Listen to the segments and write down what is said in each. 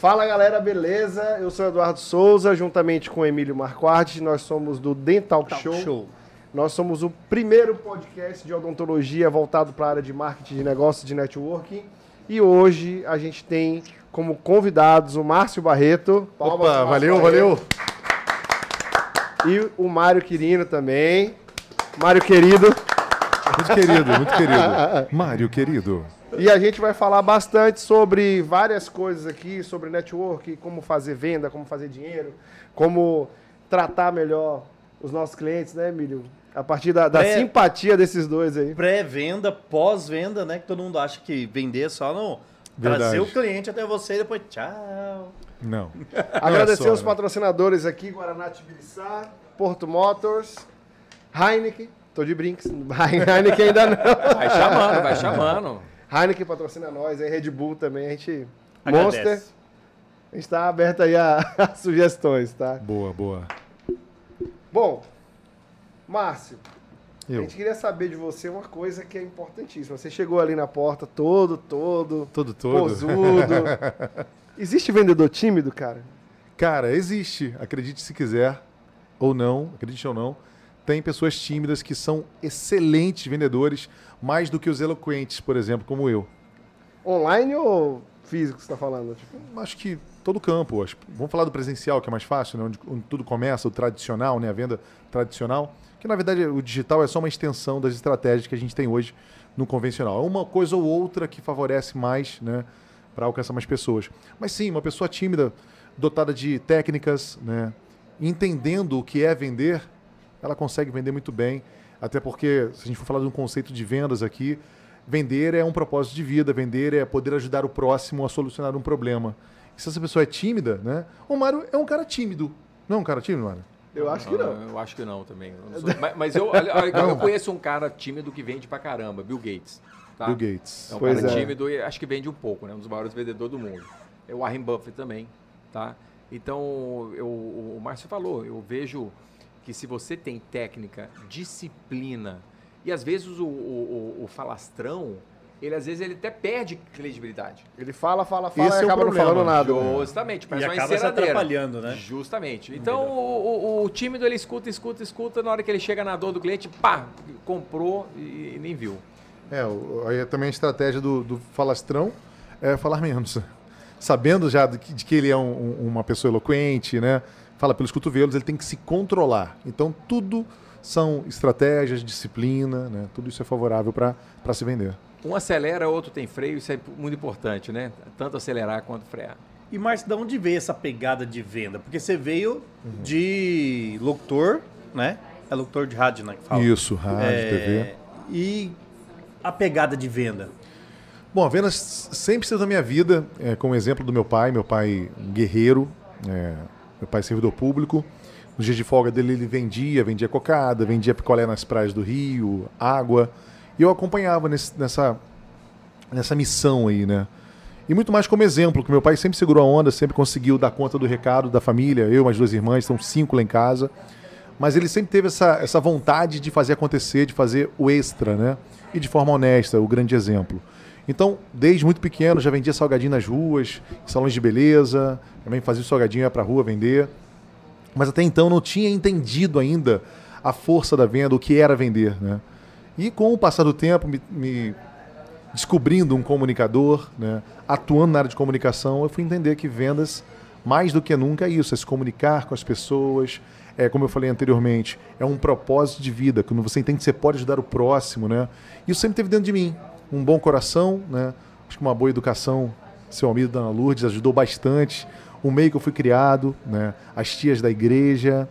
Fala galera, beleza? Eu sou Eduardo Souza, juntamente com Emílio Marquardt, nós somos do Dental Show. Show. Nós somos o primeiro podcast de odontologia voltado para a área de marketing de negócios, de networking. E hoje a gente tem como convidados o Márcio Barreto. Palmas Opa, valeu, valeu. E o Mário Quirino também. Mário querido. Muito querido, muito querido. Mário querido. E a gente vai falar bastante sobre várias coisas aqui, sobre network, como fazer venda, como fazer dinheiro, como tratar melhor os nossos clientes, né, Emílio? A partir da, da simpatia desses dois aí. Pré-venda, pós-venda, né? Que todo mundo acha que vender é só não Verdade. trazer o cliente até você e depois tchau. Não. Agradecer não é só, os né? patrocinadores aqui, Guaraná Tibiriçá, Porto Motors, Heineken. Tô de brinks. Heineken ainda não. Vai chamando, vai chamando. Heineken patrocina nós, aí Red Bull também, a gente. Agradece. Monster. A gente está aberto aí a, a, sugestões, tá? Boa, boa. Bom, Márcio, Eu. a gente queria saber de você uma coisa que é importantíssima. Você chegou ali na porta todo, todo. Todo, todo. Posudo. existe vendedor tímido, cara? Cara, existe. Acredite se quiser, ou não, acredite ou não. Tem pessoas tímidas que são excelentes vendedores mais do que os eloquentes, por exemplo, como eu. Online ou físico você está falando? Tipo... Acho que todo campo. Acho... Vamos falar do presencial, que é mais fácil, né? onde, onde, tudo começa, o tradicional, né? a venda tradicional. Que na verdade o digital é só uma extensão das estratégias que a gente tem hoje no convencional. É uma coisa ou outra que favorece mais né? para alcançar mais pessoas. Mas sim, uma pessoa tímida, dotada de técnicas, né? entendendo o que é vender, ela consegue vender muito bem até porque, se a gente for falar de um conceito de vendas aqui, vender é um propósito de vida, vender é poder ajudar o próximo a solucionar um problema. E se essa pessoa é tímida, né? O Mário é um cara tímido. Não é um cara tímido, Mário? Eu acho que não. Eu acho que não também. Não sou... mas, mas eu, eu, conheço um cara tímido que vende pra caramba, Bill Gates. Tá? Bill Gates. É um pois cara é. tímido e acho que vende um pouco, né? Um dos maiores vendedores do mundo. É o Warren Buffett também, tá? Então, eu, o Márcio falou, eu vejo que se você tem técnica, disciplina, e às vezes o, o, o falastrão, ele às vezes ele até perde credibilidade. Ele fala, fala, fala Esse e é acaba não falando nada. Né? Justamente, parece e uma acaba se atrapalhando, né? Justamente. Então o, o, o, tímido ele escuta, escuta, escuta, na hora que ele chega na dor do cliente, pá, comprou e, e nem viu. É, aí é também a estratégia do, do falastrão é falar menos. Sabendo já de que, de que ele é um, uma pessoa eloquente, né? Fala pelos cotovelos, ele tem que se controlar. Então, tudo são estratégias, disciplina, né? tudo isso é favorável para se vender. Um acelera, outro tem freio, isso é muito importante, né? Tanto acelerar quanto frear. E Márcio, de onde veio essa pegada de venda? Porque você veio uhum. de locutor, né? É locutor de rádio, né? Que fala. Isso, rádio, é... TV. E a pegada de venda? Bom, a venda sempre esteve na minha vida, é, como exemplo do meu pai, meu pai guerreiro, é, meu pai é servidor público. Nos dias de folga dele, ele vendia, vendia cocada, vendia picolé nas praias do Rio, água. E eu acompanhava nesse, nessa, nessa missão aí, né? E muito mais como exemplo, que meu pai sempre segurou a onda, sempre conseguiu dar conta do recado da família. Eu, mais duas irmãs, são cinco lá em casa. Mas ele sempre teve essa, essa vontade de fazer acontecer, de fazer o extra, né? E de forma honesta, o grande exemplo. Então, desde muito pequeno, já vendia salgadinho nas ruas, em salões de beleza, também fazia salgadinho ia para rua vender. Mas até então não tinha entendido ainda a força da venda, o que era vender. Né? E com o passar do tempo, me, me descobrindo um comunicador, né? atuando na área de comunicação, eu fui entender que vendas, mais do que nunca, é isso: é se comunicar com as pessoas. É, como eu falei anteriormente, é um propósito de vida. Quando você entende que você pode ajudar o próximo, né? Isso sempre teve dentro de mim um bom coração, né? Acho que uma boa educação, seu amigo Dona Lourdes ajudou bastante. O meio que eu fui criado, né? As tias da igreja,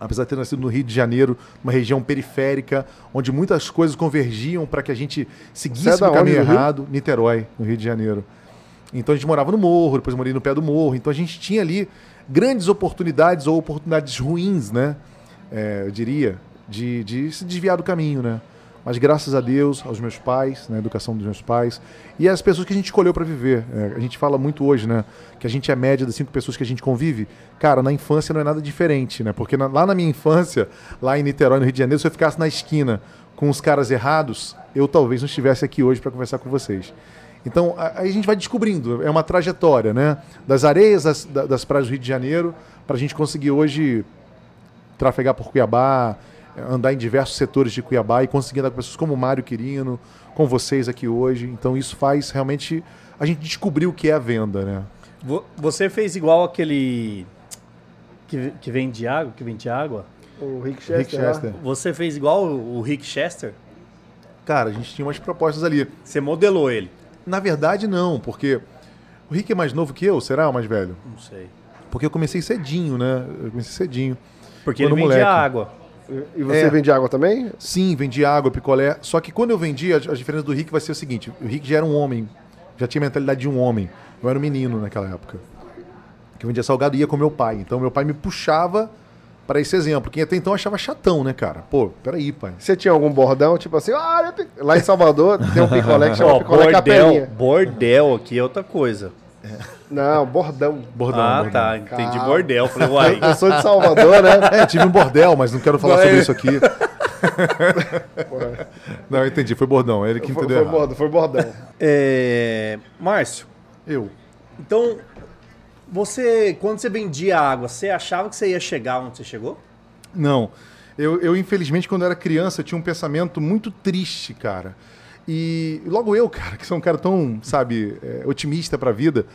apesar de ter nascido no Rio de Janeiro, uma região periférica, onde muitas coisas convergiam para que a gente seguisse é o caminho errado, Niterói, no Rio de Janeiro. Então a gente morava no morro, depois morei no pé do morro, então a gente tinha ali grandes oportunidades ou oportunidades ruins, né? É, eu diria, de, de se desviar do caminho, né? Mas graças a Deus, aos meus pais, na né, educação dos meus pais, e às pessoas que a gente escolheu para viver. É, a gente fala muito hoje, né? Que a gente é média das cinco pessoas que a gente convive. Cara, na infância não é nada diferente, né? Porque na, lá na minha infância, lá em Niterói, no Rio de Janeiro, se eu ficasse na esquina com os caras errados, eu talvez não estivesse aqui hoje para conversar com vocês. Então, aí a gente vai descobrindo, é uma trajetória, né? Das areias das, das praias do Rio de Janeiro, para a gente conseguir hoje trafegar por Cuiabá, andar em diversos setores de Cuiabá e conseguir andar com pessoas como o Mário Quirino, com vocês aqui hoje. Então, isso faz realmente a gente descobrir o que é a venda, né? Você fez igual aquele que, que vende água, que vende água? O Rick Chester. Rick Chester. Você fez igual o Rick Chester? Cara, a gente tinha umas propostas ali. Você modelou ele? Na verdade, não, porque o Rick é mais novo que eu, será o mais velho? Não sei. Porque eu comecei cedinho, né? Eu comecei cedinho. Porque ele vendia moleque. água. E você é. vende água também? Sim, vendi água, picolé. Só que quando eu vendi, a, a diferença do Rick vai ser o seguinte: o Rick já era um homem, já tinha a mentalidade de um homem. Eu era um menino naquela época. Que eu vendia salgado e ia com meu pai. Então meu pai me puxava para esse exemplo. Quem até então achava chatão, né, cara? Pô, peraí, pai. Você tinha algum bordão, tipo assim, ah, lá em Salvador tem um picolé que chama oh, picolé bordel, capelinha. Bordel aqui é outra coisa. É. Não, bordão. Bordão. Ah, bordão. tá. Entendi Calma. bordel. Falei, uai. Eu sou de Salvador, né? É, tive um bordel, mas não quero falar sobre isso aqui. não, entendi. Foi bordão. Ele que entendeu. Foi, foi bordão. Foi bordão. É... Márcio. Eu. Então, você, quando você vendia água, você achava que você ia chegar onde você chegou? Não. Eu, eu, infelizmente, quando eu era criança, tinha um pensamento muito triste, cara. E logo eu, cara, que sou um cara tão, sabe, é, otimista para a vida,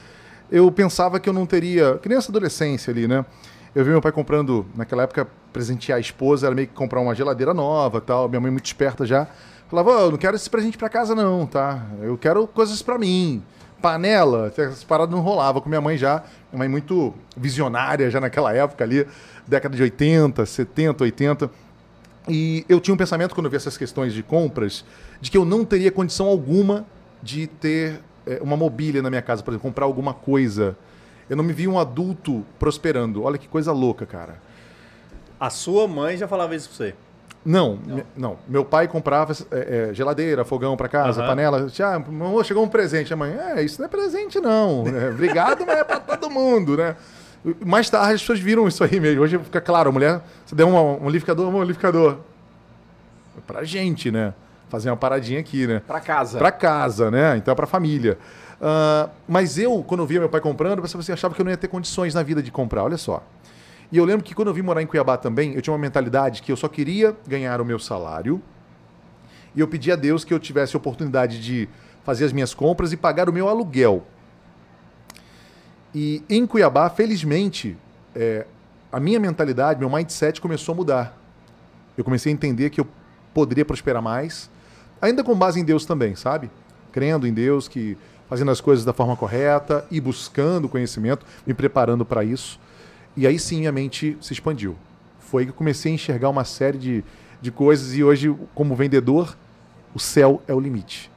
eu pensava que eu não teria. Criança adolescência ali, né? Eu vi meu pai comprando, naquela época, presentear a esposa, era meio que comprar uma geladeira nova tal. Minha mãe, muito esperta já, falava: oh, eu não quero esse presente para casa, não, tá? Eu quero coisas para mim panela, essas paradas não rolava com minha mãe já, minha mãe muito visionária já naquela época ali, década de 80, 70, 80. E eu tinha um pensamento quando eu vi essas questões de compras, de que eu não teria condição alguma de ter uma mobília na minha casa, por exemplo, comprar alguma coisa. Eu não me vi um adulto prosperando. Olha que coisa louca, cara. A sua mãe já falava isso pra você? Não, não, não. Meu pai comprava é, é, geladeira, fogão para casa, uhum. panela. Ah, chegou um presente. A mãe, é, isso não é presente, não. É, obrigado, mas é para todo mundo, né? Mais tarde as pessoas viram isso aí mesmo. Hoje fica claro, a mulher, você deu uma, um liquidificador, um liquidificador. É pra gente, né? Fazer uma paradinha aqui, né? Pra casa. Pra casa, né? Então é pra família. Uh, mas eu, quando eu via meu pai comprando, eu assim, achava que eu não ia ter condições na vida de comprar. Olha só. E eu lembro que quando eu vim morar em Cuiabá também, eu tinha uma mentalidade que eu só queria ganhar o meu salário e eu pedi a Deus que eu tivesse a oportunidade de fazer as minhas compras e pagar o meu aluguel. E em Cuiabá, felizmente, é, a minha mentalidade, meu mindset começou a mudar. Eu comecei a entender que eu poderia prosperar mais, ainda com base em Deus também, sabe? Crendo em Deus, que fazendo as coisas da forma correta e buscando conhecimento, me preparando para isso. E aí sim a mente se expandiu. Foi que eu comecei a enxergar uma série de, de coisas e hoje, como vendedor, o céu é o limite.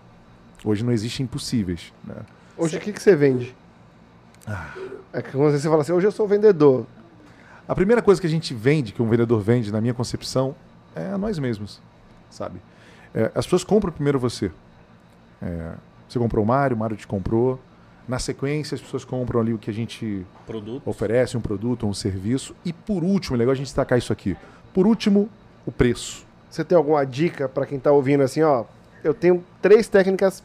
Hoje não existem impossíveis. Né? Hoje o que, que você vende? Ah. É que quando você fala assim, hoje eu sou vendedor. A primeira coisa que a gente vende, que um vendedor vende, na minha concepção, é a nós mesmos, sabe? É, as pessoas compram primeiro você. É, você comprou o Mário, o Mário te comprou, na sequência, as pessoas compram ali o que a gente produto. oferece, um produto, um serviço. E por último, é legal a gente destacar isso aqui. Por último, o preço. Você tem alguma dica para quem está ouvindo assim, ó? Eu tenho três técnicas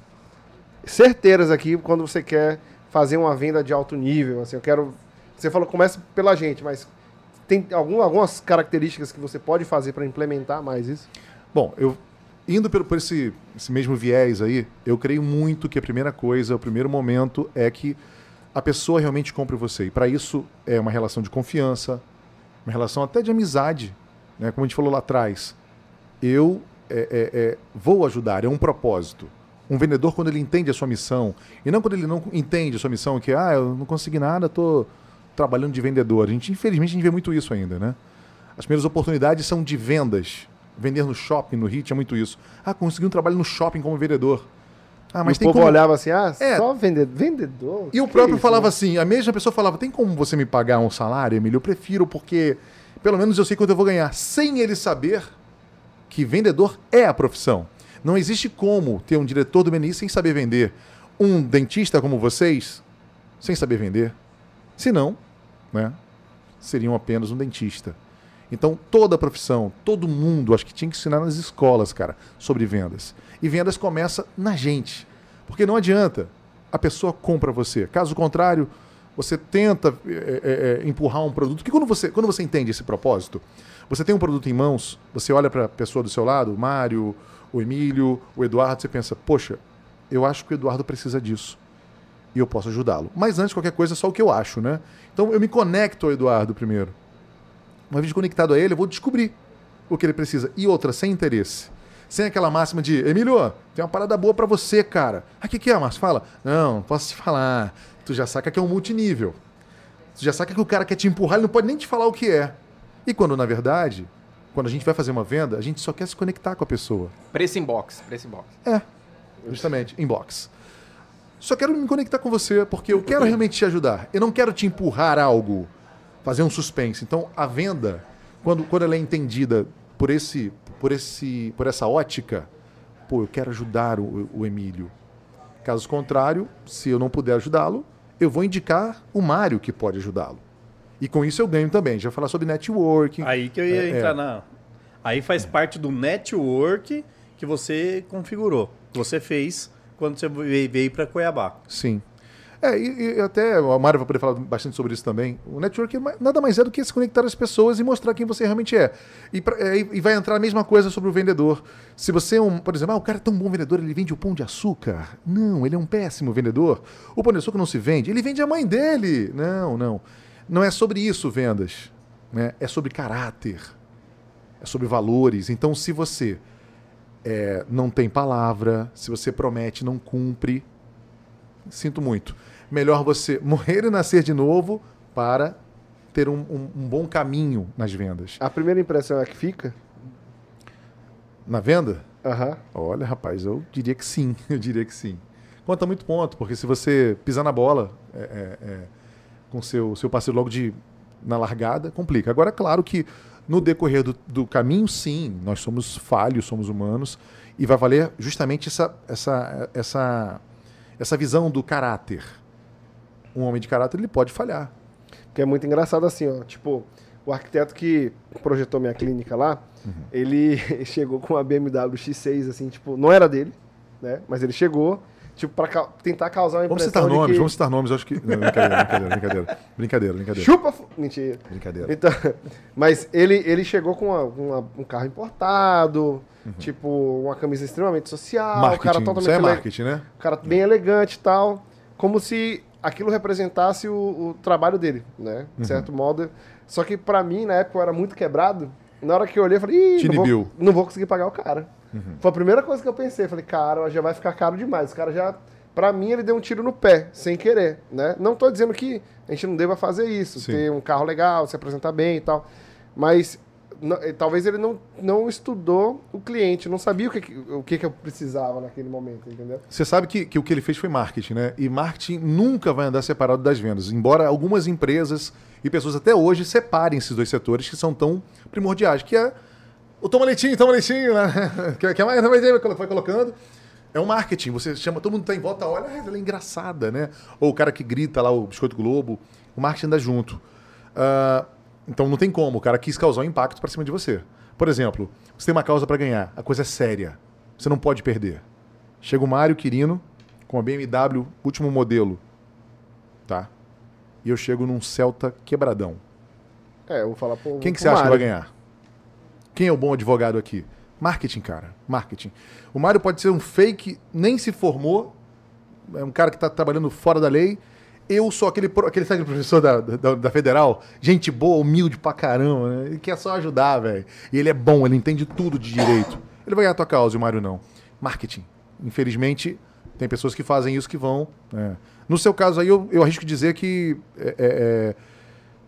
certeiras aqui quando você quer fazer uma venda de alto nível. Assim, eu quero. Você falou começa pela gente, mas tem algum, algumas características que você pode fazer para implementar mais isso? Bom, eu indo por, por esse, esse mesmo viés aí, eu creio muito que a primeira coisa, o primeiro momento é que a pessoa realmente compre você. E para isso é uma relação de confiança, uma relação até de amizade, né? como a gente falou lá atrás. Eu é, é, é, vou ajudar, é um propósito. Um vendedor, quando ele entende a sua missão, e não quando ele não entende a sua missão, que, ah, eu não consegui nada, estou trabalhando de vendedor. A gente, infelizmente, a gente vê muito isso ainda, né? As primeiras oportunidades são de vendas, Vender no shopping, no Rio, tinha muito isso. Ah, consegui um trabalho no shopping como vendedor. Ah, mas e tem o povo como... olhava assim, ah, é. só vendedor. vendedor e o próprio é falava né? assim, a mesma pessoa falava, tem como você me pagar um salário, Emílio? Eu prefiro, porque pelo menos eu sei quanto eu vou ganhar. Sem ele saber que vendedor é a profissão. Não existe como ter um diretor do MNI sem saber vender. Um dentista como vocês, sem saber vender. Se não, né, seriam apenas um dentista. Então, toda a profissão, todo mundo, acho que tinha que ensinar nas escolas, cara, sobre vendas. E vendas começa na gente. Porque não adianta. a pessoa compra você. Caso contrário, você tenta é, é, empurrar um produto. Porque quando você, quando você entende esse propósito, você tem um produto em mãos, você olha para a pessoa do seu lado, o Mário, o Emílio, o Eduardo, você pensa, poxa, eu acho que o Eduardo precisa disso. E eu posso ajudá-lo. Mas antes qualquer coisa, é só o que eu acho, né? Então eu me conecto ao Eduardo primeiro. Uma vez conectado a ele, eu vou descobrir o que ele precisa. E outra, sem interesse. Sem aquela máxima de, Emílio, tem uma parada boa para você, cara. Ah, o que, que é, Márcio? Fala. Não, não posso te falar. Tu já saca que é um multinível. Tu já saca que o cara quer te empurrar, ele não pode nem te falar o que é. E quando, na verdade, quando a gente vai fazer uma venda, a gente só quer se conectar com a pessoa. Preço inbox, preço inbox. É, justamente, inbox. Só quero me conectar com você, porque eu quero realmente te ajudar. Eu não quero te empurrar algo, fazer um suspense. Então, a venda, quando, quando ela é entendida por esse, por esse, por essa ótica, pô, eu quero ajudar o, o Emílio. Caso contrário, se eu não puder ajudá-lo, eu vou indicar o Mário que pode ajudá-lo. E com isso eu ganho também. Já falar sobre networking. Aí que eu ia É, entrar é. na. Aí faz parte do network que você configurou, que você fez quando você veio veio para Cuiabá. Sim. É, e, e até o Mário vai poder falar bastante sobre isso também. O network é nada mais é do que se conectar às pessoas e mostrar quem você realmente é. E, pra- é, e vai entrar a mesma coisa sobre o vendedor. Se você é um, por exemplo, ah, o cara é tão bom vendedor, ele vende o pão de açúcar. Não, ele é um péssimo vendedor. O pão de açúcar não se vende, ele vende a mãe dele. Não, não. Não é sobre isso vendas. Né? É sobre caráter. É sobre valores. Então, se você é, não tem palavra, se você promete, não cumpre, sinto muito. Melhor você morrer e nascer de novo para ter um, um- um bom caminho nas vendas. A primeira impressão é a que fica? Na venda? Aham. Olha, rapaz, eu diria que sim. Eu diria que sim. Conta muito ponto, porque se você pisar na bola é, é, é, com seu seu parceiro logo de na largada, complica. Agora, é claro que no decorrer do, do caminho, sim, nós somos falhos, somos humanos, e vai valer justamente essa, essa, essa, essa visão do caráter. Um homem de caráter, ele pode falhar. Que é muito engraçado assim, ó. Tipo, o arquiteto que projetou minha clínica lá, ele chegou com uma BMW X6, assim, tipo, não era dele, né? Mas ele chegou, tipo, pra ca- tentar causar uma Vamos impressão citar de nomes, que... vamos citar nomes, acho que. Não, brincadeira, brincadeira, brincadeira. Brincadeira, brincadeira. Chupa... Mentira. Brincadeira. Então, mas ele, ele chegou com uma- uma- um carro importado, tipo, uma camisa extremamente social, o cara Marketing, totalmente isso é ele- marketing, né? o cara bem elegante e tal, como se aquilo representasse o, o trabalho dele, né? De certo modo. Só que pra mim, na época, eu era muito quebrado. Na hora que eu olhei, eu falei, Ih, não vou, não vou conseguir pagar o cara. Foi a primeira coisa que eu pensei. Falei, cara, já vai ficar caro demais. O cara já, pra mim, ele deu um tiro no pé, sem querer, né? Não tô dizendo que a gente não deva fazer isso, Sim. ter um carro legal, se apresentar bem e tal. Mas eh, talvez ele não, não estudou o cliente, não sabia o que, o que, que eu precisava naquele momento, entendeu? Você sabe que, que o que ele fez foi marketing, né? E marketing nunca vai andar separado das vendas. Embora algumas empresas e pessoas até hoje separem esses dois setores que são tão primordiais, que é o toma leitinho, toma leitinho, né? que, que é mais foi colocando. É um marketing. Você chama, todo mundo tá em volta, olha, ah, ela é engraçada, né? Ou o cara que grita lá, o Biscoito Globo. O marketing anda junto. Ah, então não tem como. O cara quis causar um impacto para cima de você. Por exemplo, você tem uma causa para ganhar. A coisa é séria. Você não pode perder. Chega o Mário Quirino com a BMW último modelo, tá? E eu chego num Celta quebradão. É, eu vou falar pro Quem que pro você acha que vai ganhar? Quem é o bom advogado aqui? Marketing, cara. Marketing. O Mário pode ser um fake, nem se formou, é um cara que está trabalhando fora da lei. Eu sou aquele, aquele, sabe, professor da, da, da Federal, gente boa, humilde pra caramba, né? Ele quer só ajudar, velho. E ele é bom, ele entende tudo de direito. Ele vai ganhar a tua causa e o Mário não. Marketing. Infelizmente, tem pessoas que fazem isso que vão. né? No seu caso aí, eu, eu arrisco dizer que é, é, é,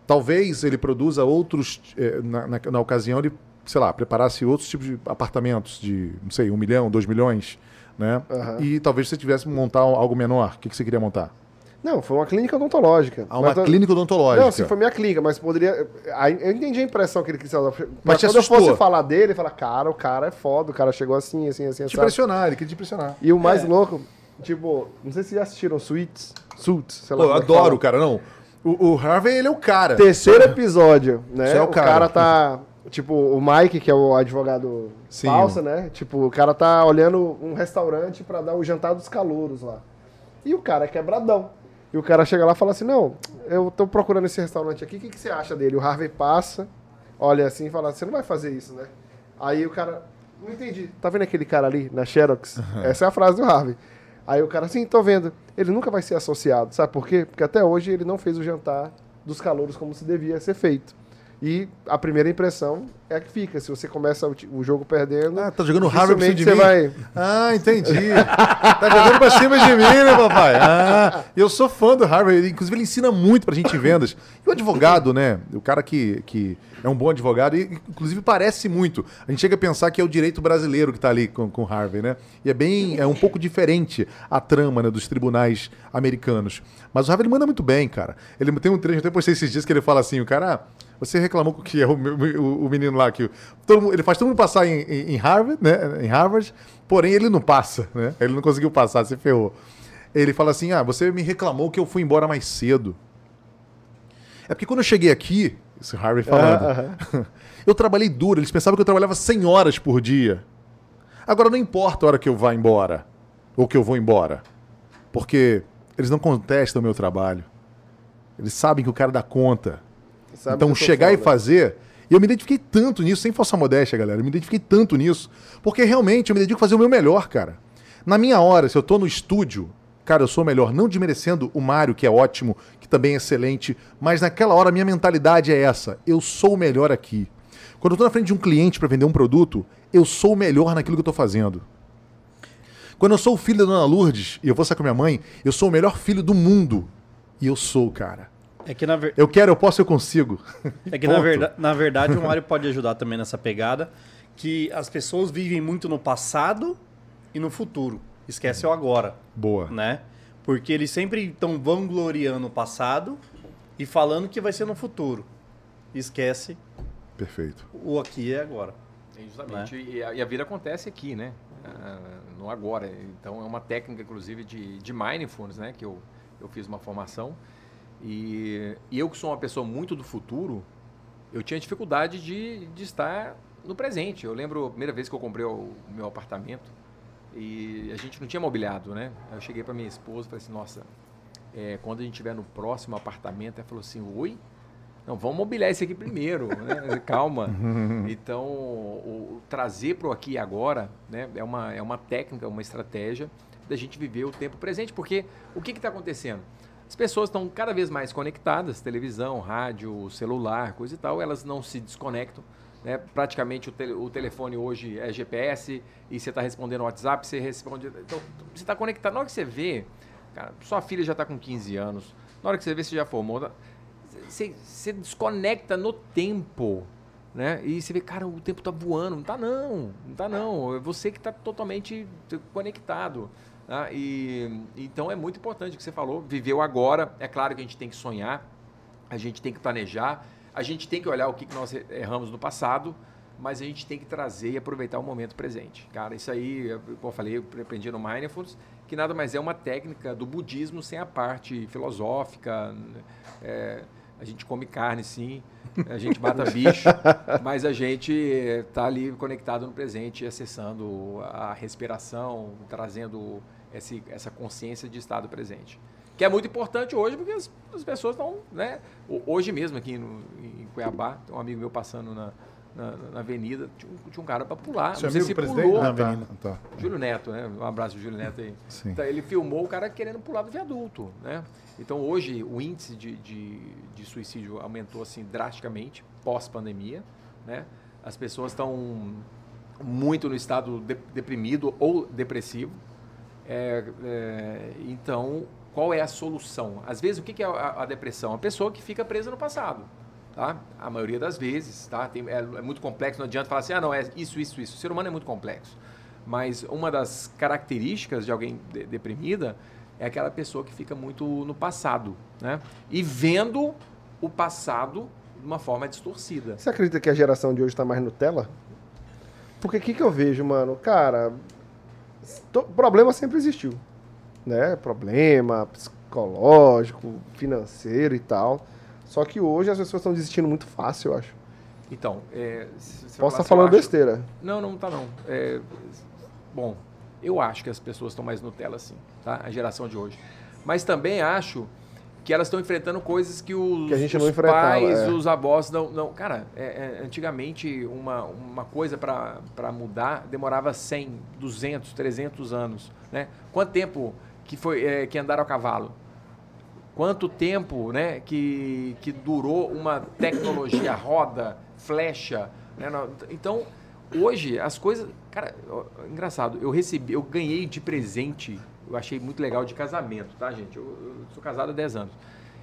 talvez ele produza outros, eh, na, na, na ocasião, ele, sei lá, preparasse outros tipos de apartamentos de, não sei, um milhão, dois milhões, né? Aham. E talvez você tivesse que montar algo menor. O que, que você queria montar? Não, foi uma clínica odontológica. Ah, uma Mas eu- clínica odontológica. Não, sim, foi minha clínica, mas poderia. Eu entendi a impressão que ele quis dar. Mas te quando eu assustou. fosse falar dele, falar, cara, o cara é foda, o cara chegou assim, assim, assim, Te sabe? impressionar, ele queria te impressionar. E o mais É. louco, tipo, não sei se vocês já assistiram Suits, Suits, sei lá. Pô, eu é adoro o cara, não. O, o Harvey, ele é o cara. Terceiro episódio, né? Isso é o o cara. cara. tá. Tipo, o Mike, que é o advogado Sim. falsa, né? Tipo, o cara tá olhando um restaurante pra dar o jantar dos calouros lá. E o cara é quebradão. E o cara chega lá e fala assim: Não, eu tô procurando esse restaurante aqui, o que, que você acha dele? O Harvey passa, olha assim e fala: Você não vai fazer isso, né? Aí o cara, não entendi. Tá vendo aquele cara ali na Xerox? Essa é a frase do Harvey. Aí o cara, sim, tô vendo. Ele nunca vai ser associado. Sabe por quê? Porque até hoje ele não fez o jantar dos calouros como se devia ser feito. E a primeira impressão é a que fica. Se você começa o, o jogo perdendo. Ah, tá jogando Harvard pra cima de mim? vai. Ah, entendi. tá jogando pra cima de mim, né, papai? Ah, eu sou fã do Harvard. Inclusive, ele ensina muito pra gente em vendas. E o advogado, né? O cara que, que é um bom advogado, e inclusive parece muito. A gente chega a pensar que é o direito brasileiro que tá ali com, com Harvey, né? E é bem, é um pouco diferente a trama né, dos tribunais americanos. Mas o Harvey ele manda muito bem, cara. Ele tem um trecho, até postei esses dias que ele fala assim, o cara... "Ah, Você reclamou que é o, o- o menino lá que todo ele faz todo mundo passar em, em- em Harvard, né? Em Harvard, porém ele não passa, né? Ele não conseguiu passar, se ferrou. Ele fala assim: "Ah, você me reclamou que eu fui embora mais cedo". É porque quando eu cheguei aqui, esse Harvey falando, Ah, eu trabalhei duro, eles pensavam que eu trabalhava 100 horas por dia. Agora não importa a hora que eu vá embora ou que eu vou embora, porque eles não contestam o meu trabalho. Eles sabem que o cara dá conta. Sabe então tô chegar e foda. fazer. E eu me identifiquei tanto nisso, sem falsa modéstia, galera. Eu me identifiquei tanto nisso. Porque realmente eu me dedico a fazer o meu melhor, cara. Na minha hora, se eu tô no estúdio, cara, eu sou o melhor. Não desmerecendo o Mário, que é ótimo, que também é excelente. Mas naquela hora a minha mentalidade é essa. Eu sou o melhor aqui. Quando eu tô na frente de um cliente para vender um produto, eu sou o melhor naquilo que eu tô fazendo. Quando eu sou o filho da Dona Lourdes e eu vou sair com a minha mãe, eu sou o melhor filho do mundo. E eu sou, cara. É que, na, ver- Eu quero, eu posso, eu consigo. é que na, verda- na verdade o Mário pode ajudar também nessa pegada, que as pessoas vivem muito no passado e no futuro. Esquece o agora, Boa. né? Porque eles sempre estão vangloriando o passado e falando que vai ser no futuro. Esquece Perfeito. o aqui e agora. É, Justamente. E, a, e a vida acontece aqui, né? Ah, no agora. Então é uma técnica, inclusive, de, de mindfulness, né? Que eu, eu fiz uma formação. E, e eu que sou uma pessoa muito do futuro, eu tinha dificuldade de, de estar no presente. Eu lembro a primeira vez que eu comprei o, meu apartamento e a gente não tinha mobiliado, né? Aí eu cheguei para minha esposa e falei assim, nossa, é, quando a gente estiver no próximo apartamento, ela falou assim, oi? Não, vamos mobiliar esse aqui primeiro, né? Calma. Então, o, o trazer para o aqui e agora né, é, uma, é uma técnica, uma estratégia da gente viver o tempo presente. Porque o que está acontecendo? As pessoas estão cada vez mais conectadas, televisão, rádio, celular, coisa e tal, elas não se desconectam. Né? Praticamente o, tele- o telefone hoje é GPS e você está respondendo WhatsApp, você responde. Então, você está conectado. Na hora que você vê, cara, sua filha já está com 15 anos, na hora que você vê, você já formou. tá? Você, desconecta no tempo. Né? E você vê, cara, o tempo tá voando. Não tá não, não tá não. É você que está totalmente conectado. Tá? E, então é muito importante o que você falou, viver o agora. É claro que a gente tem que sonhar, a gente tem que planejar, a gente tem que olhar o que que nós erramos no passado, mas a gente tem que trazer e aproveitar o momento presente. Cara, isso aí, como eu falei, eu aprendi no Mindfulness, que nada mais é uma técnica do budismo sem a parte filosófica. é, a gente come carne, sim, a gente mata bicho, mas a gente está ali conectado no presente, acessando a respiração, trazendo esse, essa consciência de estado presente. Que é muito importante hoje, porque as, as pessoas estão, né? ho- Hoje mesmo aqui no, em Cuiabá, tem um amigo meu passando na, na, na avenida, tinha um, tinha um cara para pular. Seu não sei amigo se presidente? pulou. Ah, tá, tá. Júlio Neto, né? Um abraço, Júlio Neto aí. Sim. Então, ele filmou o cara querendo pular do viaduto, né? Então, hoje, o índice de, de, de suicídio aumentou, assim, drasticamente, pós-pandemia, né? As pessoas estão muito no estado de- deprimido ou depressivo. É, é, então, qual é a solução? Às vezes, o que é a, a depressão? A pessoa que fica presa no passado. Tá? A maioria das vezes. Tá? Tem- é, é muito complexo, não adianta falar assim, ah, não, é isso, isso, isso. O ser humano é muito complexo. Mas uma das características de alguém de- deprimida é aquela pessoa que fica muito no passado. Né? E vendo o passado de uma forma distorcida. Você acredita que a geração de hoje tá mais Nutella? Porque o que, que eu vejo, mano? Cara, problema sempre existiu. Né? Problema psicológico, financeiro e tal. Só que hoje as pessoas estão desistindo muito fácil, eu acho. Então, é, Posso estar assim, falando acho- besteira. Não, não tá não. É, bom, Eu acho que as pessoas estão mais Nutella, sim, tá? A geração de hoje. Mas também acho que elas estão enfrentando coisas que os, Que a gente os pais, é. os avós não. não cara, é- é, antigamente uma, uma coisa para mudar demorava 100, 200, 300 anos. Né? Quanto tempo que, foi, é, que andaram a cavalo? Quanto tempo né, que, que durou uma tecnologia, roda, flecha? Né? Então, hoje, as coisas. Cara, engraçado, eu recebi, eu ganhei de presente, eu achei muito legal de casamento, tá, gente? Eu, eu sou casado há 10 anos.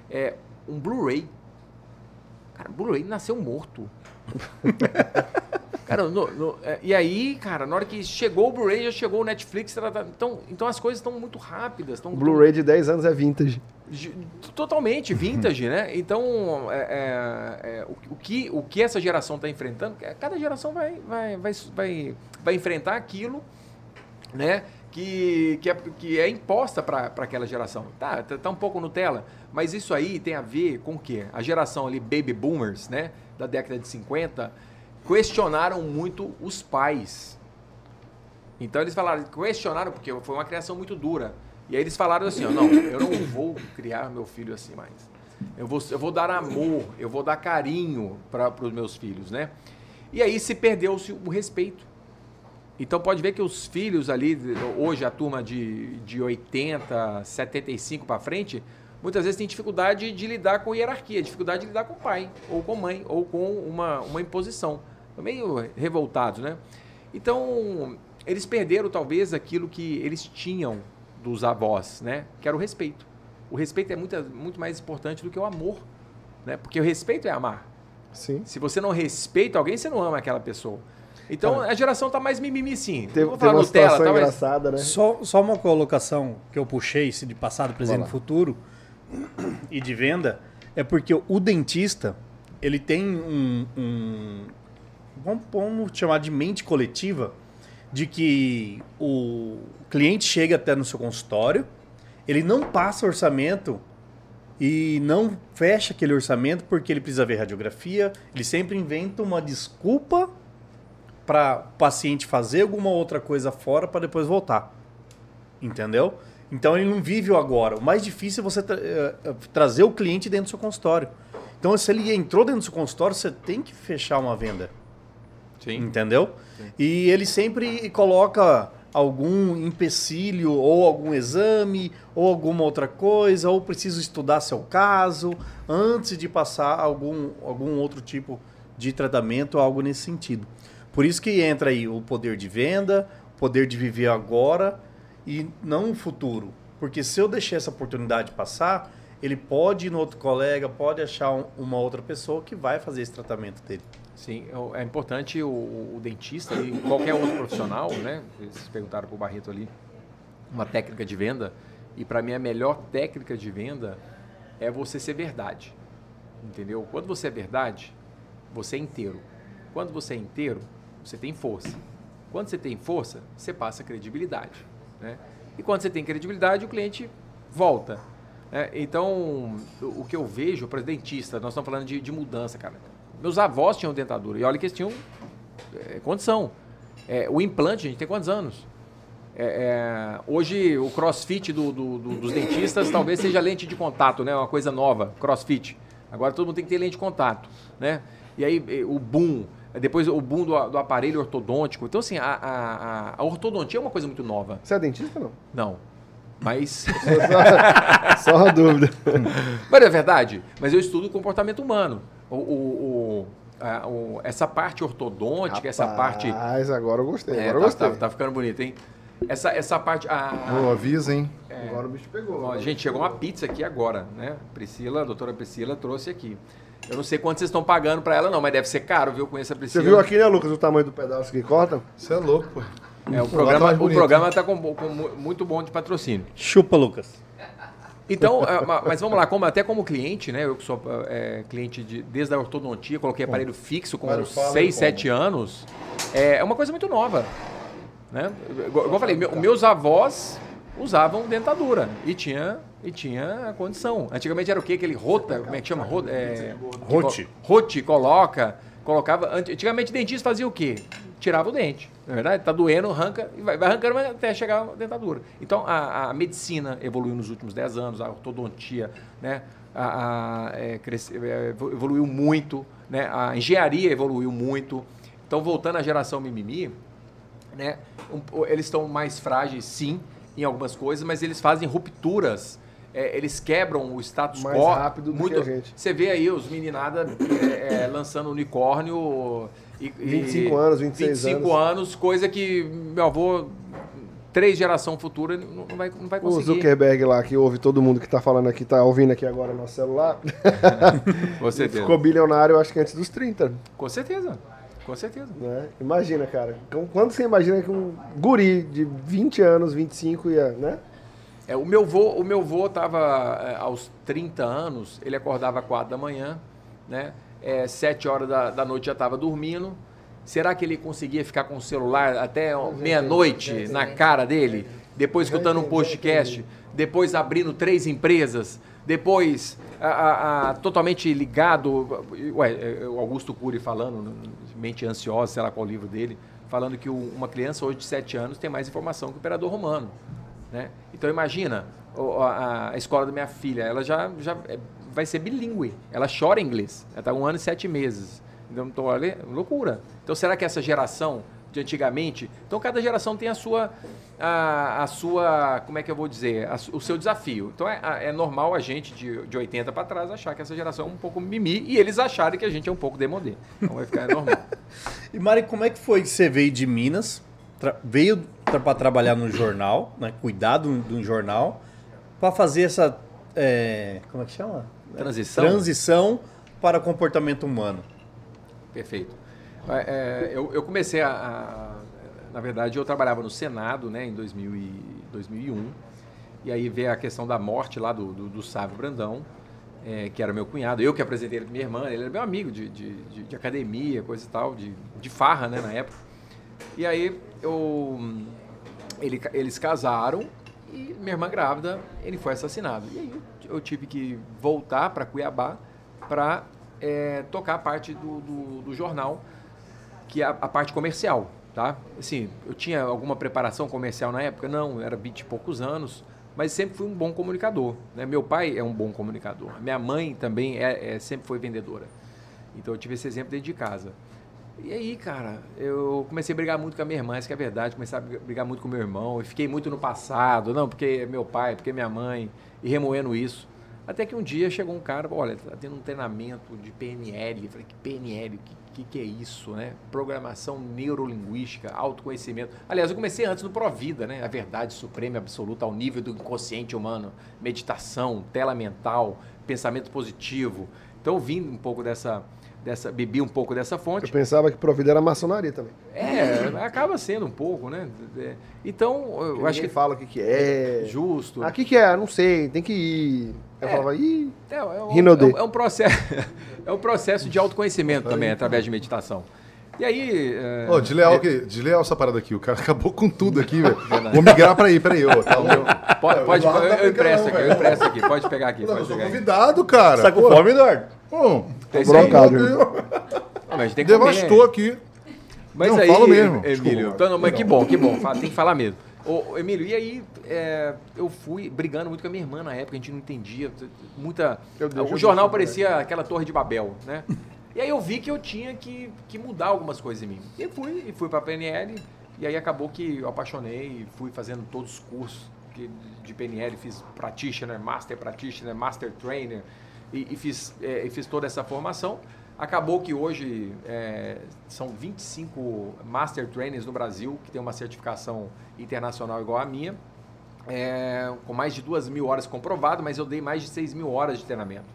É um Blu-ray. Cara, o Blu-ray nasceu morto. Cara, no- no- é, e aí, cara, na hora que chegou o Blu-ray, já chegou o Netflix. tá- tá- Então, então as coisas estão muito rápidas. Tão, O Blu-ray de 10 anos é vintage. Totalmente vintage, né? Então, é, é, é, o, o que, o que essa geração está enfrentando, é, cada geração vai, vai, vai, vai, vai enfrentar aquilo né, que, que, é, que é imposta para aquela geração. Tá, tá, tá um pouco Nutella, mas isso aí tem a ver com o quê? A geração ali, baby boomers, né, da década de 50, questionaram muito os pais. Então eles falaram, questionaram porque foi uma criação muito dura. E aí eles falaram assim, ó, não, eu não vou criar meu filho assim mais. Eu vou, eu vou dar amor, eu vou dar carinho para os meus filhos, né? E aí se perdeu-se o respeito. Então pode ver que os filhos ali, hoje a turma de, de 80, 75 para frente, muitas vezes tem dificuldade de lidar com hierarquia, dificuldade de lidar com o pai, ou com mãe, ou com uma, uma imposição. Meio revoltados, né? Então, eles perderam talvez aquilo que eles tinham dos avós, né? Que era o respeito. O respeito é muito, muito mais importante do que o amor, né? Porque o respeito é amar. Sim. Se você não respeita alguém, você não ama aquela pessoa. Então a geração tá mais mimimi sim. Teve, Vou teve falar uma Nutella, tá, mas- engraçada, né? Só, só uma colocação que eu puxei, se de passado, presente e futuro, e de venda, é porque o dentista, ele tem um, um- vamos, vamos chamar de mente coletiva, de que o cliente chega até no seu consultório, ele não passa orçamento e não fecha aquele orçamento porque ele precisa ver radiografia, ele sempre inventa uma desculpa para o paciente fazer alguma outra coisa fora para depois voltar. Entendeu? Então ele não vive o agora. O mais difícil é você tra- eh, eh, trazer o cliente dentro do seu consultório. Então, se ele entrou dentro do seu consultório, você tem que fechar uma venda. Sim. Entendeu? E ele sempre coloca algum empecilho, ou algum exame, ou alguma outra coisa, ou preciso estudar seu caso, antes de passar algum, algum outro tipo de tratamento, algo nesse sentido. Por isso que entra aí o poder de venda, o poder de viver agora e não o futuro. Porque se eu deixar essa oportunidade passar, ele pode ir no outro colega, pode achar um- uma outra pessoa que vai fazer esse tratamento dele. Sim, é- é importante o, o dentista e qualquer outro profissional, né? Vocês perguntaram para o Barreto ali, uma técnica de venda. E para mim a melhor técnica de venda é você ser verdade. Entendeu? Quando você é verdade, você é inteiro. Quando você é inteiro, você tem força. Quando você tem força, você passa credibilidade. Né? E quando você tem credibilidade, o cliente volta. né? Então, o que eu vejo, para dentista, nós estamos falando de, de mudança, cara. Meus avós tinham dentadura e olha que eles tinham é, condição. É, o implante, a gente tem quantos anos? É, é, hoje, o crossfit do- do- do- dos dentistas talvez seja lente de contato, né? Uma coisa nova, crossfit. Agora todo mundo tem que ter lente de contato, né? E aí eh, o boom, depois o boom do, do aparelho ortodôntico. Então, assim, a, a- a- ortodontia é uma coisa muito nova. Você é dentista não? Não. Mas. Só, só uma dúvida. Mas é verdade. Mas eu estudo o comportamento humano. O, o- o- essa parte ortodôntica, essa parte. Mas agora eu gostei. É, Agora eu tá, gostei. tá- tá ficando bonito, hein? Essa, essa parte. a- avisa, hein? Agora o bicho pegou. Ó, gente, chegou uma pizza aqui agora, né? Priscila, a doutora Priscila trouxe aqui. Eu não sei quanto vocês estão pagando pra ela, não, mas deve ser caro, viu? Conheço a Você Priscila. viu aqui, né, Lucas, o tamanho do pedaço que corta? Você é louco, pô. É, o programa, tá mais o programa tá com, com mu- muito bom de patrocínio. Chupa, Lucas. Então, é, ma- mas vamos lá, como, até como cliente, né? Eu que sou é, cliente de, desde a ortodontia, coloquei aparelho fixo com aí 6, como. 7 anos. É, é uma coisa muito nova. Né? Igual, igual eu falei, meu- meus avós usavam dentadura e tinha, e tinha a condição. Antigamente era o quê? Aquele rota, como é que chama? Rota, é, Rote. Rote, coloca, colocava. ant- Antigamente dentista fazia o quê? tirava o dente. Na é verdade, tá doendo, arranca e vai, vai arrancando até chegar a dentadura. Então, a, a, medicina evoluiu nos últimos 10 anos, a ortodontia, né? A, a é, cresce, é, evoluiu muito, né? A engenharia evoluiu muito. Então, voltando à geração mimimi, né? Um, eles estão mais frágeis, sim, em algumas coisas, mas eles fazem rupturas é, eles quebram o status Mais quo. rápido do muito. que a gente. Você vê aí os meninada é, é, lançando unicórnio. E, 25 anos, 26 25 anos. 25 anos, coisa que meu avô, três geração futura, não vai, não vai conseguir. O Zuckerberg lá, que ouve todo mundo que está falando aqui, está ouvindo aqui agora no celular. Com certeza. Ficou bilionário, acho que antes dos 30. Com certeza. Com certeza. Né? Imagina, cara. Quando você imagina que um guri de 20 anos, 25 ia, né? É, o meu vô, o meu vô estava é, aos 30 anos, ele acordava às 4 da manhã, né? É, 7 horas da, da noite já estava dormindo. Será que ele conseguia ficar com o celular até meia-noite na cara dele? Depois escutando um podcast, depois abrindo três empresas, depois a, a, totalmente ligado. Ué, é, o Augusto Cury falando, Mente Ansiosa, sei lá qual livro dele, falando que uma criança hoje de 7 anos tem mais informação que o operador romano. Né? Então imagina, a, a, escola da minha filha, ela já, já é, vai ser bilíngue. Ela chora inglês. Ela está um ano e sete meses. Então, então olha, loucura. Então será que essa geração de antigamente. Então cada geração tem a sua, a, a sua, como é que eu vou dizer, a, o seu desafio. Então é, é normal a gente de, de 80 para trás achar que essa geração é um pouco mimi e eles acharem que a gente é um pouco demodê. Então vai ficar normal. e Mari, como é que foi que você veio de Minas, veio para trabalhar no jornal, né, cuidar de um jornal, para fazer essa, é, como é que chama? Transição. Transição para comportamento humano. Perfeito. É, é, eu, eu, comecei a, a, Na verdade, eu trabalhava no Senado né, em 2000 e, 2001. E aí veio a questão da morte lá do, do, do Sávio Brandão, é, que era meu cunhado. Eu que apresentei ele minha irmã. Ele era meu amigo de, de, de, de academia, coisa e tal, de, de farra né, na época. E aí eu, ele, eles casaram e minha irmã grávida, ele foi assassinado. E aí eu, eu tive que voltar para Cuiabá para é, tocar a parte do, do, do jornal que é a, a, parte comercial, tá? Assim, eu tinha alguma preparação comercial na época? Não, era 20 e poucos anos, mas sempre fui um bom comunicador. Né? Meu pai é um bom comunicador. Minha mãe também é, é, sempre foi vendedora. Então eu tive esse exemplo dentro de casa. E aí, cara, eu comecei a brigar muito com a minha irmã, isso que é verdade. Comecei a brigar muito com meu irmão. Eu fiquei muito no passado, não, porque é meu pai, porque é minha mãe, e remoendo isso. Até que um dia chegou um cara, olha, tá tendo um treinamento de PNL. Eu falei, que PNL? Que que, que é isso, né? Programação neurolinguística, autoconhecimento. Aliás, eu comecei antes no Provida, né? A verdade suprema e absoluta ao nível do inconsciente humano. Meditação, tela mental, pensamento positivo. Então eu vim um pouco dessa, dessa bebi um pouco dessa fonte. Eu pensava que Provida era maçonaria também. É, acaba sendo um pouco, né? É, então, eu acho que fala o que, que é. Justo. Ah, o que, que é? Não sei, tem que ir. Eu é, falava, ih, é, é, um, é, é um processo, é um processo de autoconhecimento também, através de meditação. E aí. É... Oh, desleal, que, desleal essa parada aqui. O cara acabou com tudo aqui, velho. Vou migrar pra aí, peraí. Ô, tá. Pode, pode eu, eu, empresto aqui, eu empresto aqui. Pode pegar aqui. Não, eu sou convidado, cara. Você tá com Pô. fome, Eduardo? Hum, tô brocado. Mas tem que Devastou comer. aqui. Mas não, aí, falo mesmo. Emílio, Desculpa, então, mas que bom, que bom. Tem que falar mesmo. Ô, Emílio, e aí é, eu fui brigando muito com a minha irmã na época, a gente não entendia. Muita. o jornal parecia aquela torre de Babel, né? E aí eu vi que eu tinha que, que mudar algumas coisas em mim. E fui, e fui para a PNL, e aí acabou que eu apaixonei, fui fazendo todos os cursos que, de PNL, fiz Practitioner, Master Practitioner, Master Trainer, e, e fiz, é, e fiz toda essa formação. Acabou que hoje é, são 25 Master Trainers no Brasil, que tem uma certificação internacional igual a minha, é, com mais de duas mil horas comprovado, mas eu dei mais de 6 mil horas de treinamento.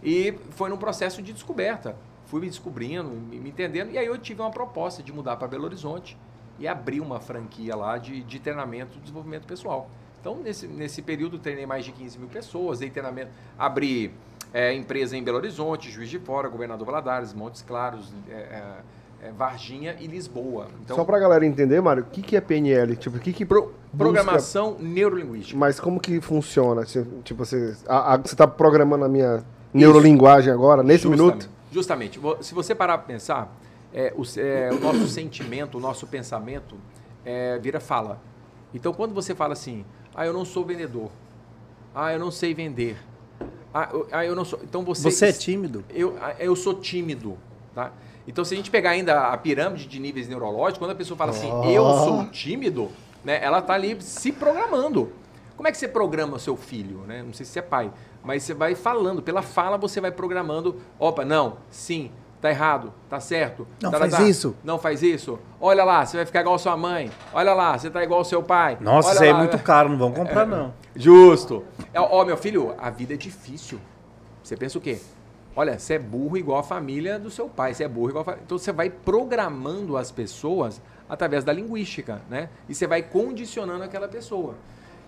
E foi num processo de descoberta. Fui me descobrindo, me entendendo, e aí eu tive uma proposta de mudar para Belo Horizonte e abrir uma franquia lá de, de treinamento e desenvolvimento pessoal. Então, nesse, nesse período, treinei mais de 15 mil pessoas, dei treinamento, abri é, empresa em Belo Horizonte, Juiz de Fora, Governador Valadares, Montes Claros, é, é, é Varginha e Lisboa. Então, Só para a galera entender, Mário, o que, que é PNL? Tipo, o que, que Pro, Programação neurolinguística. Mas como que funciona? Tipo, você está programando a minha neurolinguagem agora, nesse justamente, minuto? Justamente. Se você parar para pensar, é, o, é, o nosso sentimento, o nosso pensamento é, vira fala. Então, quando você fala assim, ah, eu não sou vendedor, ah, eu não sei vender, ah, eu, ah, eu não sou. Então você. Você é tímido? Eu, ah, eu sou tímido, tá? Então, se a gente pegar ainda a pirâmide de níveis neurológicos, quando a pessoa fala assim, oh. eu sou tímido, né, ela está ali se programando. Como é que você programa o seu filho? Né? Não sei se é pai, mas você vai falando, pela fala você vai programando. Opa, não, sim, tá errado, tá certo. Não tá, faz tá, isso. Não faz isso. Olha lá, você vai ficar igual a sua mãe. Olha lá, você tá igual ao seu pai. Nossa, Olha isso aí é muito caro, não vamos comprar, é, não. Justo. É, ó, meu filho, a vida é difícil. Você pensa o quê? Olha, você é burro igual a família do seu pai, você é burro igual a Então você vai programando as pessoas através da linguística, né? E você vai condicionando aquela pessoa.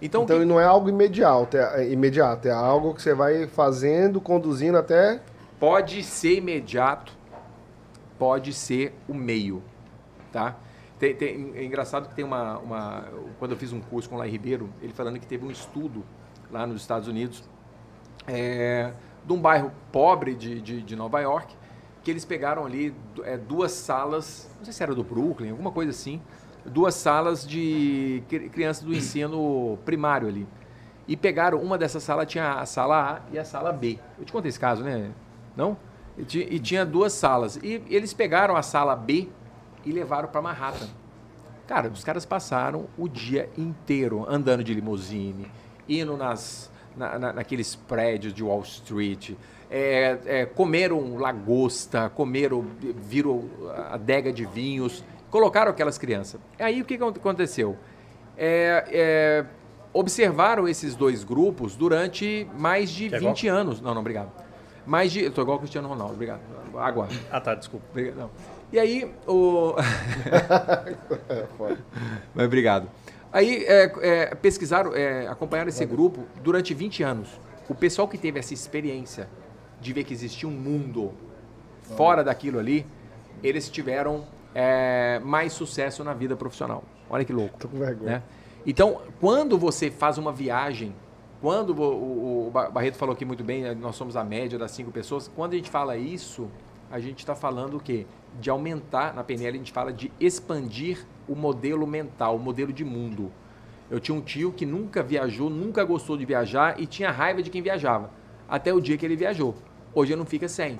Então, então que... não é algo imediato, é, imediato, é algo que você vai fazendo, conduzindo até. Pode ser imediato, pode ser o meio, tá? Tem, tem, é engraçado que tem uma, uma. Quando eu fiz um curso com o Lai Ribeiro, ele falando que teve um estudo lá nos Estados Unidos. É, de um bairro pobre de, de, de Nova York, que eles pegaram ali é, duas salas, não sei se era do Brooklyn, alguma coisa assim, duas salas de crianças do ensino primário ali. E pegaram, uma dessas salas tinha a sala A e a sala B. Eu te contei esse caso, né? Não? E, tinha duas salas. E eles pegaram a sala B e levaram para Manhattan. Cara, os caras passaram o dia inteiro andando de limusine, indo nas, na, na, naqueles prédios de Wall Street, é, é, comeram lagosta, comeram, viram adega de vinhos, colocaram aquelas crianças. Aí o que aconteceu? É, é, observaram esses dois grupos durante mais de Quer 20 igual? anos. Não, não, obrigado. Mais de. Eu tô igual o Cristiano Ronaldo, obrigado. Água. Ah, tá, desculpa. Obrigado, não. E aí, o. Mas obrigado. Aí é, é, pesquisaram, é, acompanharam esse grupo durante 20 anos. O pessoal que teve essa experiência de ver que existia um mundo fora daquilo ali, eles tiveram é, mais sucesso na vida profissional. Olha que louco. Tô com vergonha. Né? Então, quando você faz uma viagem, quando o, o, Barreto falou aqui muito bem, nós somos a média das cinco pessoas, quando a gente fala isso, a gente está falando o quê? De aumentar, na PNL a gente fala de expandir o modelo mental, o modelo de mundo. Eu tinha um tio que nunca viajou, nunca gostou de viajar e tinha raiva de quem viajava. Até o dia que ele viajou. Hoje ele não fica sem.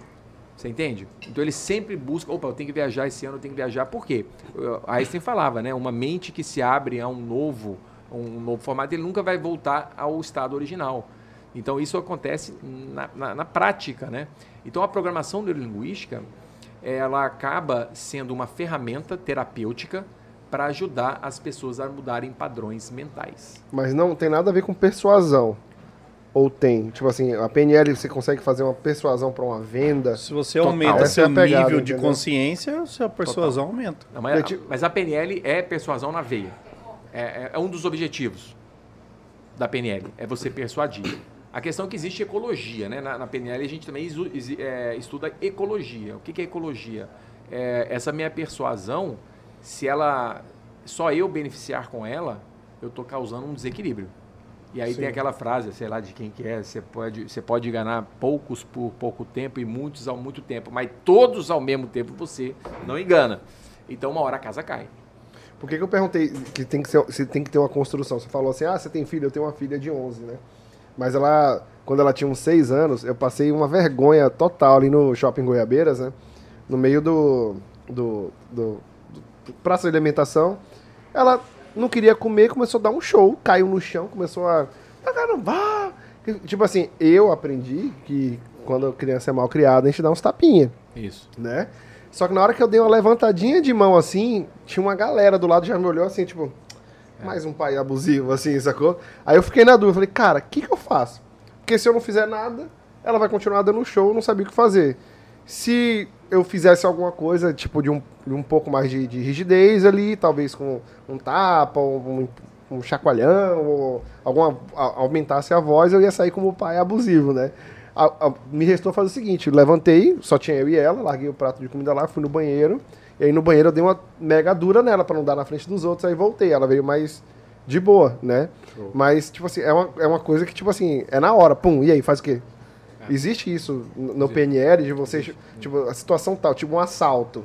Você entende? Então ele sempre busca, opa, eu tenho que viajar esse ano, eu tenho que viajar. Por quê? Einstein falava, né? Uma mente que se abre a um novo, um novo formato, ele nunca vai voltar ao estado original. Então isso acontece na, na, na prática, né? Então a programação neurolinguística, ela acaba sendo uma ferramenta terapêutica para ajudar as pessoas a mudarem padrões mentais. Mas não tem nada a ver com persuasão. Ou tem? Tipo assim, a PNL você consegue fazer uma persuasão para uma venda? Se você aumenta seu é pegada, nível de entendeu? consciência, sua persuasão Total. aumenta. Não, mas, a, mas, a PNL é persuasão na veia. É, é, é, um dos objetivos da PNL, é você persuadir. A questão é que existe ecologia, né? Na, na PNL a gente também é, estuda ecologia. O que, que é ecologia? É, essa minha persuasão, se ela só eu beneficiar com ela, eu estou causando um desequilíbrio. E aí Sim. tem aquela frase, sei lá de quem que é, você pode, você pode enganar poucos por pouco tempo e muitos ao muito tempo, mas todos ao mesmo tempo você não engana. Então uma hora a casa cai. Por que, que eu perguntei que tem que, ser, se tem que ter uma construção? Você falou assim, ah, você tem filho, eu tenho uma filha de 11, né? Mas ela, quando ela tinha uns 6 anos, eu passei uma vergonha total ali no Shopping Goiabeiras, né? No meio do, do, do, do praça de alimentação. Ela não queria comer, começou a dar um show, caiu no chão, começou a. Caramba! Tipo assim, eu aprendi que quando a criança é mal criada, a gente dá uns tapinha. Isso. Né? Só que na hora que eu dei uma levantadinha de mão assim, tinha uma galera do lado já me olhou assim, tipo, mais um pai abusivo, assim, sacou? Aí eu fiquei na dúvida, falei, cara, o que, que eu faço? Porque se eu não fizer nada, ela vai continuar dando show, eu não sabia o que fazer. Se eu fizesse alguma coisa, tipo, de um, de um pouco mais de, de rigidez ali, talvez com um tapa, um, um chacoalhão, ou alguma, a, aumentasse a voz, eu ia sair como pai abusivo, né? A, a, me restou fazer o seguinte, levantei, só tinha eu e ela, larguei o prato de comida lá, fui no banheiro, e aí no banheiro eu dei uma mega dura nela para não dar na frente dos outros, aí voltei, ela veio mais de boa, né? Show. Mas, tipo assim, é uma, é uma coisa que, tipo assim, é na hora, pum, e aí, faz o quê? É. Existe isso no PNL de você, tipo, a situação tal, tipo um assalto.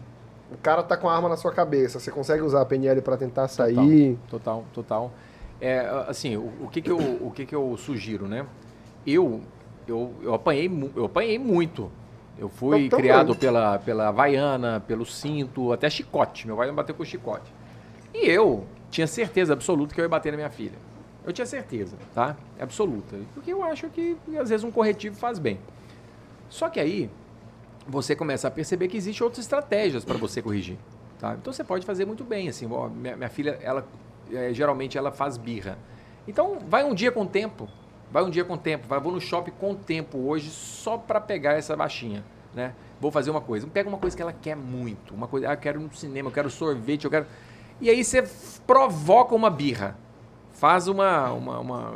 o cara tá com a arma na sua cabeça, você consegue usar a PNL para tentar sair? Total, total. total. É, assim, o, o, que que eu, o que que eu sugiro, né? Eu, eu, eu, apanhei, eu apanhei muito. Eu fui eu criado pela, pela Havaiana, pelo cinto, até chicote. Meu pai me bateu com chicote. E eu tinha certeza absoluta que eu ia bater na minha filha. Eu tinha certeza, tá? Absoluta. Porque eu acho que às vezes um corretivo faz bem. Só que aí você começa a perceber que existem outras estratégias para você corrigir. Tá? Então você pode fazer muito bem. Assim, ó, minha, minha filha, ela é, geralmente ela faz birra. Então vai um dia com tempo. Vai um dia com tempo. Vai, vou no shopping com tempo hoje só para pegar essa baixinha. Né? Vou fazer uma coisa. Pega uma coisa que ela quer muito. Uma coisa, ah, eu quero no cinema, eu quero sorvete, eu quero. E aí você provoca uma birra. Faz uma, uma, uma.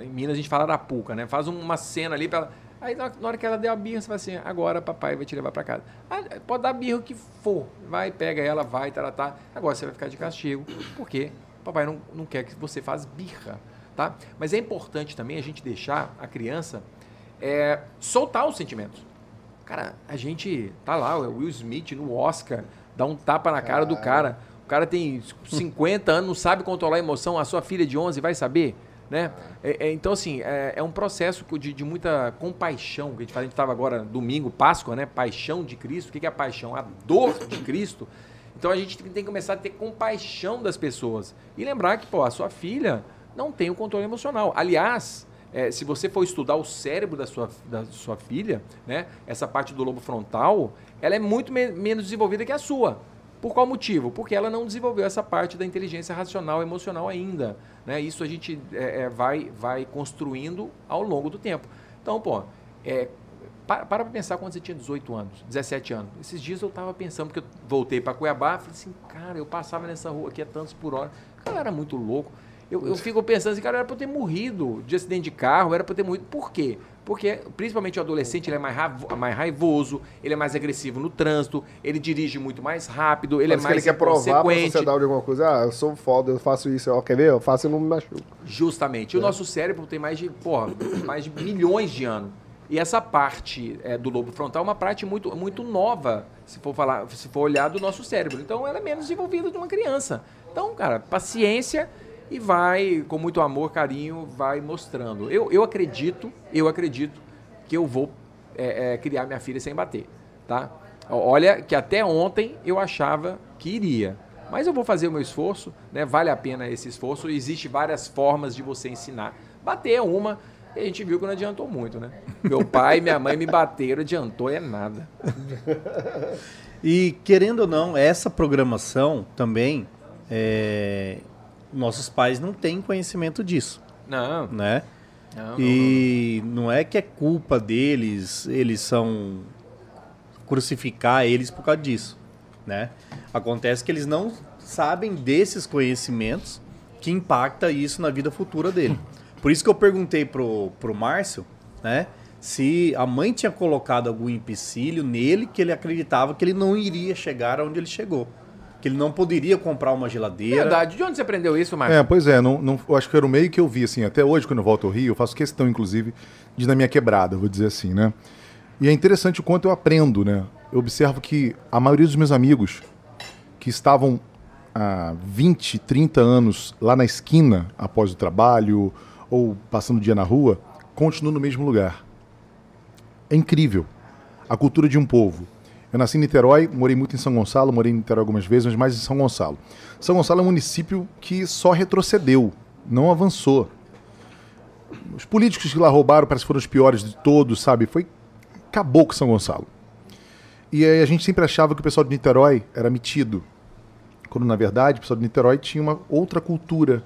Em Minas a gente fala da puca, né? Faz uma cena ali para Aí na hora que ela der a birra, você vai assim, agora papai vai te levar para casa. Ah, pode dar birra o que for. Vai, pega ela, vai, tá, tá. Agora você vai ficar de castigo, porque papai não, não quer que você faça birra, tá? Mas é importante também a gente deixar a criança é, soltar os sentimentos. Cara, a gente tá lá, o Will Smith no Oscar, dá um tapa na cara do cara. O cara tem 50 anos, não sabe controlar a emoção. A sua filha de 11 vai saber? Né? É, é, então, assim, é, é, um processo de, de muita compaixão. Que a gente fala, a gente estava agora, domingo, Páscoa, né? Paixão de Cristo. O que é a paixão? A dor de Cristo. Então a gente tem que começar a ter compaixão das pessoas. E lembrar que, pô, a sua filha não tem o controle emocional. Aliás, é, se você for estudar o cérebro da sua, da sua filha, né? Essa parte do lobo frontal, ela é muito me menos desenvolvida que a sua. Por qual motivo? Porque ela não desenvolveu essa parte da inteligência racional emocional ainda. Né? Isso a gente é, vai, vai construindo ao longo do tempo. Então, pô, é, para para pensar quando você tinha 18 anos, 17 anos. Esses dias eu estava pensando, porque eu voltei para Cuiabá, falei assim, cara, eu passava nessa rua aqui a tantos por hora. Cara, era muito louco. Eu, eu fico pensando assim, cara, era para eu ter morrido de acidente de carro, era para eu ter morrido. Por quê? Porque, principalmente o adolescente, ele é mais, mais raivoso, ele é mais agressivo no trânsito, ele dirige muito mais rápido, ele é Parece é mais que ele quer provar pra sociedade alguma coisa. Ah, eu sou foda, eu faço isso. Ó, quer ver? Eu faço e não me machuco. Justamente. É. O nosso cérebro tem mais de, porra, mais de milhões de anos. E essa parte é, do lobo frontal é uma parte muito, muito nova, se for, falar, se for olhar do nosso cérebro. Então, ela é menos desenvolvida de uma criança. Então, cara, paciência e vai, com muito amor, carinho, vai mostrando. Eu, eu acredito, eu acredito que eu vou é, é, criar minha filha sem bater, tá? Olha que até ontem eu achava que iria, mas eu vou fazer o meu esforço, né? Vale a pena esse esforço. Existem várias formas de você ensinar. Bater é uma, e a gente viu que não adiantou muito, né? Meu pai e minha mãe me bateram, adiantou é nada. E querendo ou não, essa programação também é, nossos pais não têm conhecimento disso. Não. Né? Não, e não, não, não, é que é culpa deles, eles são crucificar eles por causa disso, né? Acontece que eles não sabem desses conhecimentos que impacta isso na vida futura dele. Por isso que eu perguntei pro, pro Márcio, né? Se a mãe tinha colocado algum empecilho nele que ele acreditava que ele não iria chegar aonde ele chegou que ele não poderia comprar uma geladeira. Verdade. De onde você aprendeu isso, Marcos? É, pois é. Não, não, eu acho que era o meio que eu vi, assim, até hoje, quando eu volto ao Rio, eu faço questão, inclusive, de ir na minha quebrada, vou dizer assim, né? E é interessante o quanto eu aprendo, né? Eu observo que a maioria dos meus amigos que estavam há 20, 30 anos lá na esquina após o trabalho ou passando o dia na rua, continuam no mesmo lugar. É incrível. A cultura de um povo eu nasci em Niterói, morei muito em São Gonçalo, morei em Niterói algumas vezes, mas mais em São Gonçalo. São Gonçalo é um município que só retrocedeu, não avançou. Os políticos que lá roubaram parece que foram os piores de todos, sabe? Foi. Acabou com São Gonçalo. E aí a gente sempre achava que o pessoal de Niterói era metido. Quando na verdade o pessoal de Niterói tinha uma outra cultura.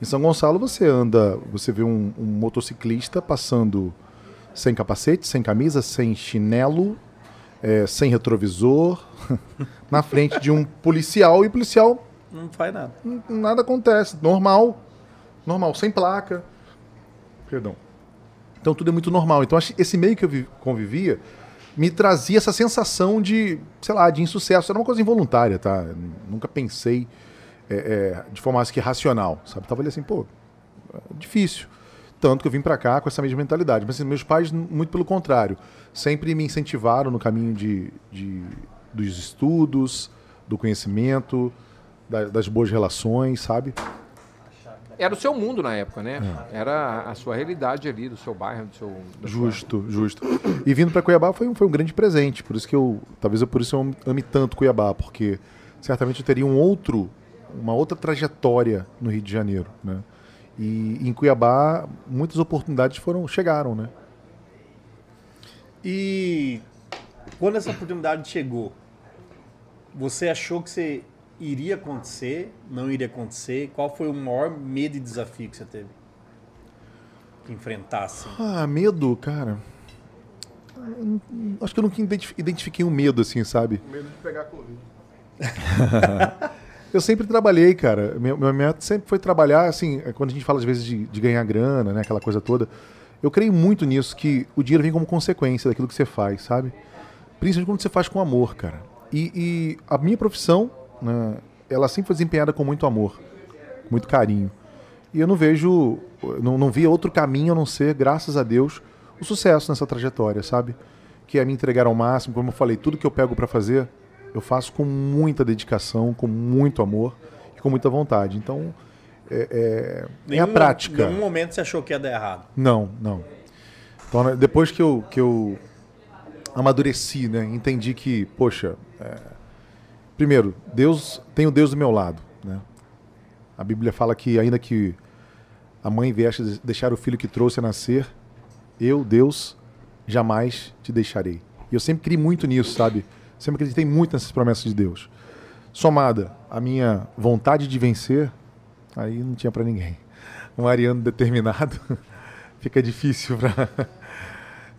Em São Gonçalo você anda, você vê um, um motociclista passando sem capacete, sem camisa, sem chinelo, é, sem retrovisor, na frente de um policial e o policial. Não faz nada. Nada acontece. Normal. Normal, sem placa. Perdão. Então tudo é muito normal. Então esse meio que eu convivia me trazia essa sensação de, sei lá, de insucesso. Era uma coisa involuntária, tá? nunca pensei é, é, de forma mais que racional, sabe? Tava ali assim, pô, é difícil. Tanto que eu vim para cá com essa mesma mentalidade. Mas assim, meus pais, muito pelo contrário, sempre me incentivaram no caminho de, de, dos estudos, do conhecimento, da, das boas relações, sabe? Era o seu mundo na época, né? É. Era a sua realidade ali, do seu bairro, do seu. Justo, justo. E vindo para Cuiabá foi um, foi um grande presente. Por isso que eu. Talvez eu por isso eu ame tanto Cuiabá, porque certamente eu teria um outro, uma outra trajetória no Rio de Janeiro, né? E em Cuiabá muitas oportunidades foram chegaram, né? E quando essa oportunidade chegou, você achou que você iria acontecer, não iria acontecer? Qual foi o maior medo e desafio que você teve? Que enfrentasse? Ah, medo, cara. Acho que eu nunca identifiquei um medo assim, sabe? Medo de pegar Covid. eu sempre trabalhei, cara. Meu, meu sempre foi trabalhar, assim, é quando a gente fala às vezes de, de ganhar grana, né, aquela coisa toda. Eu creio muito nisso, que o dinheiro vem como consequência daquilo que você faz, sabe? Principalmente quando você faz com amor, cara. E, e a minha profissão, né, ela sempre foi desempenhada com muito amor, muito carinho. E eu não vejo, não, não via outro caminho a não ser, graças a Deus, o sucesso nessa trajetória, sabe? Que é me entregar ao máximo, como eu falei, tudo que eu pego para fazer, eu faço com muita dedicação, com muito amor e com muita vontade. Então, é, é, é a prática. Em nenhum momento você achou que ia dar errado? Não, não. Então, depois que eu, que eu amadureci, né, entendi que, poxa, é, primeiro, Deus tem o Deus do meu lado. Né? A Bíblia fala que, ainda que a mãe viesse deixar o filho que trouxe a nascer, eu, Deus, jamais te deixarei. E eu sempre criei muito nisso, sabe? Sempre acreditei muito nessas promessas de Deus. Somada a minha vontade de vencer, aí não tinha para ninguém. Um ariano determinado fica difícil para.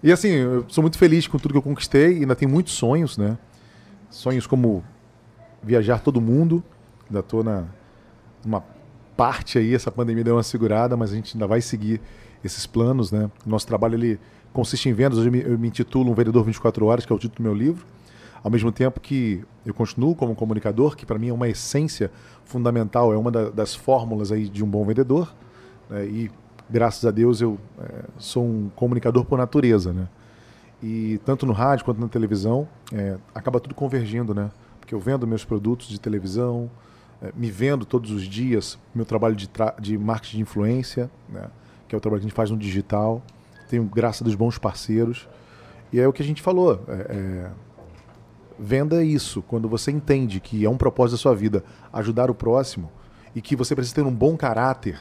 e assim, eu sou muito feliz com tudo que eu conquistei, ainda tenho muitos sonhos, né? Sonhos como viajar todo mundo. Ainda estou na uma parte aí, essa pandemia deu uma segurada, mas a gente ainda vai seguir esses planos, né? Nosso trabalho ele consiste em vendas. Hoje eu me, eu me intitulo Um Vendedor 24 Horas, que é o título do meu livro. Ao mesmo tempo que eu continuo como comunicador, que para mim é uma essência fundamental, é uma da, das fórmulas aí de um bom vendedor. Né? E graças a Deus eu é, sou um comunicador por natureza, né? E tanto no rádio quanto na televisão é, acaba tudo convergindo, né? Porque eu vendo meus produtos de televisão, é, me vendo todos os dias, meu trabalho de, de marketing de influência, né? que é o trabalho que a gente faz no digital. Tenho graça dos bons parceiros. E é o que a gente falou. É, é Venda é isso, quando você entende que é um propósito da sua vida ajudar o próximo e que você precisa ter um bom caráter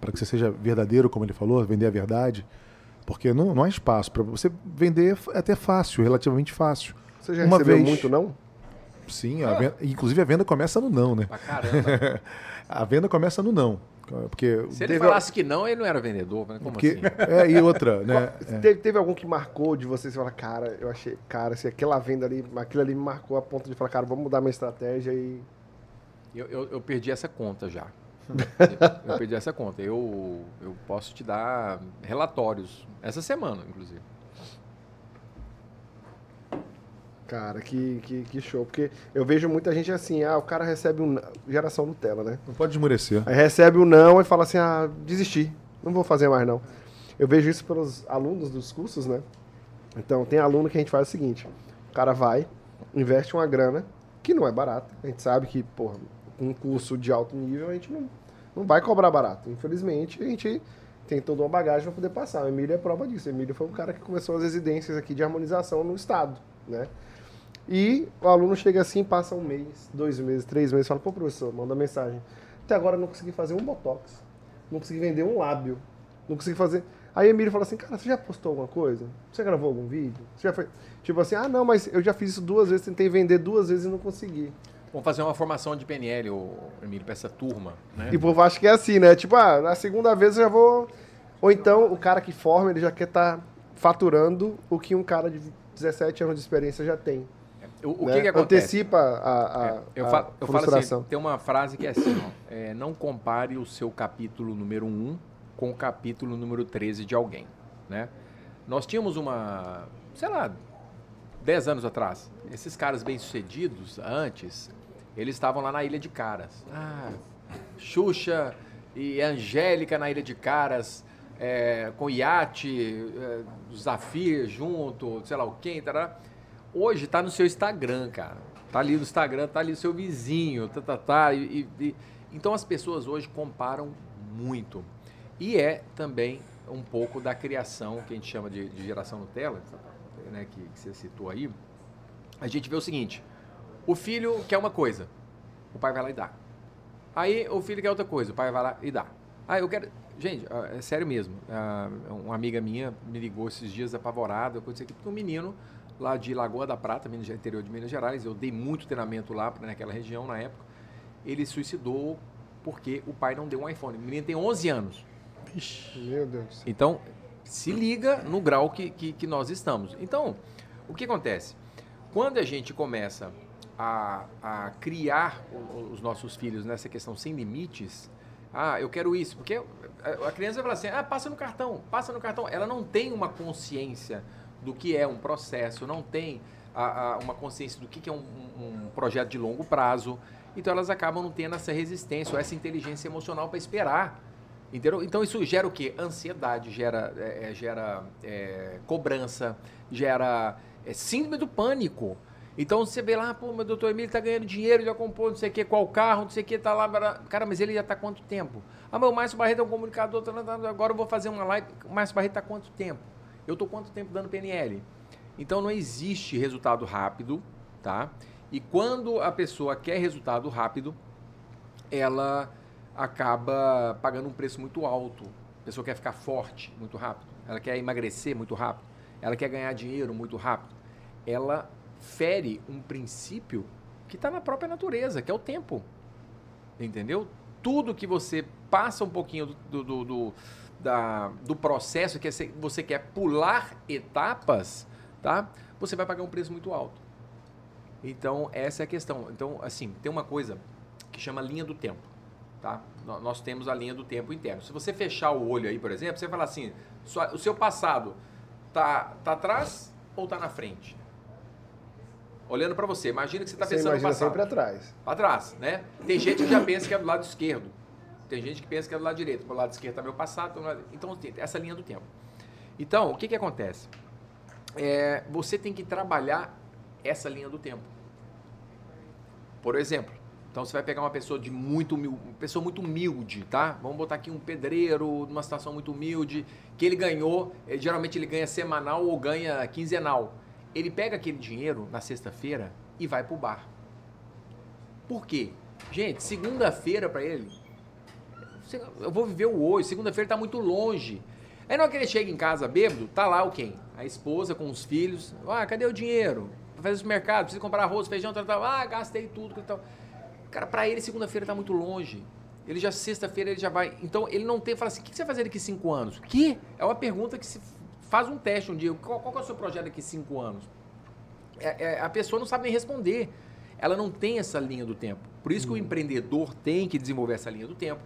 para que você seja verdadeiro, como ele falou, vender a verdade, porque não, não há espaço para você vender é até fácil, relativamente fácil. Você já Uma recebeu vez... muito não? Sim, a venda, inclusive a venda começa no não, né? Pra caramba. a venda começa no não. Porque Se ele falasse que não, ele não era vendedor, né? Como porque, assim? É, e outra, né? É. Teve, teve, algum que marcou de você? Você fala, cara, eu achei, cara, se aquela venda ali, aquilo ali me marcou a ponto de falar, cara, vamos mudar minha estratégia e. Eu, eu, eu perdi essa conta já. eu perdi essa conta. Eu, eu posso te dar relatórios, essa semana, inclusive. Cara, que, que, que, show. Porque eu vejo muita gente assim, ah, o cara recebe um. Geração Nutella, né? Não pode esmorecer. Aí recebe o um não e fala assim, ah, desisti. Não vou fazer mais não. Eu vejo isso pelos alunos dos cursos, né? Então, tem aluno que a gente faz o seguinte: o cara vai, investe uma grana, que não é barata. A gente sabe que, porra, um curso de alto nível a gente não, não vai cobrar barato. Infelizmente, a gente tem toda uma bagagem para poder passar. O Emílio é prova disso. O Emílio foi o cara que começou as residências aqui de harmonização no estado, né? E o aluno chega assim, passa um mês, dois meses, três meses, fala, pô, professor, manda mensagem. Até agora eu não consegui fazer um botox, não consegui vender um lábio, não consegui fazer. Aí Emílio fala assim, cara, você já postou alguma coisa? Você gravou algum vídeo? Você já foi. Tipo assim, ah, não, mas eu já fiz isso duas vezes, tentei vender duas vezes e não consegui. Vamos fazer uma formação de PNL, Emílio, para essa turma, né? E o povo acha que é assim, né? Tipo, ah, na segunda vez eu já vou. Ou então o cara que forma, ele já quer estar tá faturando o que um cara de 17 anos de experiência já tem. O, o né? que, que acontece? Antecipa a, a, é, eu, falo, eu falo assim, tem uma frase que é assim, ó, é, não compare o seu capítulo número 1 com o capítulo número 13 de alguém, né? Nós tínhamos uma, sei lá, 10 anos atrás, esses caras bem-sucedidos, antes, eles estavam lá na Ilha de Caras. Ah, Xuxa e Angélica na Ilha de Caras, é, com iate, é, Zafir junto, sei lá o quem, tará Hoje tá no seu Instagram, cara. Tá ali no Instagram, tá ali o seu vizinho, tá, tá, tá. E, e, então as pessoas hoje comparam muito. E é também um pouco da criação que a gente chama de, de geração Nutella, né, que, que você citou aí. A gente vê o seguinte: o filho quer uma coisa, o pai vai lá e dá. Aí o filho quer outra coisa, o pai vai lá e dá. Ah, eu quero. Gente, é sério mesmo. Uma amiga minha me ligou esses dias apavorada, eu aqui, porque um menino lá de Lagoa da Prata, Minas, interior de Minas Gerais, eu dei muito treinamento lá naquela região na época, ele suicidou porque o pai não deu um iPhone. O menino tem 11 anos. Ixi, meu Deus. Então, se liga no grau que, que, que nós estamos. Então, o que acontece? Quando a gente começa a, a criar os nossos filhos nessa questão sem limites, ah, eu quero isso, porque a criança vai falar assim, ah, passa no cartão, passa no cartão. Ela não tem uma consciência do que é um processo, não tem a, a, uma consciência do que, que é um, um, projeto de longo prazo. Então elas acabam não tendo essa resistência ou essa inteligência emocional para esperar. Entendeu? Então isso gera o quê? Ansiedade, gera, é, é gera é, cobrança, gera é, síndrome do pânico. Então você vê lá, pô, meu doutor Emílio tá ganhando dinheiro, já comprou não sei o que, qual carro, não sei o que, tá lá. Cara, mas ele já tá quanto tempo? Ah, meu, o Márcio Barreto é um comunicador, tá, tá, tá, agora eu vou fazer uma live. O Márcio Barreto tá quanto tempo? Eu tô quanto tempo dando PNL? Então não existe resultado rápido, tá? E quando a pessoa quer resultado rápido, ela acaba pagando um preço muito alto. A pessoa quer ficar forte muito rápido, ela quer emagrecer muito rápido, ela quer ganhar dinheiro muito rápido. Ela fere um princípio que está na própria natureza, que é o tempo. Entendeu? Tudo que você passa um pouquinho do, do, do, da, do processo, que é você quer pular etapas, tá? Você vai pagar um preço muito alto. Então, essa é a questão. Então, assim, tem uma coisa que chama linha do tempo, tá? Nós temos a linha do tempo interno. Se você fechar o olho aí, por exemplo, você falar assim, o seu passado tá, tá atrás ou tá na frente? olhando para você. Imagina que você está pensando no passado. sempre atrás. Para trás, né? Tem gente que já pensa que é do lado esquerdo. Tem gente que pensa que é do lado direito. Para o lado esquerdo está meu passado. Então, essa linha do tempo. Então, o que, que acontece? É, você tem que trabalhar essa linha do tempo. Por exemplo, então você vai pegar uma pessoa de muito humilde, pessoa muito humilde, tá? Vamos botar aqui um pedreiro numa situação muito humilde, que ele ganhou, eh, geralmente ele ganha semanal ou ganha quinzenal. Ele pega aquele dinheiro na sexta-feira e vai pro bar. Por quê? Gente, segunda-feira para ele, eu vou viver o hoje, segunda-feira tá muito longe. Aí na hora que ele chega em casa bêbado, tá lá o quem? A esposa com os filhos. Ah, cadê o dinheiro? Vai fazer mercado, precisa comprar arroz, feijão, tal, tal. Ah, gastei tudo. Tal. Cara, para ele segunda-feira tá muito longe. Ele já sexta-feira ele já vai. Então ele não tem. Fala assim: o que você vai fazer daqui cinco anos? Que? É uma pergunta que se Faz um teste um dia. Qual, qual é o seu projeto daqui cinco anos? É, é, a pessoa não sabe nem responder. Ela não tem essa linha do tempo. Por isso que o hum. empreendedor tem que desenvolver essa linha do tempo.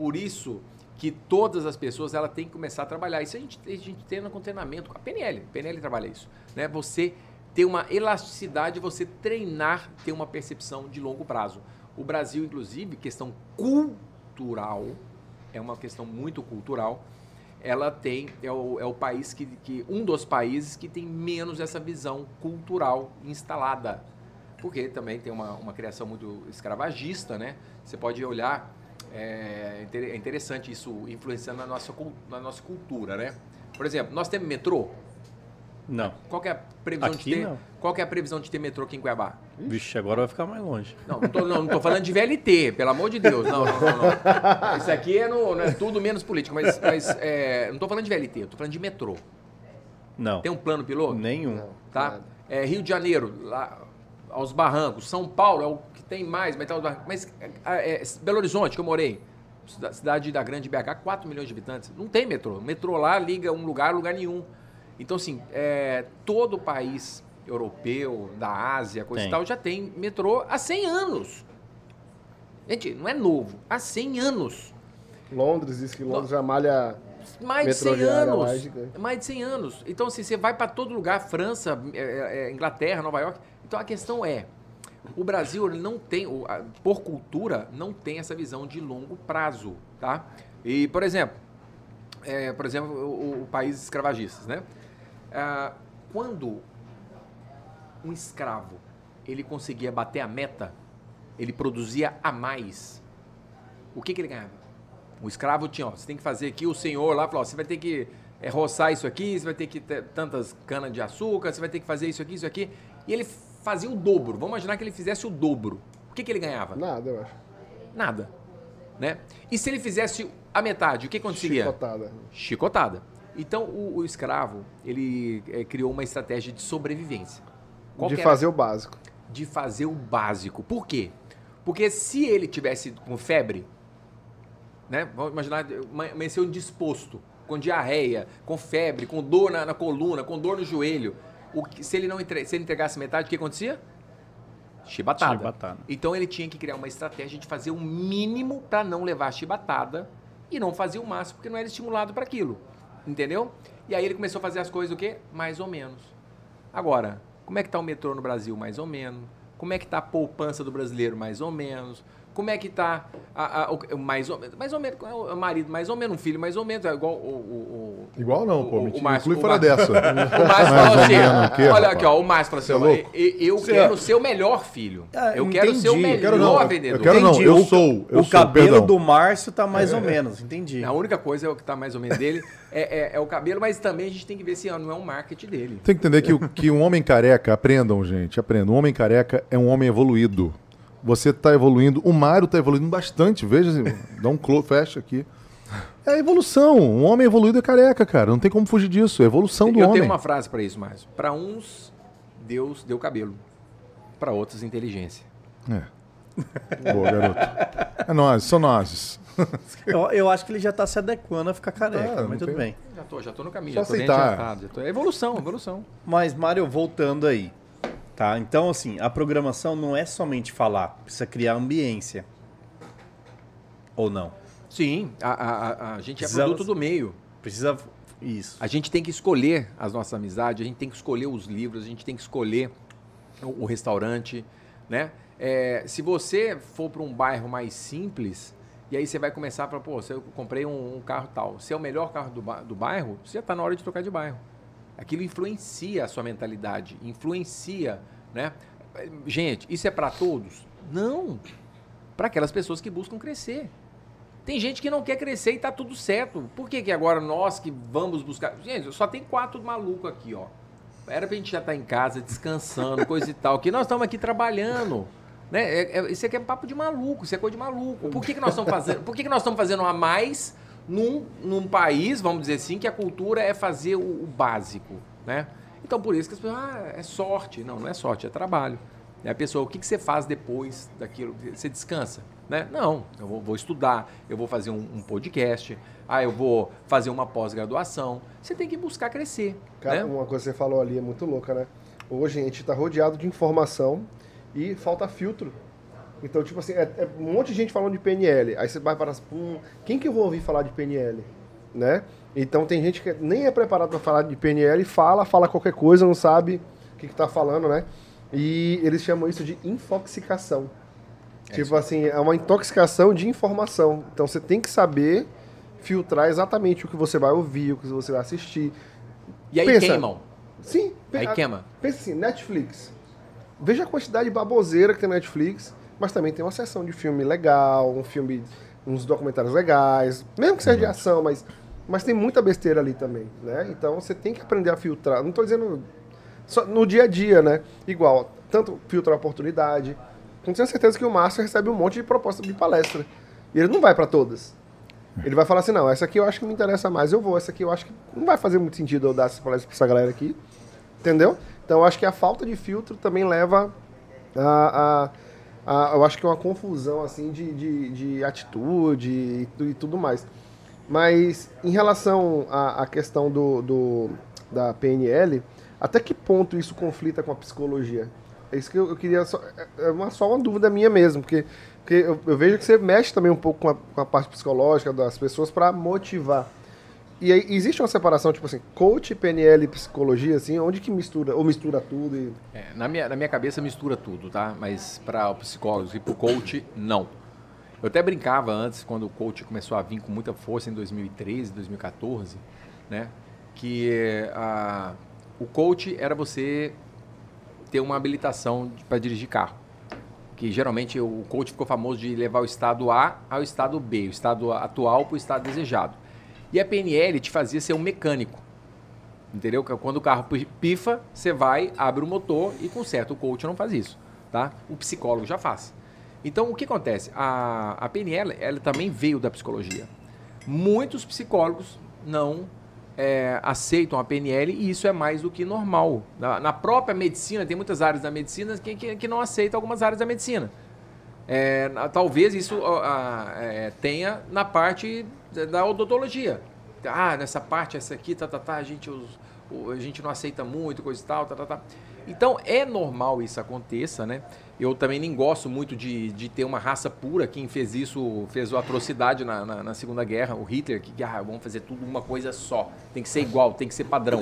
Por isso que todas as pessoas ela tem que começar a trabalhar. Isso a gente, a gente tem no treinamento. A PNL, a PNL trabalha isso. Né? Você ter uma elasticidade, você treinar, ter uma percepção de longo prazo. O Brasil, inclusive, questão cultural, é uma questão muito cultural ela tem é o, é o país que, que um dos países que tem menos essa visão cultural instalada porque também tem uma, uma criação muito escravagista né você pode olhar é, é interessante isso influenciando na nossa na nossa cultura né por exemplo nós temos metrô não. Qual é a previsão aqui, de ter? Não. Qual é a previsão de ter metrô aqui em Cuiabá? Vixe, agora vai ficar mais longe. Não, não tô, não, não tô falando de VLT, pelo amor de Deus. Não, não, não. não. Isso aqui é, no, é tudo menos político, mas, mas é, não tô falando de VLT, eu tô falando de metrô. Não. Tem um plano piloto? Nenhum. Tá? É, Rio de Janeiro, lá aos barrancos. São Paulo é o tem mais, mas, tá mas é, é, Belo Horizonte, que eu morei, cidade da grande BH, 4 milhões de habitantes, não tem metrô. O metrô lá liga um lugar, lugar nenhum. Então, assim, é, todo país europeu, da Ásia, coisa tem. e tal, já tem metrô há 100 anos. Gente, não é novo, há 100 anos. Londres, diz que Londres já malha mais de 100 anos. Mais, mais de 100 anos. Então, assim, você vai para todo lugar, França, é, é, é, Inglaterra, Nova York. Então, a questão é, o Brasil ele não tem, por cultura, não tem essa visão de longo prazo, tá? E, por exemplo, é, por exemplo, o, o país escravagistas, né? Ah, quando um escravo, ele conseguia bater a meta, ele produzia a mais, o que, que ele ganhava? O escravo tinha, ó, você tem que fazer aqui, o senhor lá falou, ó, você vai ter que é, roçar isso aqui, você vai ter que ter tantas canas de açúcar, você vai ter que fazer isso aqui, isso aqui. E ele fazia o dobro. Vamos imaginar que ele fizesse o dobro. O que, que ele ganhava? Nada, eu acho. Nada. Né? E se ele fizesse a metade, o que aconteceria? Chicotada. Chicotada. Então, o, o escravo, ele é, criou uma estratégia de sobrevivência. Qual de fazer o básico. De fazer o básico. Por quê? Porque se ele tivesse com febre, né? Vamos imaginar, amanheceu indisposto, com diarreia, com febre, com dor na, na coluna, com dor no joelho. O que, se, ele não entre, se ele entregasse metade, o que acontecia? Chibatada. chibatada. Então ele tinha que criar uma estratégia de fazer o mínimo para não levar chibatada e não fazer o máximo, porque não era estimulado para aquilo. Entendeu? E aí ele começou a fazer as coisas o quê? Mais ou menos. Agora, como é que está o metrô no Brasil? Mais ou menos. Como é que está a poupança do brasileiro? Mais ou menos. Como é que tá a, a, o, mais ou menos, mais ou menos, o marido, mais ou menos, um filho, mais ou menos, é igual o, o, o Igual não, pô, o, o Márcio, inclui fora dessa. O Márcio falou assim, olha aqui, ó, o Márcio falou assim, é eu, eu quero ser o melhor filho. Ah, eu quero ser o melhor quero não, vendedor. Eu quero não, eu sou. Eu o sou, cabelo perdão. do Márcio tá mais é. ou menos, entendi. A única coisa é o que tá mais ou menos dele é, é, é, o cabelo, mas também a gente tem que ver se não é um marketing dele. Tem que entender que, que um homem careca, aprendam, gente, aprendam. Um homem careca é um homem evoluído. Você está evoluindo. O Mário está evoluindo bastante. Veja, assim, dá um close, fecha aqui. É a evolução. Um homem evoluído é careca, cara. Não tem como fugir disso. É a evolução do Eu homem. Eu tenho uma frase para isso, mais. Para uns, Deus deu cabelo. Para outros, inteligência. É. Boa, garoto. É nós, são nós. Eu, eu, acho que ele já está se adequando a ficar careca, ah, mas tudo tem... bem. Já tô, já tô no caminho, Só já tô aceitar. Já tô... É evolução, evolução. Mas, Mário, voltando aí. Tá? Então, assim, a programação não é somente falar, precisa criar ambiência. Ou não? Sim, a, a, a gente precisa, é produto do meio. Precisa. Isso. A gente tem que escolher as nossas amizades, a gente tem que escolher os livros, a gente tem que escolher o, o restaurante, né? É, se você for para um bairro mais simples, e aí você vai começar para, pô, eu comprei um, um, carro tal, se é o melhor carro do, do bairro, você já está na hora de trocar de bairro. Aquilo influencia a sua mentalidade, influencia, né? Gente, isso é para todos? Não. Para aquelas pessoas que buscam crescer. Tem gente que não quer crescer e tá tudo certo. Por que, que agora nós que vamos buscar. Gente, só tem quatro malucos aqui, ó. Era pra gente já estar tá em casa, descansando, coisa e tal. Que nós estamos aqui trabalhando. Né? É, é, isso aqui é papo de maluco, isso é coisa de maluco. Por que, que nós estamos fazendo? Por que, que nós estamos fazendo a mais num, num país, vamos dizer assim, que a cultura é fazer o, o básico, né? Então, por isso que as pessoas, ah, é sorte. Não, não é sorte, é trabalho. E a pessoa, o que, que você faz depois daquilo? Você descansa? Né? Não, eu vou, vou estudar, eu vou fazer um, um, podcast, ah, eu vou fazer uma pós-graduação. Você tem que buscar crescer. Cara, né? uma coisa que você falou ali é muito louca, né? Hoje a gente está rodeado de informação e falta filtro. Então, tipo assim, é, é, um monte de gente falando de PNL. Aí você vai para hum, quem que eu vou ouvir falar de PNL? Né? Então tem gente que nem é preparado para falar de PNL, fala, fala qualquer coisa, não sabe o que está falando, né? E eles chamam isso de infoxicação. É tipo isso. assim, é uma intoxicação de informação. Então você tem que saber filtrar exatamente o que você vai ouvir, o que você vai assistir. E aí pensa, queimam. Sim. Aí queima. Pensa assim, Netflix. Veja a quantidade de baboseira que tem na Netflix mas também tem uma sessão de filme legal, um filme, uns documentários legais, mesmo que seja de ação, mas, mas tem muita besteira ali também, né? Então você tem que aprender a filtrar. Não estou dizendo só no dia a dia, né? Igual, tanto filtrar a oportunidade. Com certeza que o Márcio recebe um monte de propostas de palestra. E ele não vai para todas. Ele vai falar assim, não, essa aqui eu acho que me interessa mais, eu vou. Essa aqui eu acho que não vai fazer muito sentido eu dar essa palestra para essa galera aqui. Entendeu? Então eu acho que a falta de filtro também leva a, a a, eu acho que é uma confusão assim de, de, de atitude e, e, tudo mais. Mas em relação à, à questão do, do, da PNL, até que ponto isso conflita com a psicologia? É isso que eu, eu queria. Só, é, é uma, só uma dúvida minha mesmo, porque, porque eu, eu, vejo que você mexe também um pouco com a, com a parte psicológica das pessoas para motivar. E aí, existe uma separação, tipo assim, coach, PNL e psicologia, assim, onde que mistura, ou mistura tudo? E... É, na, minha, na minha cabeça mistura tudo, tá? Mas para o psicólogo e para o coach, não. Eu até brincava antes, quando o coach começou a vir com muita força em 2013, 2014, né? Que a, o coach era você ter uma habilitação para dirigir carro. Que geralmente o coach ficou famoso de levar o estado A ao estado B, o estado atual para o estado desejado. E a PNL te fazia ser um mecânico. Entendeu? Quando o carro pifa, você vai, abre o motor e conserta. O coach não faz isso, tá? O psicólogo já faz. Então, o que acontece? A, a PNL, ela também veio da psicologia. Muitos psicólogos não é, aceitam a PNL e isso é mais do que normal. Na, na própria medicina, tem muitas áreas da medicina que, que, que não aceitam algumas áreas da medicina. É, talvez isso é, tenha na parte da odontologia. Ah, nessa parte, essa aqui, tá, tá, tá, a gente, os, a gente não aceita muito, coisa e tal, tá, tá, tá. Então, é normal isso aconteça, né? Eu também nem gosto muito de, de ter uma raça pura. Quem fez isso fez uma atrocidade na, na, na, Segunda Guerra, o Hitler, que ah, vamos fazer tudo uma coisa só. Tem que ser igual, tem que ser padrão.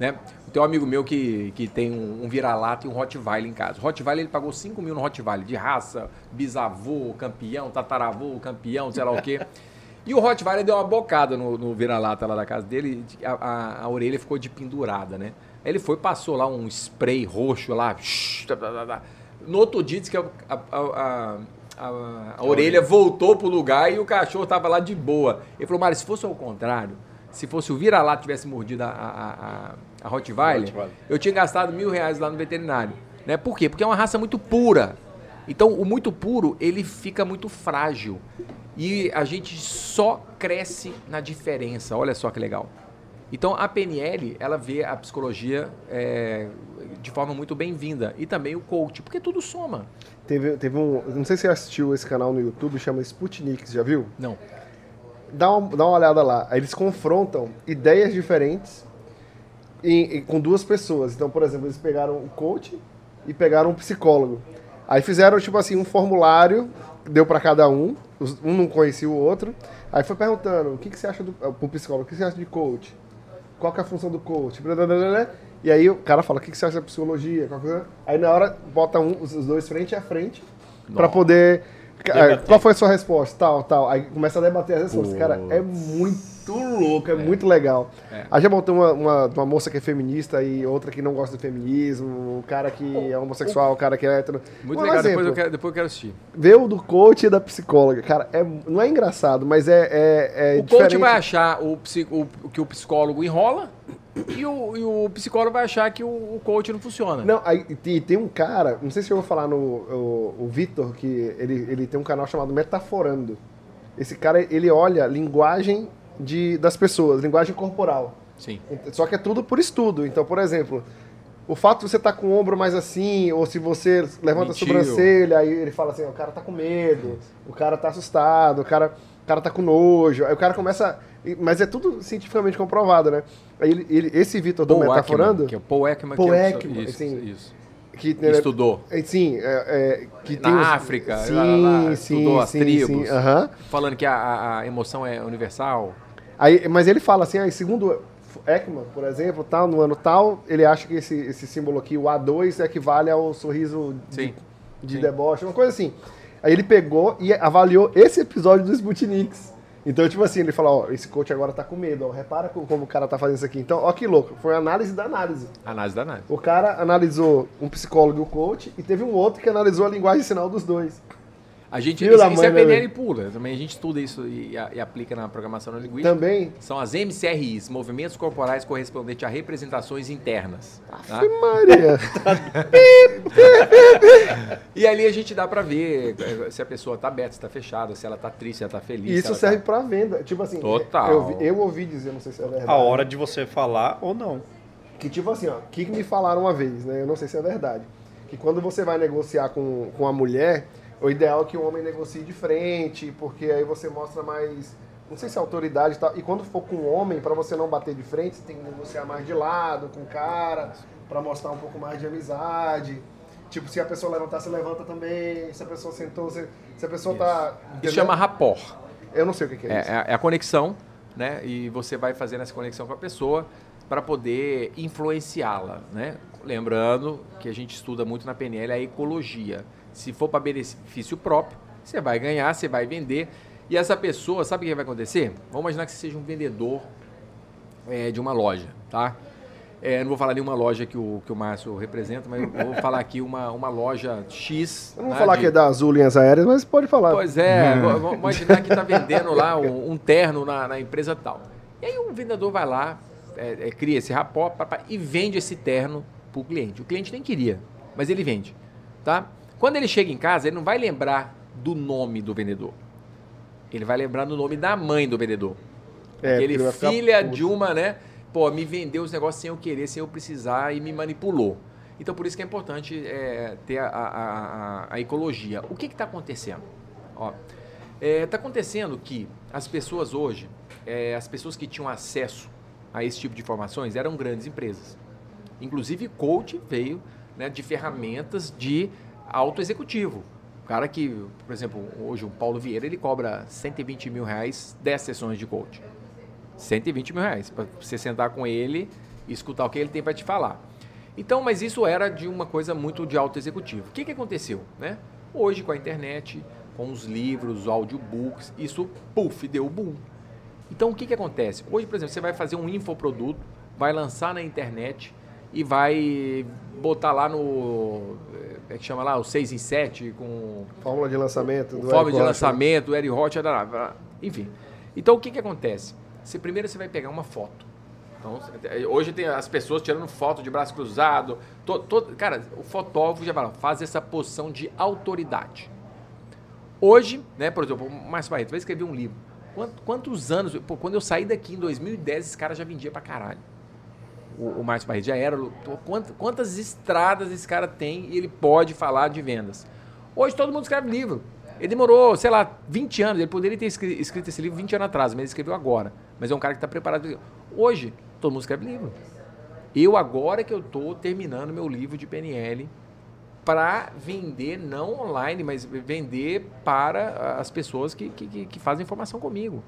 né? Tem um amigo meu que, que tem um, um vira-lata e um Rottweiler em casa. O Rottweiler ele pagou 5 mil no Rottweiler, de raça, bisavô, campeão, tataravô, campeão, sei lá o quê. E o Rottweiler deu uma bocada no, no vira-lata lá da casa dele, a, a, a orelha ficou de pendurada, né? Ele foi, passou lá um spray roxo lá, tá, tá, tá, no outro dia, disse que a, a, a, a, a orelha voltou pro lugar e o cachorro tava lá de boa. Ele falou, Mário, se fosse ao contrário, se fosse o vira-lata tivesse mordido a, a, a, Rottweiler, Rottweiler, eu tinha gastado mil reais lá no veterinário. Né? Por quê? Porque é uma raça muito pura. Então, o muito puro, ele fica muito frágil. E a gente só cresce na diferença. Olha só que legal. Então, a PNL, ela vê a psicologia é, de forma muito bem-vinda. E também o coach, porque tudo soma. Teve, teve um. Não sei se você assistiu esse canal no YouTube, chama Sputnik, já viu? Não. Dá uma, dá uma olhada lá. Eles confrontam ideias diferentes em, em, com duas pessoas. Então, por exemplo, eles pegaram o coach e pegaram um psicólogo. Aí fizeram, tipo assim, um formulário, deu para cada um, um não conhecia o outro. Aí foi perguntando, o que, que você acha do pro psicólogo, o que você acha de coach? Qual que é a função do coach? E aí o cara fala, o que, que você acha da psicologia? Aí na hora bota um, os dois frente a frente para poder. Debater. Qual foi a sua resposta? Tal, tal. Aí começa a debater as respostas. Cara, é muito louco, é, é. muito legal. É. Aí já botou uma, uma, uma, moça que é feminista e outra que não gosta do feminismo, um cara que é homossexual, um cara que é hétero. Muito um legal, depois eu, quero, depois eu quero assistir. Ver o do coach e da psicóloga. Cara, é, não é engraçado, mas é, é, é O diferente. coach vai achar o, o, que o psicólogo enrola e o, e o psicólogo vai achar que o, o coach não funciona. Não, aí tem, tem um cara, não sei se eu vou falar no o, o Vitor, que ele, ele tem um canal chamado Metaforando. Esse cara, ele olha linguagem de, das pessoas, linguagem corporal. Sim. Só que é tudo por estudo. Então, por exemplo, o fato de você estar tá com o ombro mais assim, ou se você levanta a sobrancelha, aí ele fala assim, o cara tá com medo, o cara tá assustado, o cara, o cara tá com nojo. Aí o cara começa. Mas é tudo cientificamente comprovado, né? Aí ele, ele esse Vitor do Metaforando. que é o Paul Ekman. Paul é Ekman, isso, assim, isso. Que, né, Estudou. É, sim, é, é, que Na os, África, sim, lá, lá, sim, estudou as sim, tribos. Sim, uh -huh. Falando que a, a emoção é universal. Aí, mas ele fala assim, aí, segundo Ekman, por exemplo, tal, no ano tal, ele acha que esse, esse símbolo aqui, o A2, equivale ao sorriso de, de deboche, uma coisa assim. Aí ele pegou e avaliou esse episódio do Sputniks. Então, tipo assim, ele falou, ó, esse coach agora tá com medo, ó, repara como o cara tá fazendo isso aqui. Então, ó que louco, foi análise da análise. Análise da análise. O cara analisou um psicólogo e o coach, e teve um outro que analisou a linguagem sinal dos dois. A gente, isso, isso é PNL pula. Também a gente estuda isso e, e aplica na programação linguística. Também. São as MCRIs, movimentos corporais correspondentes a representações internas. Tá? Maria! e ali a gente dá para ver eh, se a pessoa tá aberta, se tá fechada, se ela tá triste, se ela tá feliz. Isso serve tá... para venda. Tipo assim, Total. Eu, eu ouvi dizer, não sei se é verdade. A hora de você falar ou não. Que tipo assim, ó, que me falaram uma vez, né? Eu não sei se é verdade. Que quando você vai negociar com, com a mulher o ideal é que o homem negocie de frente, porque aí você mostra mais, não sei se é autoridade e tal. E quando for com o homem, para você não bater de frente, você tem que negociar mais de lado, com o cara, para mostrar um pouco mais de amizade. Tipo, se a pessoa levantar, você levanta também. Se a pessoa sentou, você, se a pessoa isso. tá. Isso chama rapport. Eu não sei o que, que é, é isso. É a conexão, né? E você vai fazendo essa conexão com a pessoa para poder influenciá-la, né? Lembrando que a gente estuda muito na PNL a ecologia. Se for para benefício próprio, você vai ganhar, você vai vender. E essa pessoa, sabe o que vai acontecer? Vamos imaginar que você seja um vendedor é, de uma loja, tá? É, não vou falar nenhuma loja que o, que o Márcio representa, mas eu vou falar aqui uma, uma loja X. Eu não vou né, falar de... que é da Azul Linhas Aéreas, mas pode falar. Pois é, vamos imaginar que está vendendo lá um, um terno na, na, empresa tal. E aí o vendedor vai lá, é, é, cria esse rapó e vende esse terno para o cliente. O cliente nem queria, mas ele vende. Tá? Quando ele chega em casa, ele não vai lembrar do nome do vendedor. Ele vai lembrar do nome da mãe do vendedor. É, Aquele filha de uma, né? pô, me vendeu os negócios sem eu querer, sem eu precisar e me manipulou. Então, por isso que é importante é, ter a, a, a, a, ecologia. O que está acontecendo? Está é, tá acontecendo que as pessoas hoje, é, as pessoas que tinham acesso a esse tipo de informações eram grandes empresas. Inclusive, coach veio né, de ferramentas de auto-executivo. O cara que, por exemplo, hoje o Paulo Vieira, ele cobra 120 mil reais 10 sessões de coach. 120 mil reais para você sentar com ele e escutar o que ele tem para te falar. Então, mas isso era de uma coisa muito de alto executivo. O que, que aconteceu? Né? Hoje, com a internet, com os livros, audiobooks, isso, puff, deu boom. Então, o que, que acontece? Hoje, por exemplo, você vai fazer um infoproduto, vai lançar na internet e vai botar lá no. É que chama lá? O 6 em 7 com. Fórmula de lançamento. Do fórmula de lançamento, do Eric Rocha, enfim. Então, o que, que acontece? Você, primeiro você vai pegar uma foto. Então, hoje tem as pessoas tirando foto de braço cruzado. To, to, cara, o fotógrafo já fala, faz essa posição de autoridade. Hoje, né, por exemplo, o Márcio Barreto vai escrever um livro. Quantos, quantos anos? Pô, quando eu saí daqui em 2010, esse cara já vendia pra caralho. O, o Márcio Barreto já era. Quantas, quantas estradas esse cara tem e ele pode falar de vendas? Hoje todo mundo escreve livro. Ele demorou, sei lá, 20 anos. Ele poderia ter escrito esse livro 20 anos atrás, mas ele escreveu agora. Mas é um cara que está preparado. Hoje, todo mundo escreve livro. Eu agora que eu estou terminando meu livro de PNL para vender, não online, mas vender para as pessoas que, que, que fazem informação comigo.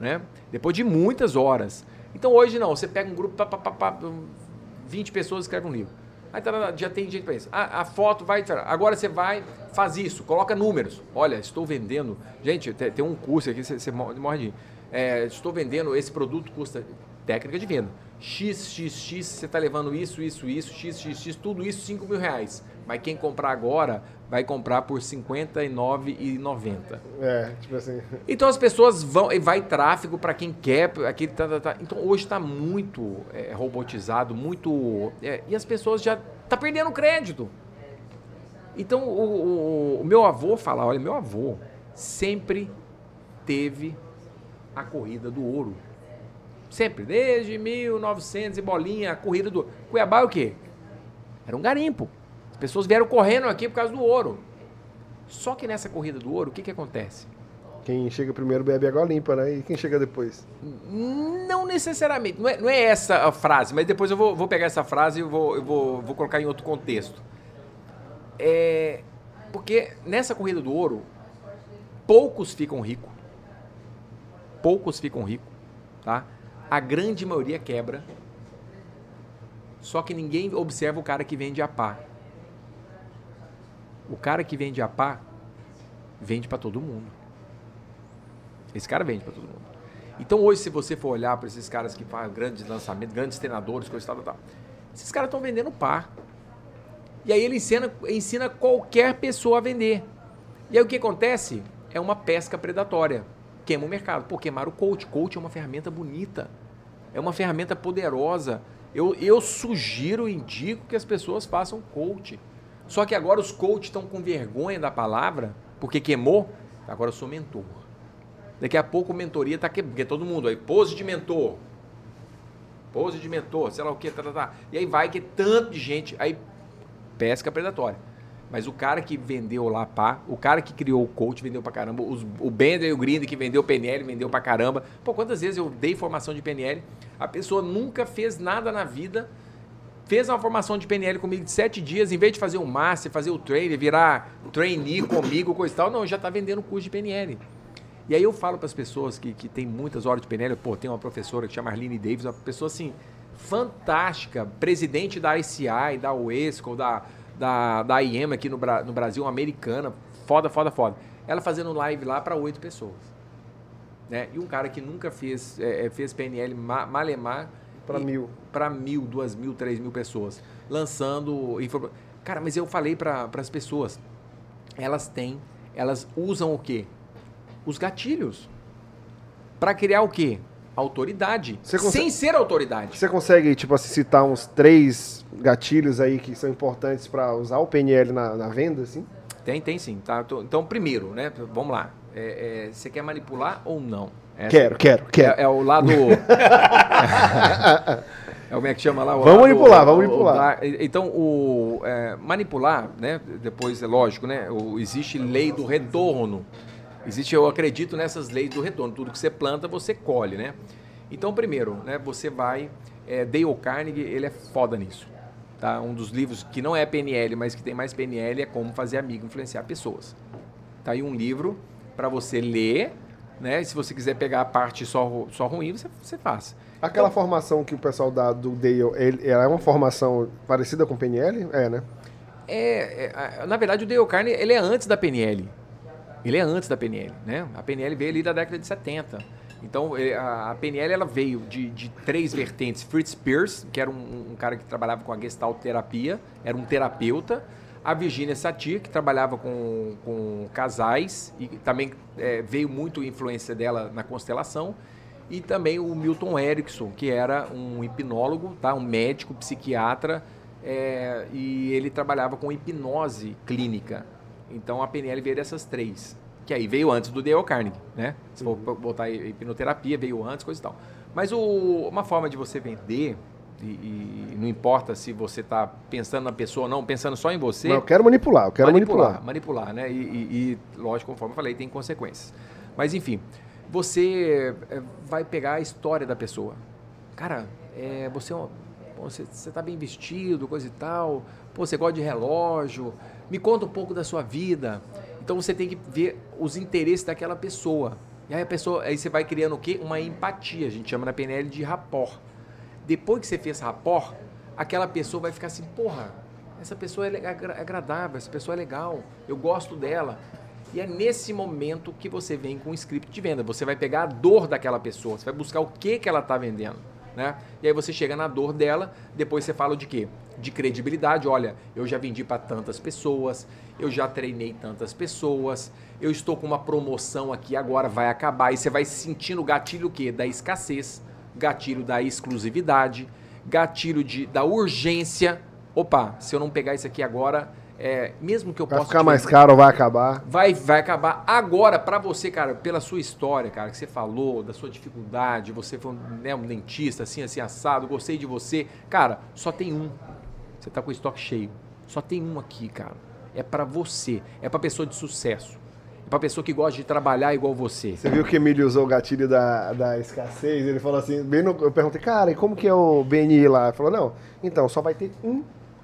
Né? Depois de muitas horas. Então hoje não, você pega um grupo, pá, pá, pá, 20 pessoas escrevem um livro. Aí tá, já tem gente para isso. A, foto vai. Agora você vai, faz isso, coloca números. Olha, estou vendendo. Gente, tem, tem um curso aqui, você, você morre de é, estou vendendo, esse produto custa técnica de venda. X, X, X, você está levando isso, isso, isso, X, X, X, tudo isso 5 mil reais. Mas quem comprar agora vai comprar por R$ 59,90. É, tipo assim. Então as pessoas vão, e vai tráfego para quem quer, aquele tá, tá, tá. Então hoje está muito é, robotizado, muito. É, e as pessoas já tá perdendo crédito. Então o, o, o meu avô fala, olha, meu avô sempre teve a corrida do ouro. Sempre, desde 1900 e bolinha, a corrida do Cuiabá é o quê? Era um garimpo. As pessoas vieram correndo aqui por causa do ouro. Só que nessa corrida do ouro, o que, que acontece? Quem chega primeiro bebe água limpa, né? E quem chega depois? Não necessariamente. Não é, não é essa a frase, mas depois eu vou, vou pegar essa frase e vou, eu vou, vou colocar em outro contexto. É, porque nessa corrida do ouro, poucos ficam ricos poucos ficam ricos, tá? A grande maioria quebra. Só que ninguém observa o cara que vende a pá. O cara que vende a pá vende para todo mundo. Esse cara vende para todo mundo. Então hoje, se você for olhar para esses caras que fazem grandes lançamentos, grandes treinadores, coisa tal, tal, esses caras estão vendendo pá. E aí ele ensina, ensina qualquer pessoa a vender. E aí o que acontece? É uma pesca predatória queima o mercado. Pô, queimar o coach. Coach é uma ferramenta bonita, é uma ferramenta poderosa. Eu, eu sugiro, indico que as pessoas façam coach. Só que agora os coaches estão com vergonha da palavra, porque queimou. Agora eu sou mentor. Daqui a pouco mentoria está quebrando, porque todo mundo aí, pose de mentor. Pose de mentor, sei lá o que, tá, tá, tá. E aí vai que tanto de gente, aí pesca predatória. Mas o cara que vendeu lá pá, o cara que criou o coach vendeu pra caramba, os, o Bender e o Grind que vendeu PNL vendeu pra caramba. Pô, quantas vezes eu dei formação de PNL, a pessoa nunca fez nada na vida, fez uma formação de PNL comigo de sete dias, em vez de fazer o master, fazer o trainer, virar trainee comigo, coisa e tal, não, já tá vendendo curso de PNL. E aí eu falo para as pessoas que, que tem muitas horas de PNL, pô, tem uma professora que chama Arlene Davis, uma pessoa assim, fantástica, presidente da ICI, da UESCO, da da, da IEM aqui no, no Brasil, uma americana, foda, foda, foda. Ela fazendo live lá para oito pessoas. Né? E um cara que nunca fez, é, é fez PNL malemar, Para mil. Para mil, duas mil, três mil pessoas. Lançando informação. Cara, mas eu falei para as pessoas, elas têm, elas usam o quê? Os gatilhos. Para criar o quê? Autoridade. Consegue... Sem ser autoridade. Você consegue, tipo assim, citar uns três gatilhos aí que são importantes para usar o PNL na, na, venda, assim? Tem, tem sim. Tá? Então, primeiro, né? Vamos lá. É, é, você quer manipular ou não? Essa quero, quero, quero. É, é o lado. É como é que chama lá? vamos manipular, vamos manipular. então, o é, manipular, né? Depois, é lógico, né? O, existe lei do retorno. Existe, eu acredito nessas leis do retorno. Tudo que você planta, você colhe, né? Então, primeiro, né? Você vai. É, Dale Carnegie, ele é foda nisso. Tá? Um dos livros que não é PNL, mas que tem mais PNL é Como Fazer Amigo Influenciar Pessoas. Tá aí um livro para você ler, né? E se você quiser pegar a parte só, só ruim, você, você faz. Aquela então, formação que o pessoal dá do Dale, ele, ela é uma formação parecida com PNL? É, né? É, é, na verdade, o Dale Carnegie, ele é antes da PNL. Ele é antes da PNL, né? A PNL veio ali da década de 70. Então, a PNL ela veio de, de três vertentes. Fritz Pierce, que era um, um, cara que trabalhava com a gestalt terapia, era um terapeuta. A Virginia Satir, que trabalhava com, com casais e também é, veio muito influência dela na constelação e também o Milton Erickson, que era um hipnólogo, tá? um médico, psiquiatra, é, e ele trabalhava com hipnose clínica. Então a PNL veio dessas três, que aí veio antes do Dale Carnegie, né? Se for uhum. botar hipnoterapia, veio antes, coisa e tal. Mas o, uma forma de você vender, e, e, não importa se você está pensando na pessoa ou não, pensando só em você. Não, eu quero manipular, eu quero manipular. Manipular, manipular né? E, e, e, lógico, conforme eu falei, tem consequências. Mas enfim, você eh, vai pegar a história da pessoa. Cara, é, você, é você, você tá bem vestido, coisa e tal. Pô, você gosta de relógio. Me conta um pouco da sua vida. Então você tem que ver os interesses daquela pessoa. E aí a pessoa, aí você vai criando o quê? Uma empatia. A gente chama na PNL de rapport. Depois que você fez rapport, aquela pessoa vai ficar assim, porra, essa pessoa é agradável, essa pessoa é legal, eu gosto dela. E é nesse momento que você vem com o script de venda. Você vai pegar a dor daquela pessoa, você vai buscar o que, que ela está vendendo. Né? E aí você chega na dor dela, depois você fala de quê? De credibilidade. Olha, eu já vendi para tantas pessoas, eu já treinei tantas pessoas, eu estou com uma promoção aqui agora, vai acabar. E você vai sentindo o gatilho o quê? Da escassez, gatilho da exclusividade, gatilho de, da urgência. Opa, se eu não pegar isso aqui agora, é, mesmo que eu vai possa. Vai ficar mais caro, vai acabar. Vai, vai acabar. Agora, para você, cara, pela sua história, cara, que você falou, da sua dificuldade, você foi né, um dentista, assim, assim, assado, gostei de você. Cara, só tem um. Você tá com o estoque cheio. Só tem um aqui, cara. É para você. É para pessoa de sucesso. Para pessoa que gosta de trabalhar igual você. Você viu que o Emílio usou o gatilho da, da escassez? Ele falou assim, bem no, eu perguntei, cara, e como que é o BNI lá? Ele falou, não, então, só vai ter um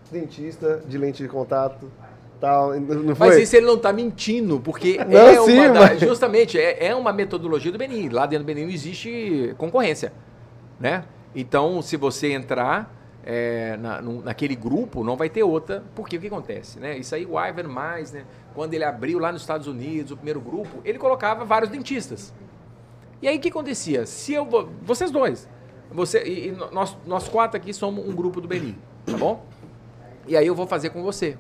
dentista de lente de contato. Tal? Mas isso ele não está mentindo, porque não, é sim, uma mas... justamente é, é, uma metodologia do Benin. Lá dentro do Benin não existe concorrência. Né? Então, se você entrar é, na, naquele grupo, não vai ter outra. Porque o que acontece? Né? Isso aí o Ivan Mais, né? quando ele abriu lá nos Estados Unidos o primeiro grupo, ele colocava vários dentistas. E aí o que acontecia? Se eu vocês dois, você e, e nós, nós quatro aqui somos um grupo do Benin, tá bom? E aí eu vou fazer com você.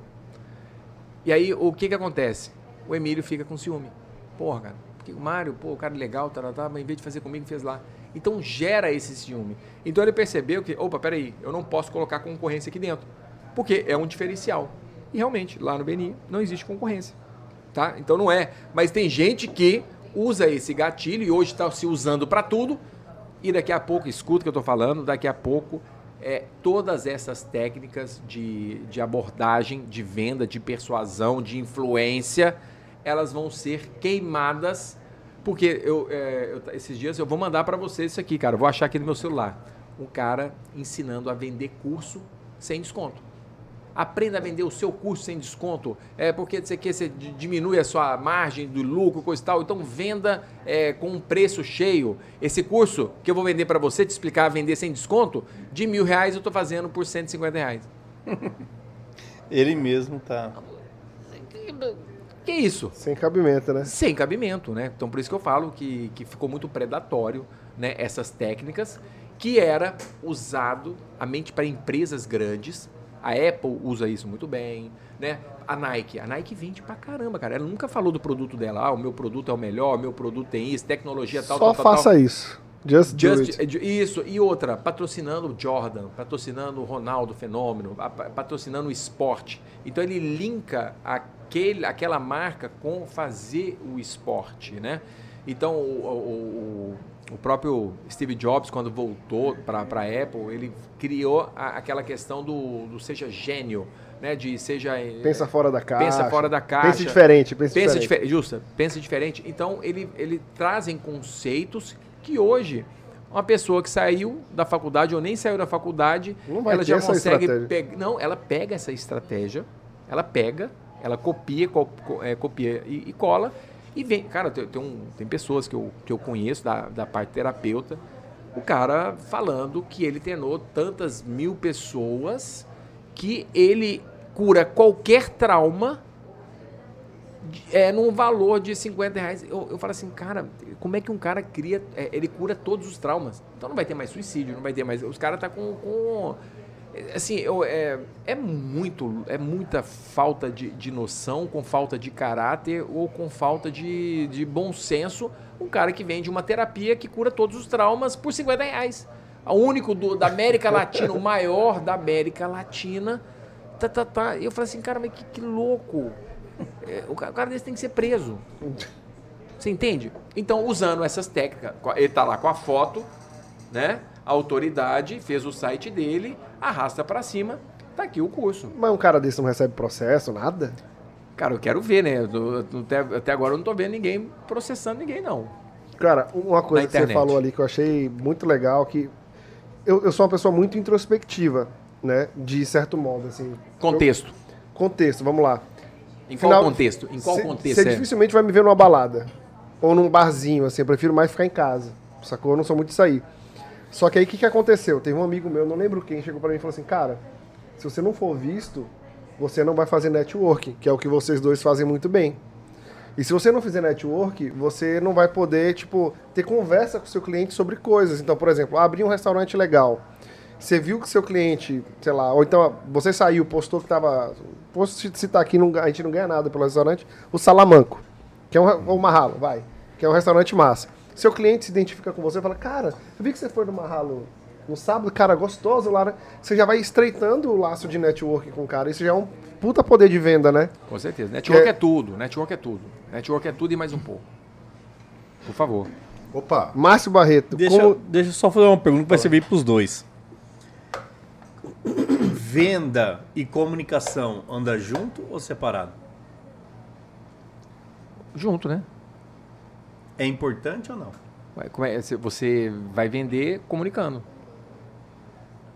E aí o que que acontece? O Emílio fica com ciúme. Porra, cara, porque o Mário, pô, o cara legal, tá, tá, tá, mas em vez de fazer comigo, fez lá. Então gera esse ciúme. Então ele percebeu que, opa, peraí, eu não posso colocar concorrência aqui dentro. Porque é um diferencial. E realmente, lá no Beni não existe concorrência. Tá? Então não é. Mas tem gente que usa esse gatilho e hoje está se usando para tudo. E daqui a pouco, escuta o que eu estou falando, daqui a pouco é, todas essas técnicas de, de abordagem, de venda, de persuasão, de influência, elas vão ser queimadas. Porque eu, é, eu esses dias eu vou mandar para você isso aqui, cara. Eu vou achar aqui no meu celular. Um cara ensinando a vender curso sem desconto. Aprenda a vender o seu curso sem desconto, é porque você quer, você diminui a sua margem do lucro, coisa e tal. Então venda é, com um preço cheio. Esse curso que eu vou vender para você, te explicar a vender sem desconto, de mil reais eu estou fazendo por 150 reais. Ele mesmo tá. Que isso? Sem cabimento, né? Sem cabimento, né? Então por isso que eu falo que, que ficou muito predatório né, essas técnicas que era usado a mente para empresas grandes. A Apple usa isso muito bem, né? A Nike, a Nike vende pra caramba, cara. Ela nunca falou do produto dela, ah, o meu produto é o melhor, o meu produto tem isso, tecnologia tal, Só tal, tal, faça tal. isso. Just, Just, do it. isso, e outra, patrocinando o Jordan, patrocinando o Ronaldo Fenômeno, patrocinando o esporte. Então ele linka aquele, aquela marca com fazer o esporte, né? Então o, o- o- próprio Steve Jobs, quando voltou para a Apple, ele criou a- aquela questão do, do seja gênio, né? De seja... Pensa fora da caixa. Pensa fora da caixa. Pense diferente, pense, Pensa diferente. diferente. Justa, pensa diferente. Então, ele, ele trazem conceitos que hoje, uma pessoa que saiu da faculdade ou nem saiu da faculdade, ela já consegue pegar. Não, ela pega essa estratégia, ela pega, ela copia, co- co- é, copia e, e cola. E vem. Cara, tem, tem, um- tem pessoas que eu, que eu conheço da, da parte terapeuta, o cara falando que ele treinou tantas mil pessoas que ele cura qualquer trauma é, num valor de 50 reais. Eu, eu falo assim, cara, como é que um cara cria, é, ele cura todos os traumas? Então não vai ter mais suicídio, não vai ter mais. Os caras tá com. com é, assim, eu, é, é muito, é muita falta de, de noção, com falta de caráter ou com falta de, de bom senso. Um cara que vende uma terapia que cura todos os traumas por 50 reais. O único do- da América Latina, o maior da América Latina. Tá, tá, tá. Eu falei assim, cara, mas que, que louco. É, o ca- o cara desse tem que ser preso. Você entende? Então, usando essas técnicas, ele tá lá com a foto, né? A autoridade fez o site dele, arrasta pra cima, tá aqui o curso. Mas um cara desse não recebe processo, nada? Cara, eu quero ver, né? Eu até, até agora eu não tô vendo ninguém processando ninguém, não. Cara, uma coisa que você falou ali que eu achei muito legal, que eu, eu sou uma pessoa muito introspectiva, né? De certo modo, assim. Contexto. Eu- contexto, vamos lá. Em qual Final- contexto? Em qual Cê- contexto Você é? dificilmente vai me ver numa balada. Ou num barzinho, assim. Eu prefiro mais ficar em casa. Sacou? Eu não sou muito de sair. Só que aí o que, que aconteceu? Teve um amigo meu, não lembro quem, chegou pra mim e falou assim: Cara, se você não for visto, você não vai fazer networking, que é o que vocês dois fazem muito bem. E se você não fizer network, você não vai poder, tipo, ter conversa com o seu cliente sobre coisas. Então, por exemplo, abrir um restaurante legal. Você viu que seu cliente, sei lá, ou então você saiu, postou que tava. Posso citar aqui, não, a gente não ganha nada pelo restaurante, o Salamanco, que é um, ou o Marralo, vai, que é um restaurante massa. Seu cliente se identifica com você e fala, cara, eu vi que você foi no Marralo no sábado, cara, gostoso lá, né? Você já vai estreitando o laço de network com o cara. Isso já é um puta poder de venda, né? Com certeza. Network é... é- tudo. Network é tudo. Network é tudo e mais um pouco. Por favor. Opa, Márcio Barreto, Deixa, como... eu- deixa eu só fazer uma pergunta que vai servir para os dois. Venda e comunicação anda junto ou separado? Junto, né? É importante ou não? Ué, é- Você vai vender comunicando.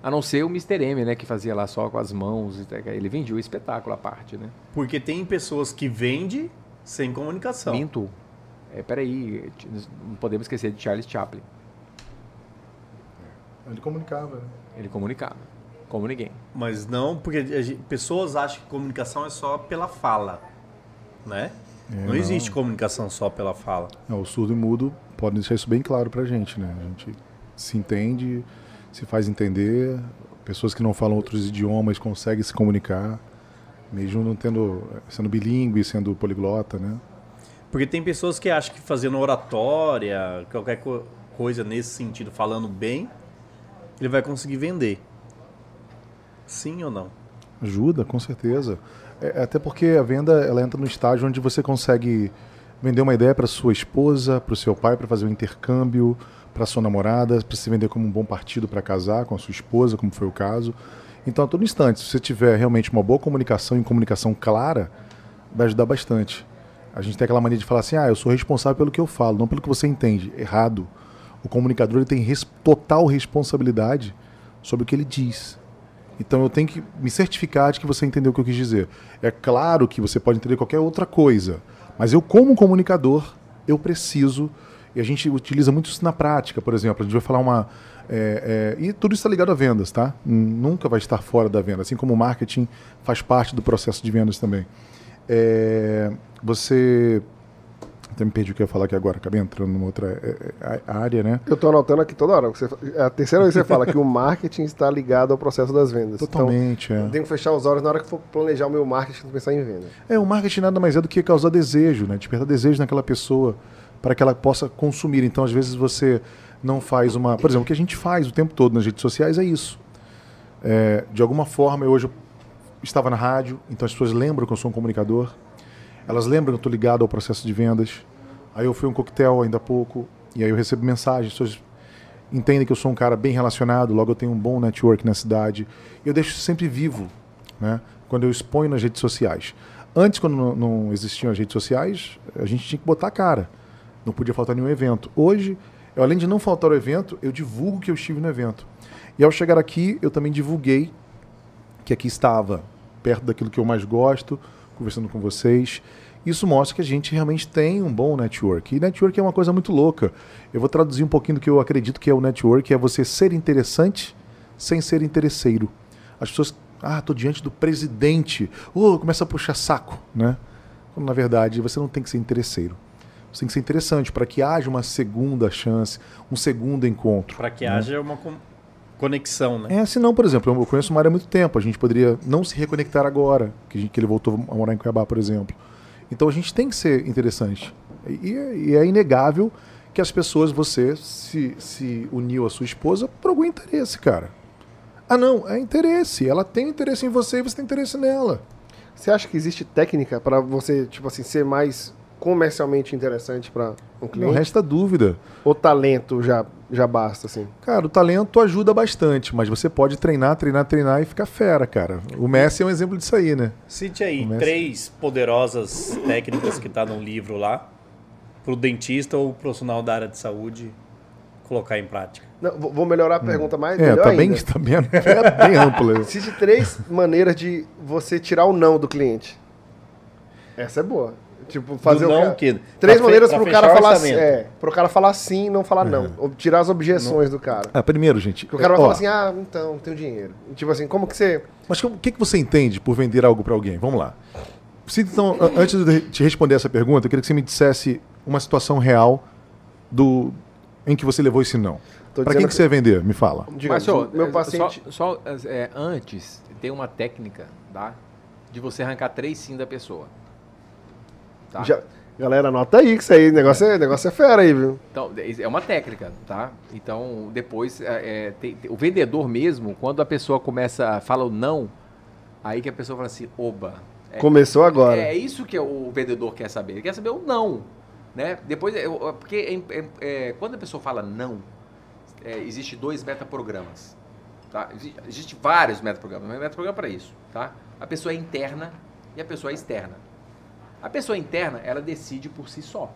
A não ser o Mr. M, né? Que fazia lá só com as mãos. e tal. Ele vendia o espetáculo à parte, né? Porque tem pessoas que vendem sem comunicação. Minto. É, peraí, não podemos esquecer de Charles Chaplin. ele comunicava. né? Ele comunicava, como ninguém. Mas não, porque gente- pessoas acham que comunicação é só pela fala, né? É, não, não. existe comunicação só pela fala. Não, o surdo e mudo podem deixar isso bem claro pra gente, né? A gente se entende, se faz entender, pessoas que não falam outros idiomas conseguem se comunicar, mesmo não tendo, sendo bilíngue, sendo poliglota, né? Porque tem pessoas que acham que fazendo oratória, qualquer co- coisa nesse sentido, falando bem, ele vai conseguir vender. Sim ou não? Ajuda, com certeza. É, até porque a venda ela entra no estágio onde você consegue vender uma ideia para sua esposa, para o seu pai, para fazer um intercâmbio, para sua namorada, para se vender como um bom partido para casar com a sua esposa, como foi o caso. Então, a todo instante, se você tiver realmente uma boa comunicação e comunicação clara, vai ajudar bastante. A gente tem aquela mania de falar assim: ah, eu sou responsável pelo que eu falo, não pelo que você entende. Errado. O comunicador ele tem res- total responsabilidade sobre o que ele diz. Então eu tenho que me certificar de que você entendeu o que eu quis dizer. É claro que você pode entender qualquer outra coisa, mas eu, como comunicador, eu preciso, e a gente utiliza muito isso na prática, por exemplo, a gente vai falar uma. é, é, e tudo isso está ligado a vendas, tá? Nunca vai estar fora da venda, assim como o marketing faz parte do processo de vendas também. É, você Até me perdi o que eu ia falar aqui agora, acabei entrando numa outra é, é, área, né? Eu tô anotando aqui toda hora. Você, é a terceira vez que você fala que o marketing está ligado ao processo das vendas. Totalmente, então, é. Eu tenho que fechar os olhos na hora que for planejar o meu marketing pensar em venda. É, o marketing nada mais é do que causar desejo, né? Despertar desejo naquela pessoa para que ela possa consumir. Então, às vezes, você não faz uma. Por exemplo, o que a gente faz o tempo todo nas redes sociais é isso. É, de alguma forma, eu hoje estava na rádio, então as pessoas lembram que eu sou um comunicador. Elas lembram que eu estou ligado ao processo de vendas. Aí eu fui um coquetel ainda há pouco, e aí eu recebo mensagens, as pessoas entendem que eu sou um cara bem relacionado, logo eu tenho um bom network na cidade. Eu deixo sempre vivo, né? Quando eu exponho nas redes sociais. Antes, quando não, não existiam as redes sociais, a gente tinha que botar a cara. Não podia faltar nenhum evento. Hoje, eu, além de não faltar o evento, eu divulgo que eu estive no evento. E ao chegar aqui, eu também divulguei que aqui estava, perto daquilo que eu mais gosto, conversando com vocês. Isso mostra que a gente realmente tem um bom network. E network é uma coisa muito louca. Eu vou traduzir um pouquinho do que eu acredito que é o network, é você ser interessante sem ser interesseiro. As pessoas, ah, estou diante do presidente, oh, começa a puxar saco, né? Quando, na verdade, você não tem que ser interesseiro. Você tem que ser interessante para que haja uma segunda chance, um segundo encontro. Para que né? haja uma conexão, né? É, senão, por exemplo, eu conheço o Mário há muito tempo, a gente poderia não se reconectar agora, que, gente, que ele voltou a morar em Cuiabá, por exemplo. Então a gente tem que ser interessante. E, e é inegável que as pessoas, você se, se uniu à sua esposa por algum interesse, cara. Ah, não, é interesse. Ela tem interesse em você e você tem interesse nela. Você acha que existe técnica para você, tipo assim, ser mais comercialmente interessante para um cliente? Não resta dúvida. O talento já, já basta, assim? Cara, o talento ajuda bastante, mas você pode treinar, treinar, treinar e ficar fera, cara. O Messi é um exemplo disso aí, né? Cite aí três poderosas técnicas que tá no livro lá pro dentista ou profissional da área de saúde colocar em prática. Não, vou melhorar a hum. pergunta mais. É, tá bem, tá bem, é bem ampla. Cite três maneiras de você tirar o não do cliente. Essa é boa. Tipo, fazer não o cara... que Três pra maneiras pro cara falar sim. É, pro cara falar sim e não falar não. Ou tirar as objeções não. do cara. Ah, primeiro, gente. Porque o cara vai falar assim, ah, então, tenho dinheiro. E, tipo assim, como que você. Mas o que, que você entende por vender algo para alguém? Vamos lá. Então, antes de te responder essa pergunta, eu queria que você me dissesse uma situação real do em que você levou esse não. Para quem que, você ia vender? Me fala. Diga, Mas, senhor, meu paciente... Só, só é, antes, tem uma técnica, tá? De você arrancar três sim da pessoa. Tá? Já, galera, anota aí que isso aí, negócio é, negócio é fera aí, viu? Então, é uma técnica, tá? Então, depois, é, é tem, tem, o vendedor mesmo, quando a pessoa começa, fala o não, aí que a pessoa fala assim, oba. É, Começou agora. É, é, isso que o vendedor quer saber. Ele quer saber o não. Né? Depois, porque é, é, quando a pessoa fala não, é, existe dois metaprogramas. Tá? Existe, existe vários metaprogramas, mas metaprograma para isso. Tá? A pessoa é interna e a pessoa é externa. A pessoa interna, ela decide por si só.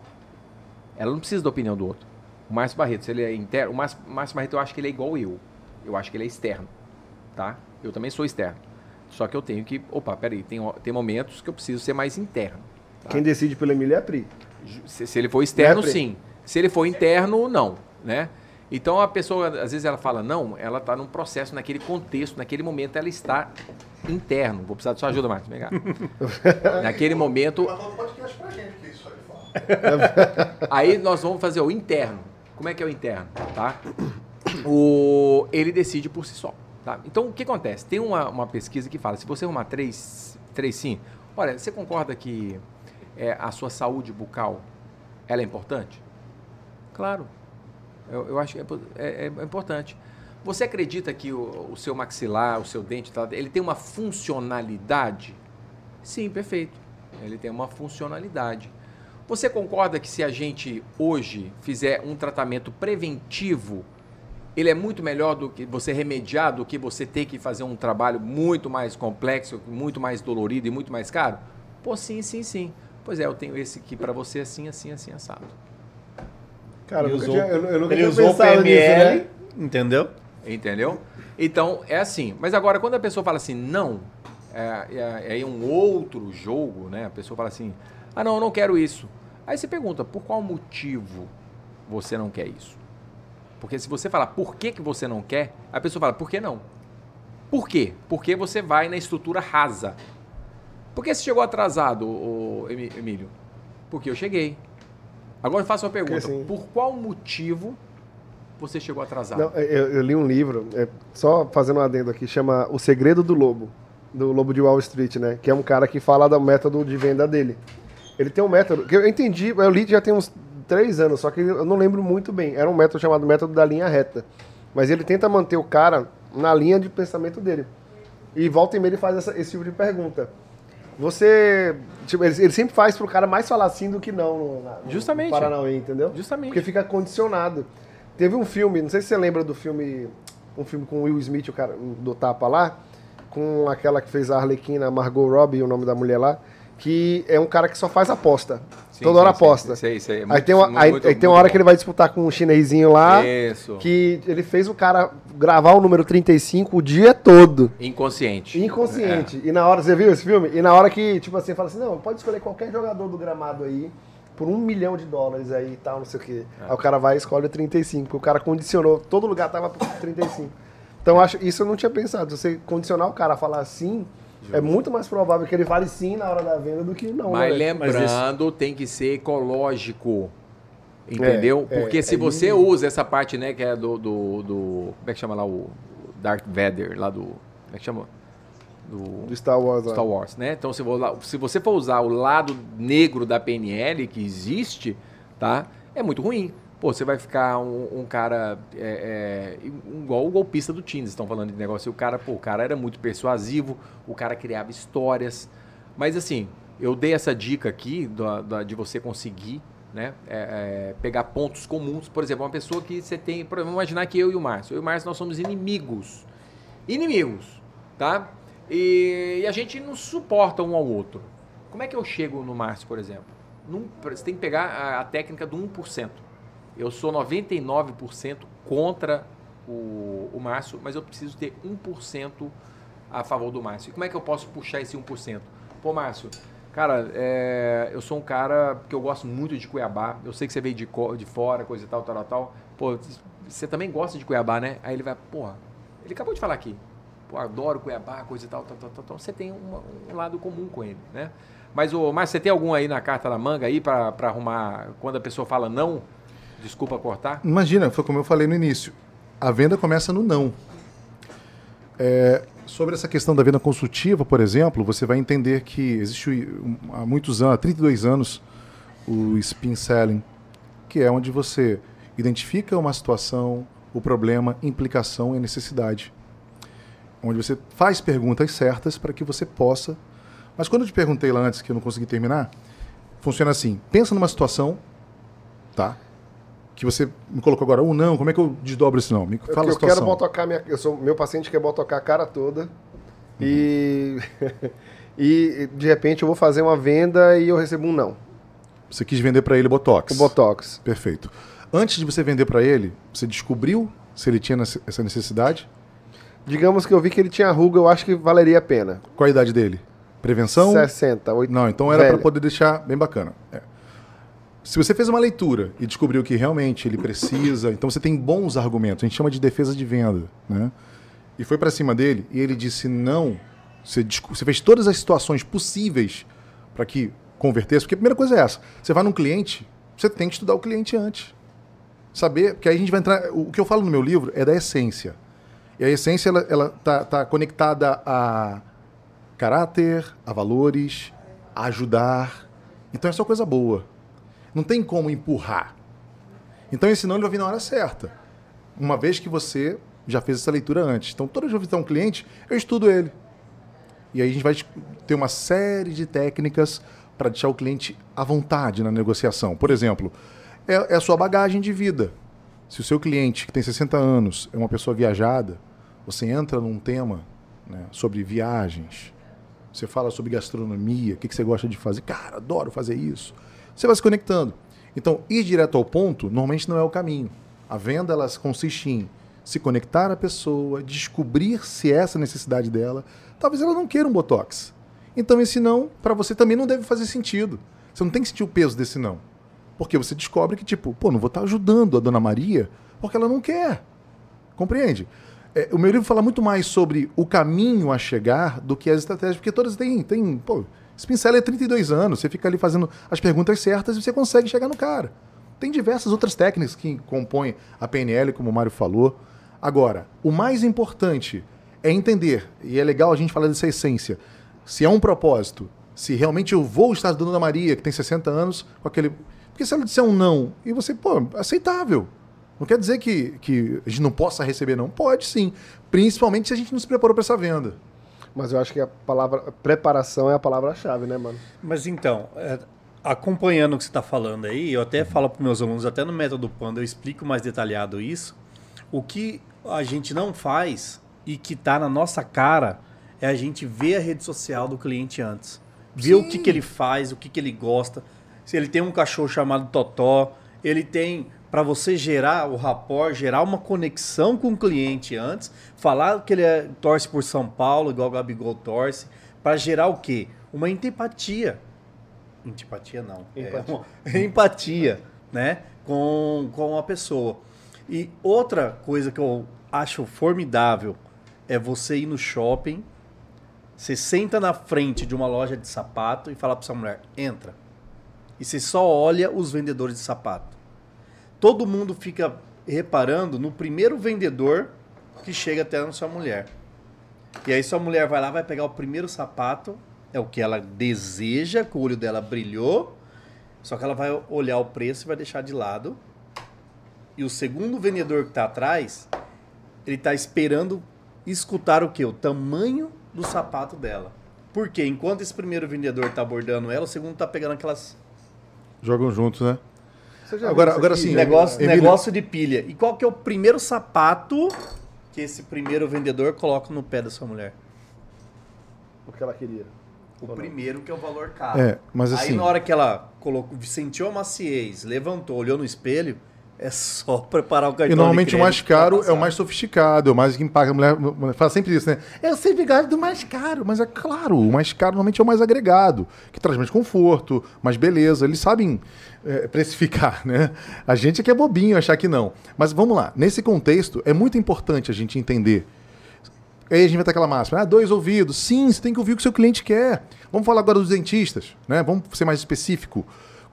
Ela não precisa da opinião do outro. O Márcio Barreto, se ele é interno, o Márcio, Márcio Barreto eu acho que ele é igual eu. Eu acho que ele é externo, tá? Eu também sou externo. Só que eu tenho que, opa, peraí, tem, tem momentos que eu preciso ser mais interno. Tá? Quem decide pelo Emílio é a Pri. Se, se ele for externo, é sim. Se ele for interno, não, né? Então a pessoa, às vezes ela fala não, ela está num processo, naquele contexto, naquele momento ela está interno. Vou precisar de sua ajuda, Marcos. Vem cá. Naquele momento. Aí nós vamos fazer o interno. Como é que é o interno? Tá? O, ele decide por si só. Tá? Então o que acontece? Tem uma, uma pesquisa que fala: se você arrumar três, três sim, olha, você concorda que é, a sua saúde bucal ela é importante? Claro. Eu, eu acho que é, é, é importante. Você acredita que o, o seu maxilar, o seu dente, tá, ele tem uma funcionalidade? Sim, perfeito. Ele tem uma funcionalidade. Você concorda que se a gente hoje fizer um tratamento preventivo, ele é muito melhor do que você remediar do que você ter que fazer um trabalho muito mais complexo, muito mais dolorido e muito mais caro? Pô, sim, sim, sim. Pois é, eu tenho esse aqui para você assim, assim, assim, assado. Cara, ele usou, tinha, eu, eu nunca ele usou PML, nisso, né? entendeu? Entendeu? Então, é assim. Mas agora, quando a pessoa fala assim, não, é, é, é um outro jogo, né? A pessoa fala assim, ah, não, eu não quero isso. Aí você pergunta, por qual motivo você não quer isso? Porque se você falar por que, que você não quer, a pessoa fala, por que não? Por quê? Porque você vai na estrutura rasa. Por que você chegou atrasado, Emílio? Porque eu cheguei. Agora eu faço uma pergunta. assim- Por qual motivo você chegou atrasado? Não, eu, eu li um livro, é, só fazendo um adendo aqui, chama O Segredo do Lobo, do Lobo de Wall Street, né? Que é um cara que fala do método de venda dele. Ele tem um método, que eu entendi, eu li já tem uns três anos, só que eu não lembro muito bem. Era um método chamado método da linha reta. Mas ele tenta manter o cara na linha de pensamento dele. E volta e meia ele faz essa- esse tipo de pergunta. Você. Tipo, ele, ele sempre faz pro cara mais falar sim do que não no, no Justamente. Paranauê, entendeu? Justamente. Porque fica condicionado. Teve um filme, não sei se você lembra do filme. Um filme com o Will Smith, o cara do Tapa lá, com aquela que fez a Arlequina, Margot Robbie, o nome da mulher lá, que é um cara que só faz aposta. Sim, Toda hora sim, sim. aposta. Sei, sei. É aí muito- tem uma, muito- aí, muito- aí tem uma hora bom. que ele vai disputar com um chinesinho lá, Isso. que ele fez o cara gravar o número 35 o dia todo. Inconsciente. Inconsciente. E na hora, você viu esse filme? E na hora que, tipo assim, fala assim, não, pode escolher qualquer jogador do gramado aí, por um milhão de dólares aí e tal, não sei o quê. Aí o cara vai e escolhe o 35, porque o cara condicionou, todo lugar tava por 35. Então eu acho, isso eu não tinha pensado. Se você condicionar o cara a falar sim, é muito mais provável que ele fale sim na hora da venda do que não. Mas né, lembrando, tem que ser ecológico. Entendeu? É, é, Porque se aí- você usa essa parte, né, que é do, do, do- Como é que chama lá o Darth Vader, lá do. Como é que chama? Do, Do Star Wars. Star Wars, né? Então, se, se você for usar o lado negro da PNL que existe, tá? É muito ruim. Pô, você vai ficar um, um cara é, é, igual o golpista do Tinder, estão falando de negócio. E o cara, pô, o cara era muito persuasivo, o cara criava histórias. Mas assim, eu dei essa dica aqui da- da- de você conseguir né, é, é, pegar pontos comuns. Por exemplo, uma pessoa que você tem. Vamos imaginar que eu e o Márcio. Eu e o Márcio nós somos inimigos. Inimigos, tá? E, e a gente não suporta um ao outro. Como é que eu chego no Márcio, por exemplo? Num- você tem que pegar a, a técnica do 1%. Eu sou 99% contra o, o Márcio, mas eu preciso ter 1% a favor do Márcio. E como é que eu posso puxar esse 1%? Pô, Márcio, cara, é, eu sou um cara que eu gosto muito de Cuiabá. Eu sei que você veio de, de fora, coisa e tal, tal, tal. Pô, você também gosta de Cuiabá, né? Aí ele vai, porra, ele acabou de falar aqui. Pô, adoro Cuiabá, coisa e tal, tal, tal, tal. tal. Você tem um lado comum com ele, né? Mas, ô, Márcio, você tem algum aí na carta na manga aí pra arrumar quando a pessoa fala não? Desculpa cortar. Imagina, foi como eu falei no início. A venda começa no não. É, sobre essa questão da venda consultiva, por exemplo, você vai entender que existe há muitos anos, há 32 anos, o spin selling, que é onde você identifica uma situação, o problema, implicação e necessidade. Onde você faz perguntas certas para que você possa. Mas quando eu te perguntei lá antes, que eu não consegui terminar, funciona assim: pensa numa situação, tá? que você me colocou agora, um não, como é que eu desdobro esse não? Me Eu, fala a eu situação. quero botocar minha. Eu sou meu paciente quer botocar a cara toda. E. e de repente eu vou fazer uma venda e eu recebo um não. Você quis vender para ele Botox. O Botox. Perfeito. Antes de você vender para ele, você descobriu se ele tinha essa necessidade? Digamos que eu vi que ele tinha ruga, eu acho que valeria a pena. Qual a idade dele? Prevenção? 60, 80. Não, então era para poder deixar bem bacana. É. Se você fez uma leitura e descobriu que realmente ele precisa, então você tem bons argumentos. A gente chama de defesa de venda, né? E foi para cima dele e ele disse não. Você, você fez todas as situações possíveis para que convertesse. Porque a primeira coisa é essa: você vai num cliente, você tem que estudar o cliente antes. Saber, porque aí a gente vai entrar. O que eu falo no meu livro é da essência. E a essência ela, ela tá, tá conectada a caráter, a valores, a ajudar. Então é só coisa boa. Não tem como empurrar. Então esse não ele vai vir na hora certa. Uma vez que você já fez essa leitura antes. Então toda vez que eu visitar um cliente, eu estudo ele. E aí a gente vai ter uma série de técnicas para deixar o cliente à vontade na negociação. Por exemplo, é, é a sua bagagem de vida. Se o seu cliente, que tem 60 anos, é uma pessoa viajada, você entra num tema né, sobre viagens, você fala sobre gastronomia, o que, que você gosta de fazer. Cara, adoro fazer isso. Você vai se conectando. Então, ir direto ao ponto normalmente não é o caminho. A venda ela consiste em se conectar à pessoa, descobrir se é essa necessidade dela. Talvez ela não queira um botox. Então, esse não, para você também não deve fazer sentido. Você não tem que sentir o peso desse não. Porque você descobre que, tipo, pô, não vou estar ajudando a dona Maria porque ela não quer. Compreende? É, o meu livro fala muito mais sobre o caminho a chegar do que as estratégias, porque todas têm. têm pô, esse pincel é 32 anos, você fica ali fazendo as perguntas certas e você consegue chegar no cara. Tem diversas outras técnicas que compõem a PNL, como o Mário falou. Agora, o mais importante é entender, e é legal a gente falar dessa essência, se é um propósito, se realmente eu vou estar dando a Maria, que tem 60 anos, com aquele. Porque se ela disser um não, e você, pô, aceitável. Não quer dizer que, que a gente não possa receber, não. Pode sim. Principalmente se a gente não se preparou para essa venda. Mas eu acho que a palavra preparação é a palavra-chave, né, mano? Mas então, é, acompanhando o que você está falando aí, eu até falo para meus alunos, até no método Panda, eu explico mais detalhado isso. O que a gente não faz e que está na nossa cara é a gente ver a rede social do cliente antes. Ver Sim. o que, que ele faz, o que, que ele gosta. Se ele tem um cachorro chamado Totó, ele tem para você gerar o rapport, gerar uma conexão com o cliente antes, falar que ele é, torce por São Paulo, igual o Gabigol torce, para gerar o quê? Uma antipatia. Antipatia não. Empatia. É empatia, né? Com, com a pessoa. E outra coisa que eu acho formidável é você ir no shopping, você senta na frente de uma loja de sapato e fala para sua mulher, entra. E você só olha os vendedores de sapato todo mundo fica reparando no primeiro vendedor que chega até a sua mulher. E aí sua mulher vai lá, vai pegar o primeiro sapato, é o que ela deseja, que o olho dela brilhou, só que ela vai olhar o preço e vai deixar de lado. E o segundo vendedor que está atrás, ele está esperando escutar o que? O tamanho do sapato dela. Porque enquanto esse primeiro vendedor está abordando ela, o segundo está pegando aquelas. Jogam juntos, né? Agora, agora sim. Negócio, negócio de pilha. E qual que é o primeiro sapato que esse primeiro vendedor coloca no pé da sua mulher? O que ela queria. O primeiro que é o valor caro. É, mas assim... Aí na hora que ela colocou, sentiu a maciez, levantou, olhou no espelho, é só preparar o cartão. E normalmente o mais caro é o mais sofisticado, é o mais que impacta. A mulher, fala sempre isso, né? Eu sempre gosto do mais caro, mas é claro, o mais caro normalmente é o mais agregado, que traz mais conforto, mais beleza. Eles sabem é, precificar, né? A gente é que é bobinho achar que não. Mas vamos lá, nesse contexto é muito importante a gente entender. Aí a gente vai ter aquela máxima, ah, dois ouvidos. Sim, você tem que ouvir o que o seu cliente quer. Vamos falar agora dos dentistas, né? Vamos ser mais específico.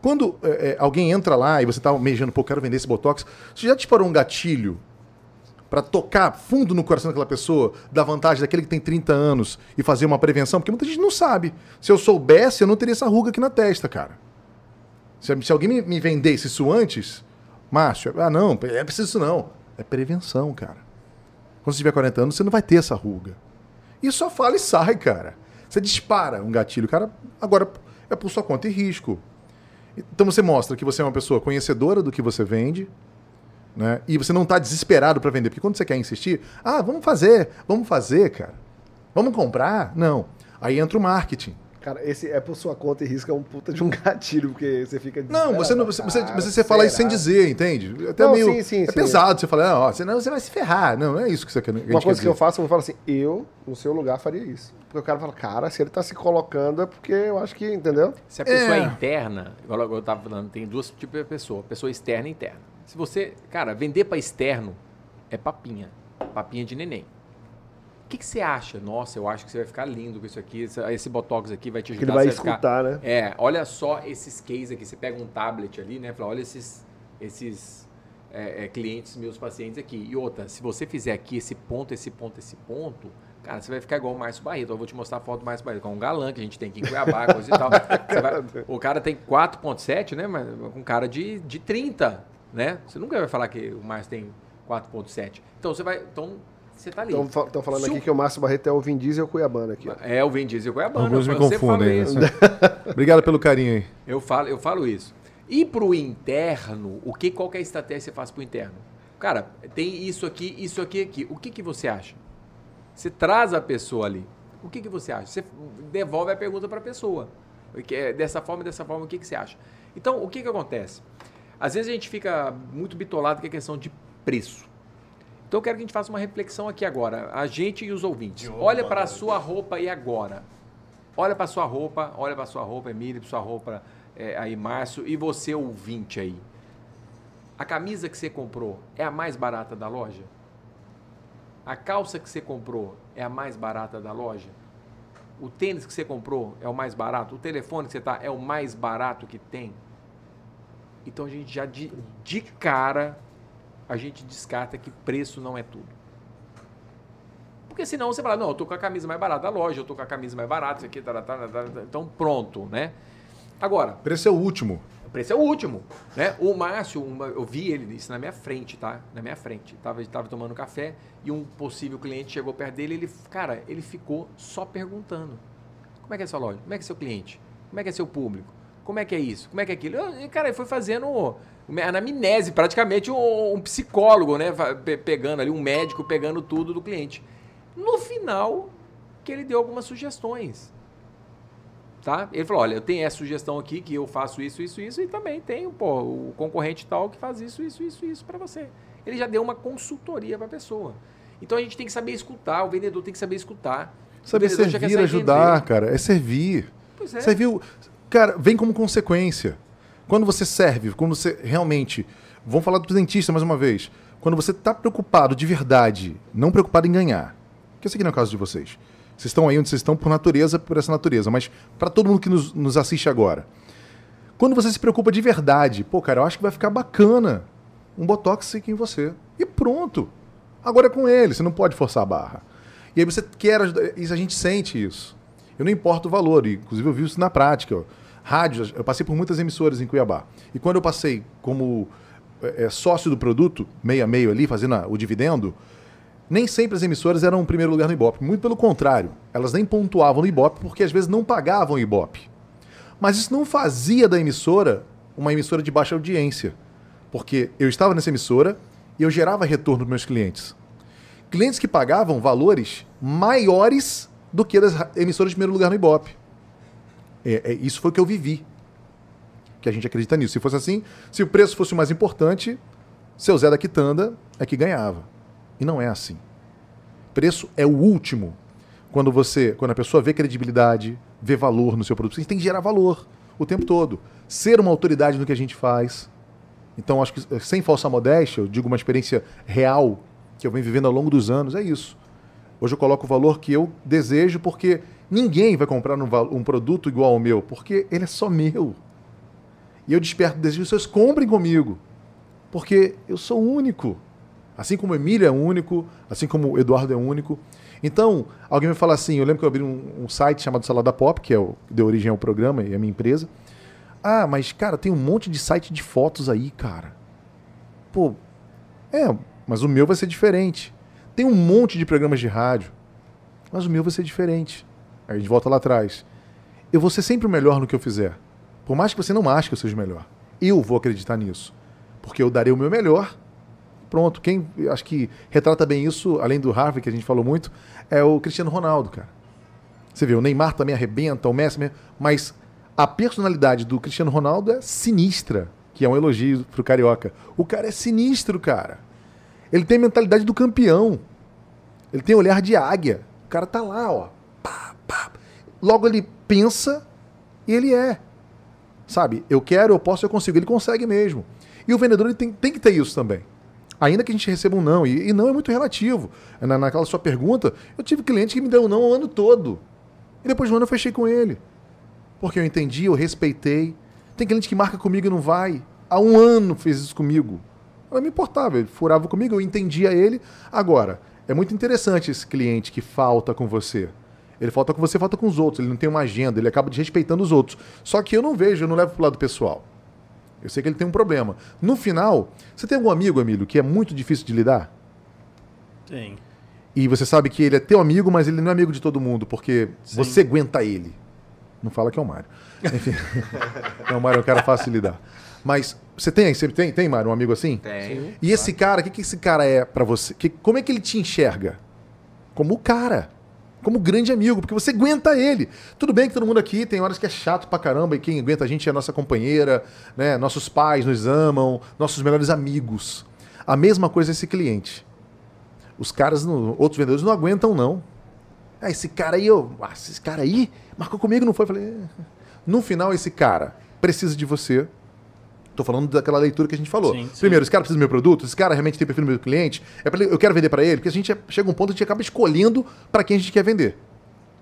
Quando é, é alguém entra lá e você está mejando, pô, quero vender esse Botox, você já disparou um gatilho para tocar fundo no coração daquela pessoa, da vantagem daquele que tem 30 anos e fazer uma prevenção? Porque muita gente não sabe. Se eu soubesse, eu não teria essa ruga aqui na testa, cara. Se, se alguém me, me, vendesse isso antes, Márcio, ah, não, é preciso isso não. É prevenção, cara. Quando você tiver 40 anos, você não vai ter essa ruga. E só fala e sai, cara. Você dispara um gatilho, cara, agora é por sua conta e risco. Então você mostra que você é uma pessoa conhecedora do que você vende, né? E você não está desesperado para vender. Porque quando você quer insistir, ah, vamos fazer, vamos fazer, cara. Vamos comprar? Não. Aí entra o marketing. Cara, esse é por sua conta e risco é um puta de um gatilho, porque você fica. Não, você não. Você, você, você fala isso sem dizer, entende? Até não, meio. Sim, sim, é sim. pesado você falar, ó, senão você vai se ferrar. Não, não é isso que você quer. Uma coisa que eu faço, eu falo assim, eu, no seu lugar, faria isso. Porque o cara fala, cara, se ele tá se colocando é porque eu acho que, entendeu? Se a pessoa é, é interna, igual eu tava falando, tem duas tipos de pessoa, pessoa externa e interna. Se você, cara, vender para externo é papinha. Papinha de neném. O que, que, você acha? Nossa, eu acho que você vai ficar lindo com isso aqui. Esse, botox aqui vai te ajudar. Ele vai escutar, ficar... né? É, olha só esses cases aqui. Você pega um tablet ali, né? Fala, olha esses, esses é, é, clientes, meus pacientes aqui. E outra, se você fizer aqui esse ponto, esse ponto, esse ponto, cara, você vai ficar igual o Márcio Barreto. Eu vou te mostrar a foto do Márcio Barreto, com um galã que a gente tem aqui em Cuiabá, coisa e tal. Vai... o cara tem 4.7, né? Mas com cara de, de 30, né? Você nunca vai falar que o Márcio tem 4.7. Então você vai. Então, você tá ali. Estão falando Se aqui o... que o Márcio Barreto é o Vin Diesel Cuiabano aqui. Ó. É o Vin Diesel Cuiabano. Alguns me confundem. Isso. Obrigado pelo carinho aí. Eu falo, eu falo isso. E pro interno, o que qual que é a estratégia que você faz pro interno? Cara, tem isso aqui, isso aqui, aqui. O que, que você acha? Você traz a pessoa ali. O que, que você acha? Você devolve a pergunta para a pessoa. É dessa forma, dessa forma, o que, que você acha? Então, o que, que acontece? Às vezes a gente fica muito bitolado com a questão de preço. Então eu quero que a gente faça uma reflexão aqui agora, a gente e os ouvintes. olha para a sua roupa e agora. Olha para a sua roupa, olha para a sua roupa, Emílio, para sua roupa é, aí, Márcio, e você, ouvinte aí. A camisa que você comprou é a mais barata da loja? A calça que você comprou é a mais barata da loja? O tênis que você comprou é o mais barato? O telefone que você está é o mais barato que tem? Então a gente já de, de cara a gente descarta que preço não é tudo. Porque senão você fala, não, eu tô com a camisa mais barata da loja, eu tô com a camisa mais barata, isso aqui, tá, tá, tá, tá, então pronto, né? Agora. Preço é o último. Preço é o último, né? O Márcio, uma, eu vi ele isso na minha frente, tá? Na minha frente. Tava, tava tomando café e um possível cliente chegou perto dele, ele, cara, ele ficou só perguntando: como é que é sua loja? Como é que é seu cliente? Como é que é seu público? Como é que é isso? Como é que é aquilo? E, cara, ele foi fazendo anamnese, praticamente um, um psicólogo, né? Pegando ali, um médico pegando tudo do cliente. No final, que ele deu algumas sugestões. Tá? Ele falou: olha, eu tenho essa sugestão aqui que eu faço isso, isso, isso, e também tem pô, o concorrente tal que faz isso, isso, isso, isso para você. Ele já deu uma consultoria para a pessoa. Então a gente tem que saber escutar, o vendedor tem que saber escutar. Saber servir, ajudar, cara, é servir. Pois é. Serviu, cara, vem como consequência. Quando você serve, quando você realmente, vamos falar do dentista mais uma vez, quando você está preocupado de verdade, não preocupado em ganhar, que esse aqui não é o caso de vocês. Vocês estão aí onde vocês estão por natureza, por essa natureza. Mas para todo mundo que nos, nos assiste agora. Quando você se preocupa de verdade, pô, cara, eu acho que vai ficar bacana um Botox em você. E pronto. Agora é com ele, você não pode forçar a barra. E aí você quer ajudar, isso a gente sente isso. Eu não importo o valor, inclusive eu vi isso na prática. Ó. Rádio, eu passei por muitas emissoras em Cuiabá. E quando eu passei como é, sócio do produto, meio a meio ali, fazendo a, o dividendo, nem sempre as emissoras eram o primeiro lugar no Ibope. Muito pelo contrário. Elas nem pontuavam no Ibope porque às vezes não pagavam o Ibope. Mas isso não fazia da emissora uma emissora de baixa audiência. Porque eu estava nessa emissora e eu gerava retorno para meus clientes. Clientes que pagavam valores maiores do que das emissoras de primeiro lugar no Ibope. É, é, isso foi o que eu vivi. Que a gente acredita nisso. Se fosse assim, se o preço fosse o mais importante, seu Zé da Quitanda é que ganhava. E não é assim. Preço é o último. Quando você, quando a pessoa vê credibilidade, vê valor no seu produto, você tem que gerar valor o tempo todo. Ser uma autoridade no que a gente faz. Então, acho que sem falsa modéstia, eu digo uma experiência real que eu venho vivendo ao longo dos anos, é isso. Hoje eu coloco o valor que eu desejo porque ninguém vai comprar um, um produto igual ao meu, porque ele é só meu. E eu desperto o desejo que vocês comprem comigo, porque eu sou único. Assim como o Emílio é único, assim como o Eduardo é único. Então, alguém me fala assim: eu lembro que eu abri um, um site chamado Salada Pop, que é o que deu origem ao programa e à minha empresa. Ah, mas, cara, tem um monte de site de fotos aí, cara. Pô, é, mas o meu vai ser diferente. Tem um monte de programas de rádio, mas o meu vai ser diferente. A gente volta lá atrás. Eu vou ser sempre o melhor no que eu fizer. Por mais que você não ache que eu seja o melhor. Eu vou acreditar nisso. Porque eu darei o meu melhor Pronto, quem acho que retrata bem isso, além do Harvey, que a gente falou muito, é o Cristiano Ronaldo, cara. Você vê, o Neymar também arrebenta, o Messi, mas a personalidade do Cristiano Ronaldo é sinistra, que é um elogio pro carioca. O cara é sinistro, cara. Ele tem a mentalidade do campeão. Ele tem olhar de águia. O cara tá lá, ó. Pá. Logo ele pensa e ele é. Sabe? Eu quero, eu posso, eu consigo. Ele consegue mesmo. E o vendedor ele tem, tem que ter isso também. Ainda que a gente receba um não, e, e não é muito relativo. Na, naquela sua pergunta, eu tive cliente que me deu um não o ano todo. E depois do ano eu fechei com ele. Porque eu entendi, eu respeitei. Tem cliente que marca comigo e não vai. Há um ano fez isso comigo. Não me importava, ele furava comigo, eu entendia ele. Agora, é muito interessante esse cliente que falta com você. Ele falta com você, falta com os outros. Ele não tem uma agenda, ele acaba desrespeitando os outros. Só que eu não vejo, eu não levo pro lado pessoal. Eu sei que ele tem um problema. No final, você tem algum amigo, Emílio, que é muito difícil de lidar? Tem. E você sabe que ele é teu amigo, mas ele não é amigo de todo mundo, porque Sim. você aguenta ele. Não fala que é o Mário. Enfim. não, o Mário é um cara fácil de lidar. Mas você tem, você tem, tem, Mário, um amigo assim? Tem. E esse cara, o que, que esse cara é para você? Que, como é que ele te enxerga? Como o cara como grande amigo, porque você aguenta ele. Tudo bem que todo mundo aqui tem horas que é chato pra caramba e quem aguenta a gente é a nossa companheira, né? Nossos pais nos amam, nossos melhores amigos. A mesma coisa esse cliente. Os caras, outros vendedores não aguentam não. Ah, esse cara aí, eu, ah, esse cara aí marcou comigo, não foi? Falei, é. no final esse cara precisa de você Tô falando daquela leitura que a gente falou. Sim, sim. Primeiro, esse cara precisa do meu produto, esse cara realmente tem perfil do meu cliente, é pra, eu quero vender para ele, porque a gente é, chega um ponto que a gente acaba escolhendo para quem a gente quer vender.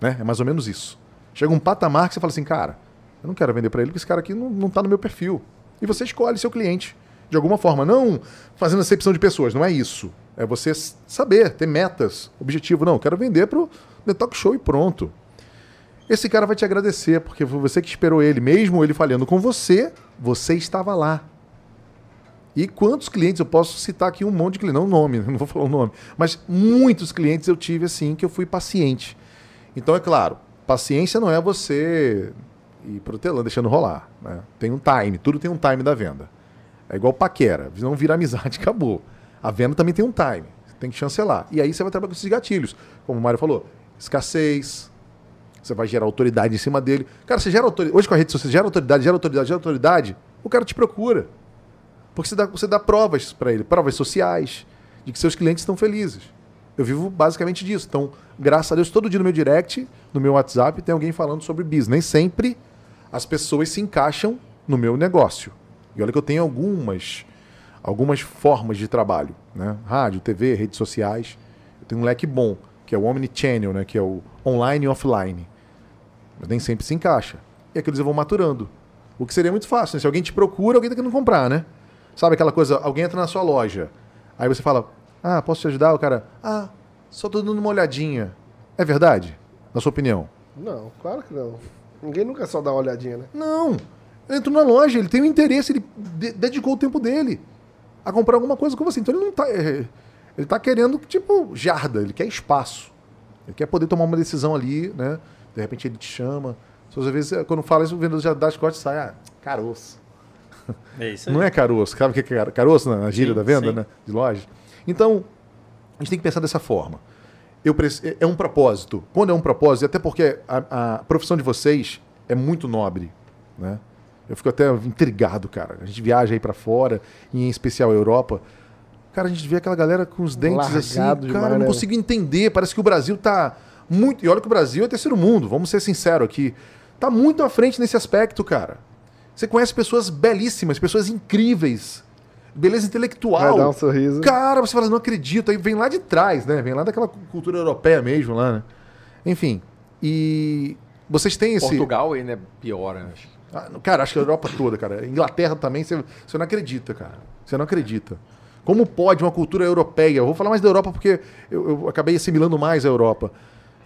Né? É mais ou menos isso. Chega um patamar que você fala assim, cara, eu não quero vender para ele porque esse cara aqui não, não tá no meu perfil. E você escolhe seu cliente de alguma forma, não fazendo acepção de pessoas, não é isso. É você saber, ter metas, objetivo. Não, quero vender pro The Talk Show e pronto. Esse cara vai te agradecer, porque foi você que esperou ele. Mesmo ele falhando com você, você estava lá. E quantos clientes, eu posso citar aqui um monte de clientes, não o nome, não vou falar o nome, mas muitos clientes eu tive assim que eu fui paciente. Então, é claro, paciência não é você ir protelando, deixando rolar. Né? Tem um time, tudo tem um time da venda. É igual paquera, não vira amizade, acabou. A venda também tem um time, tem que chancelar. E aí você vai trabalhar com esses gatilhos. Como o Mário falou, escassez, você vai gerar autoridade em cima dele. Cara, você gera autoridade. Hoje com a rede social, você gera autoridade, gera autoridade, gera autoridade, o cara te procura. Porque você dá, você dá provas para ele, provas sociais, de que seus clientes estão felizes. Eu vivo basicamente disso. Então, graças a Deus, todo dia no meu direct, no meu WhatsApp, tem alguém falando sobre business. Nem sempre as pessoas se encaixam no meu negócio. E olha que eu tenho algumas, algumas formas de trabalho. Né? Rádio, TV, redes sociais. Eu tenho um leque bom, que é o Omnichannel, né? que é o online e offline. Mas nem sempre se encaixa. E aqueles vou maturando. O que seria muito fácil. Né? Se alguém te procura, alguém está querendo comprar, né? Sabe aquela coisa, alguém entra na sua loja. Aí você fala, ah, posso te ajudar? O cara, ah, só tô dando uma olhadinha. É verdade? Na sua opinião? Não, claro que não. Ninguém nunca só dá uma olhadinha, né? Não. Ele entrou na loja, ele tem um interesse, ele dedicou o tempo dele a comprar alguma coisa com você. Então ele não tá. É, ele tá querendo, tipo, jarda, ele quer espaço. Ele quer poder tomar uma decisão ali, né? De repente ele te chama. Às vezes, quando fala isso, o vendedor já dá as costas e sai, ah, caroço. É isso aí. Não é caroço. Sabe o que é caroço na gíria sim, da venda, sim. né? De loja? Então, a gente tem que pensar dessa forma. Eu, é, é um propósito. Quando é um propósito, até porque a, a profissão de vocês é muito nobre, né? Eu fico até intrigado, cara. A gente viaja aí para fora, e em especial a Europa. Cara, a gente vê aquela galera com os dentes Largado assim. Cara, eu não né? consigo entender. Parece que o Brasil tá muito. E olha que o Brasil é terceiro mundo, vamos ser sinceros aqui. Tá muito à frente nesse aspecto, cara. Você conhece pessoas belíssimas, pessoas incríveis. Beleza intelectual. Vai dar um sorriso. Cara, você fala, não acredito. Aí vem lá de trás, né? Vem lá daquela cultura europeia mesmo lá, né? Enfim. E vocês têm esse. Portugal ainda é pior, né? Ah, cara, acho que a Europa toda, cara. Inglaterra também, você, você não acredita, cara. Você não acredita. Como pode uma cultura europeia? Eu vou falar mais da Europa porque eu, eu acabei assimilando mais a Europa.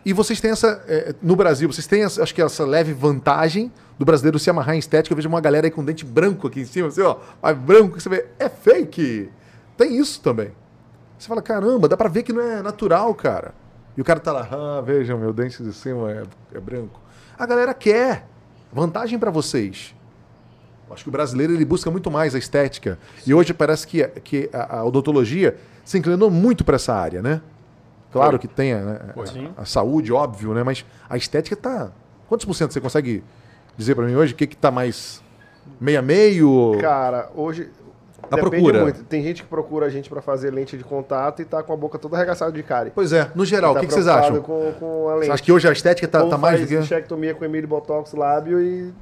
E vocês têm essa. É, no Brasil, vocês têm, essa, acho que, essa leve vantagem do brasileiro se amarrar em estética. Eu vejo uma galera aí com dente branco aqui em cima, assim, ó. Mas branco, que você vê, é fake. Tem isso também. Você fala, caramba, dá pra ver que não é natural, cara. E o cara tá lá, ah, vejam, meu dente de cima é, é branco. A galera quer. Vantagem para vocês. Acho que o brasileiro ele busca muito mais a estética. E hoje parece que, que a, a odontologia se inclinou muito para essa área, né? Claro Foi. que tem né, a, a, saúde, óbvio, né? Mas a estética tá. Quantos por cento você consegue dizer para mim hoje? O que que tá mais meio a meio? Cara, hoje a procura. Muito. Tem gente que procura a gente para fazer lente de contato e tá com a boca toda arregaçada de cárie. Pois é, no geral, tá o que, que, vocês acham? Com, com a lente. Você acha que hoje a estética tá, tá mais do que. chectomia com Emílio Botox lábio e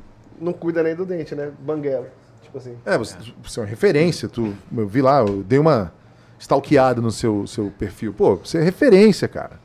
não cuida nem do dente, né? Banguela. Tipo assim. É, você, você é uma referência. Tu, eu vi lá, eu dei uma stalkeado no seu, seu perfil. Pô, você é referência, cara.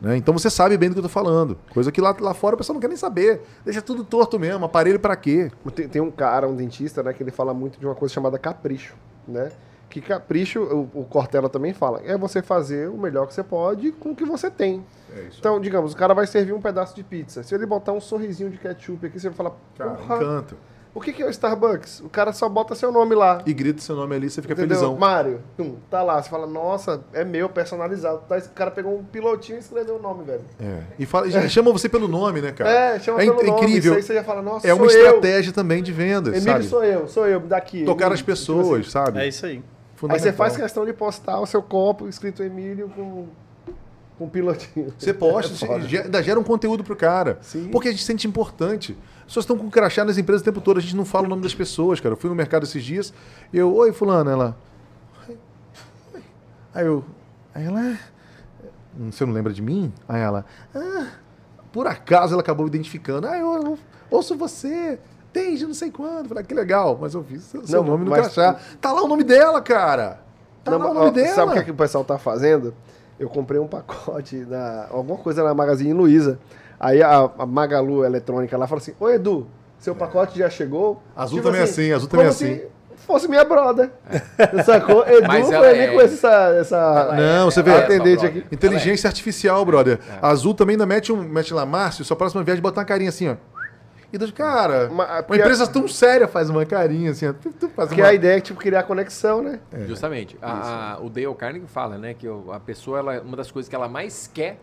Né? Então você sabe bem do que eu tô falando. Coisa que lá, lá fora o pessoal não quer nem saber. Deixa tudo torto mesmo. Aparelho para quê? Tem, tem, um cara, um dentista, né, que ele fala muito de uma coisa chamada capricho, né? Que capricho, o, o Cortella também fala, é você fazer o melhor que você pode com o que você tem. É então, digamos, o cara vai servir um pedaço de pizza. Se ele botar um sorrisinho de ketchup aqui, você vai falar, cara, encanta. O que, que é o Starbucks? O cara só bota seu nome lá. E grita seu nome ali, você fica Entendeu? felizão. Mário, hum, tá lá. Você fala, nossa, é meu, personalizado. Tá, o cara pegou um pilotinho e escreveu o nome, velho. É. E fala, é. chama você pelo nome, né, cara? É, chama é pelo nome. incrível. Isso aí você já fala, nossa, É uma estratégia eu. também de venda, Emílio sabe? sou eu, sou eu, daqui. Tocar Emílio, as pessoas, tipo assim. sabe? É isso aí. Aí você faz questão de postar o seu copo escrito Emílio com com um pilotinho. Você posta, é gera um conteúdo pro cara. Sim. Porque a gente sente importante. As pessoas estão com crachá nas empresas o tempo todo, a gente não fala o nome das pessoas, cara. Eu fui no mercado esses dias e eu, oi, fulano, ela. Aí eu. Aí ela. É, você não lembra de mim? Aí ela. Ah, por acaso ela acabou identificando. Ah, eu, eu ouço você desde não sei quando. Falei, ah, que legal, mas eu vi seu, seu não, nome no crachá. Tá lá o nome dela, cara. Tá não, lá o nome ó, dela. Sabe o que, é que o pessoal tá fazendo? eu comprei um pacote na alguma coisa na Magazine Luiza. Aí a, a, Magalu eletrônica lá falou assim: Ô Edu, seu pacote já chegou. Azul também é assim, azul também é assim. se fosse minha brother. Sacou? Edu Mas foi ela é- com essa, essa Não, é- você vê, é atendente brother. aqui. Inteligência artificial, brother. Azul também ainda mete um. Mete lá, Márcio, sua próxima viagem bota uma carinha assim, ó. E Deus, cara, Uma- uma, porque a- empresa tão séria faz uma carinha assim, ó. Tu, tu faz Que uma... a ideia é tipo, criar conexão, né? Justamente. A- a- o Dale Carnegie fala, né, que a pessoa, ela, uma das coisas que ela mais quer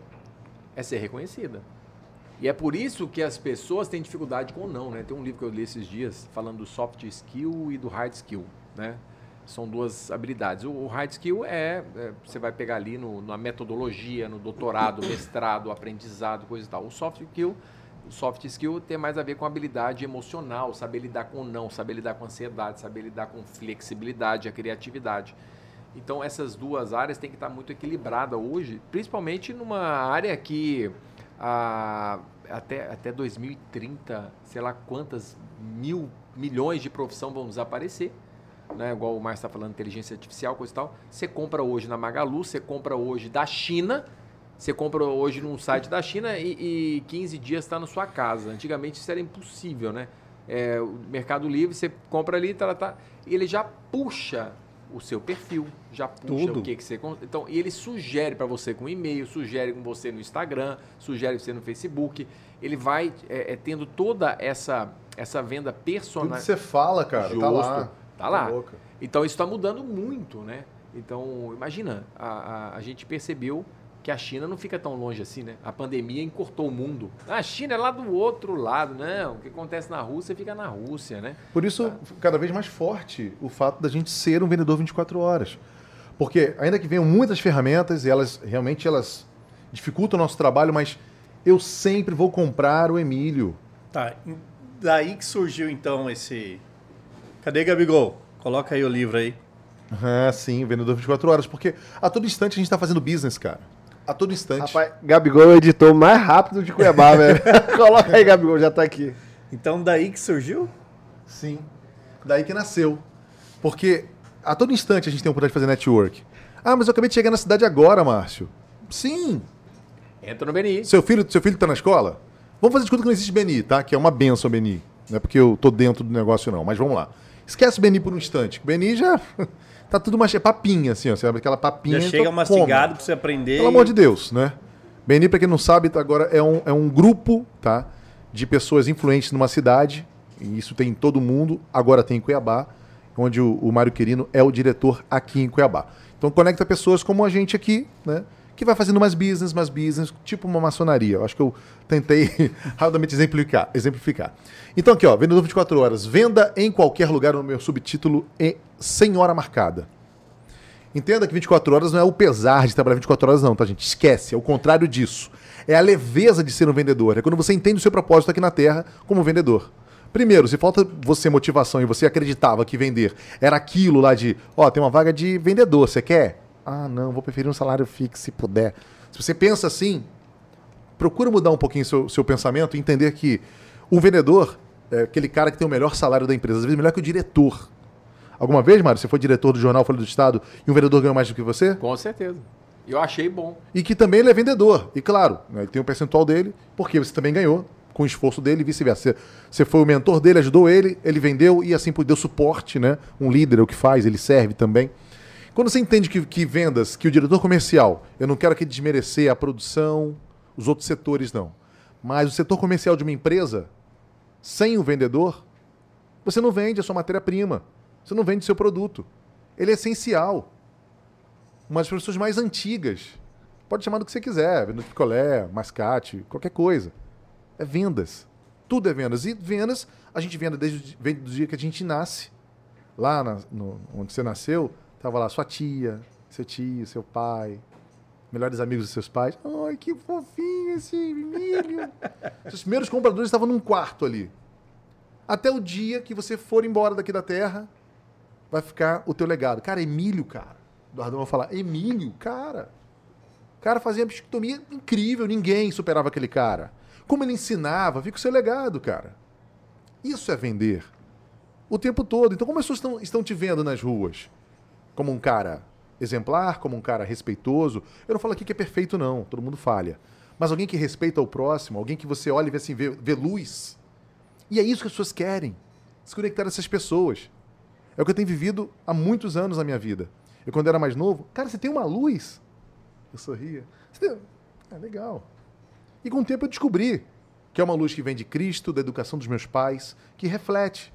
é ser reconhecida. E é por isso que as pessoas têm dificuldade com o não, né? Tem um livro que eu li esses dias falando do soft skill e do hard skill, né? São duas habilidades. O, hard skill é, é, você vai pegar ali no- na metodologia, no doutorado, mestrado, aprendizado, coisa e tal. O soft skill, soft skill tem mais a ver com habilidade emocional, saber lidar com o não, saber lidar com ansiedade, saber lidar com flexibilidade, a criatividade. Então essas duas áreas têm que estar muito equilibradas hoje, principalmente numa área que ah, até, até 2030, sei lá quantas mil milhões de profissão vão desaparecer. Né? Igual o Márcio está falando, inteligência artificial, coisa e tal. Você compra hoje na Magalu, você compra hoje da China, você compra hoje num site da China e, e 15 dias está na sua casa. Antigamente isso era impossível, né? É, o Mercado Livre, você compra ali, tá, tá, e ele já puxa o seu perfil, já puxa Tudo. o que, que você. Então, e ele sugere para você com e-mail, sugere com você no Instagram, sugere você no Facebook. Ele vai é, é, tendo toda essa, essa venda Tudo personalizada. que você fala, cara, tá lá. Tá lá. louca. Então isso está mudando muito, né? Então, imagina, a, a, a gente percebeu que a China não fica tão longe assim, né? A pandemia encurtou o mundo. A China é lá do outro lado, não. O que acontece na Rússia fica na Rússia, né? Por isso, cada vez mais forte o fato da gente ser um vendedor 24 horas. Porque ainda que venham muitas ferramentas e elas realmente elas dificultam o nosso trabalho, mas eu sempre vou comprar o Emílio. Tá, daí que surgiu então esse. Cadê Gabigol? Coloca aí o livro aí. Ah, sim, vendedor 24 horas. Porque a todo instante a gente está fazendo business, cara. A todo instante. Rapaz, Gabigol é o editor mais rápido de Cuiabá, velho. Coloca aí, Gabigol, já tá aqui. Então daí que surgiu? Sim. Daí que nasceu. Porque a todo instante a gente tem a oportunidade de fazer network. Ah, mas eu acabei de chegar na cidade agora, Márcio. Sim. Entra no BNI. Seu filho, seu filho tá na escola? Vamos fazer de conta que não existe BNI, tá? Que é uma benção, BNI. Não é porque eu tô dentro do negócio, não. Mas vamos lá. Esquece o BNI por um instante. O BNI já tá tudo mais... É papinha, assim, ó. Você abre aquela papinha... Já então chega mastigado pra você aprender. Pelo amor de Deus, né? BNI, pra quem não sabe, tá agora é um, é um grupo, tá? De pessoas influentes numa cidade. E isso tem em todo mundo. Agora tem em Cuiabá, onde o, o Mário Quirino é o diretor aqui em Cuiabá. Então conecta pessoas como a gente aqui, né? Que vai fazendo mais business, mais business, tipo uma maçonaria. Eu acho que eu tentei rapidamente exemplificar, exemplificar. Então aqui, ó, vendedor 24 horas. Venda em qualquer lugar no meu subtítulo sem hora marcada. Entenda que 24 horas não é o pesar de trabalhar 24 horas, não, tá, gente? Esquece, é o contrário disso. É a leveza de ser um vendedor. É quando você entende o seu propósito aqui na Terra como vendedor. Primeiro, se falta você motivação e você acreditava que vender era aquilo lá de, ó, tem uma vaga de vendedor, você quer? Ah, não, vou preferir um salário fixo se puder. Se você pensa assim, procura mudar um pouquinho seu, seu pensamento e entender que o vendedor é aquele cara que tem o melhor salário da empresa, às vezes melhor que o diretor. Alguma vez, Mário, você foi diretor do jornal Folha do Estado e um vendedor ganhou mais do que você? Com certeza. Eu achei bom. E que também ele é vendedor. E claro, né, ele tem um percentual dele, porque você também ganhou com o esforço dele e vice-versa. Você, você foi o mentor dele, ajudou ele, ele vendeu e assim deu suporte, né? Um líder é o que faz, ele serve também. Quando você entende que, que vendas, que o diretor comercial, eu não quero aqui desmerecer a produção, os outros setores não, mas o setor comercial de uma empresa, sem o vendedor, você não vende a sua matéria-prima, você não vende seu produto. Ele é essencial. Uma das pessoas mais antigas, pode chamar do que você quiser, venda de picolé, mascate, qualquer coisa. É vendas. Tudo é vendas. E vendas, a gente vende desde o- dia que a gente nasce. Lá na- no- onde você nasceu, tava lá sua tia, seu tio, seu pai, melhores amigos dos seus pais. Ai, que fofinho esse milho. Seus primeiros compradores estavam num quarto ali. Até o dia que você for embora daqui da terra, vai ficar o teu legado. Cara, Emílio, cara. Eduardo vai falar, Emílio, cara. O cara fazia uma bichectomia incrível, ninguém superava aquele cara. Como ele ensinava, fica o seu legado, cara. Isso é vender. O tempo todo. Então, como as pessoas estão, estão te vendo nas ruas? Como um cara exemplar, como um cara respeitoso. Eu não falo aqui que é perfeito, não. Todo mundo falha. Mas alguém que respeita o próximo, alguém que você olha e vê assim, vê, vê luz. E é isso que as pessoas querem. Se conectar a essas pessoas. É o que eu tenho vivido há muitos anos na minha vida. Eu, quando era mais novo, cara, você tem uma luz. Eu sorria. Você tem... É legal. E com o tempo eu descobri que é uma luz que vem de Cristo, da educação dos meus pais, que reflete.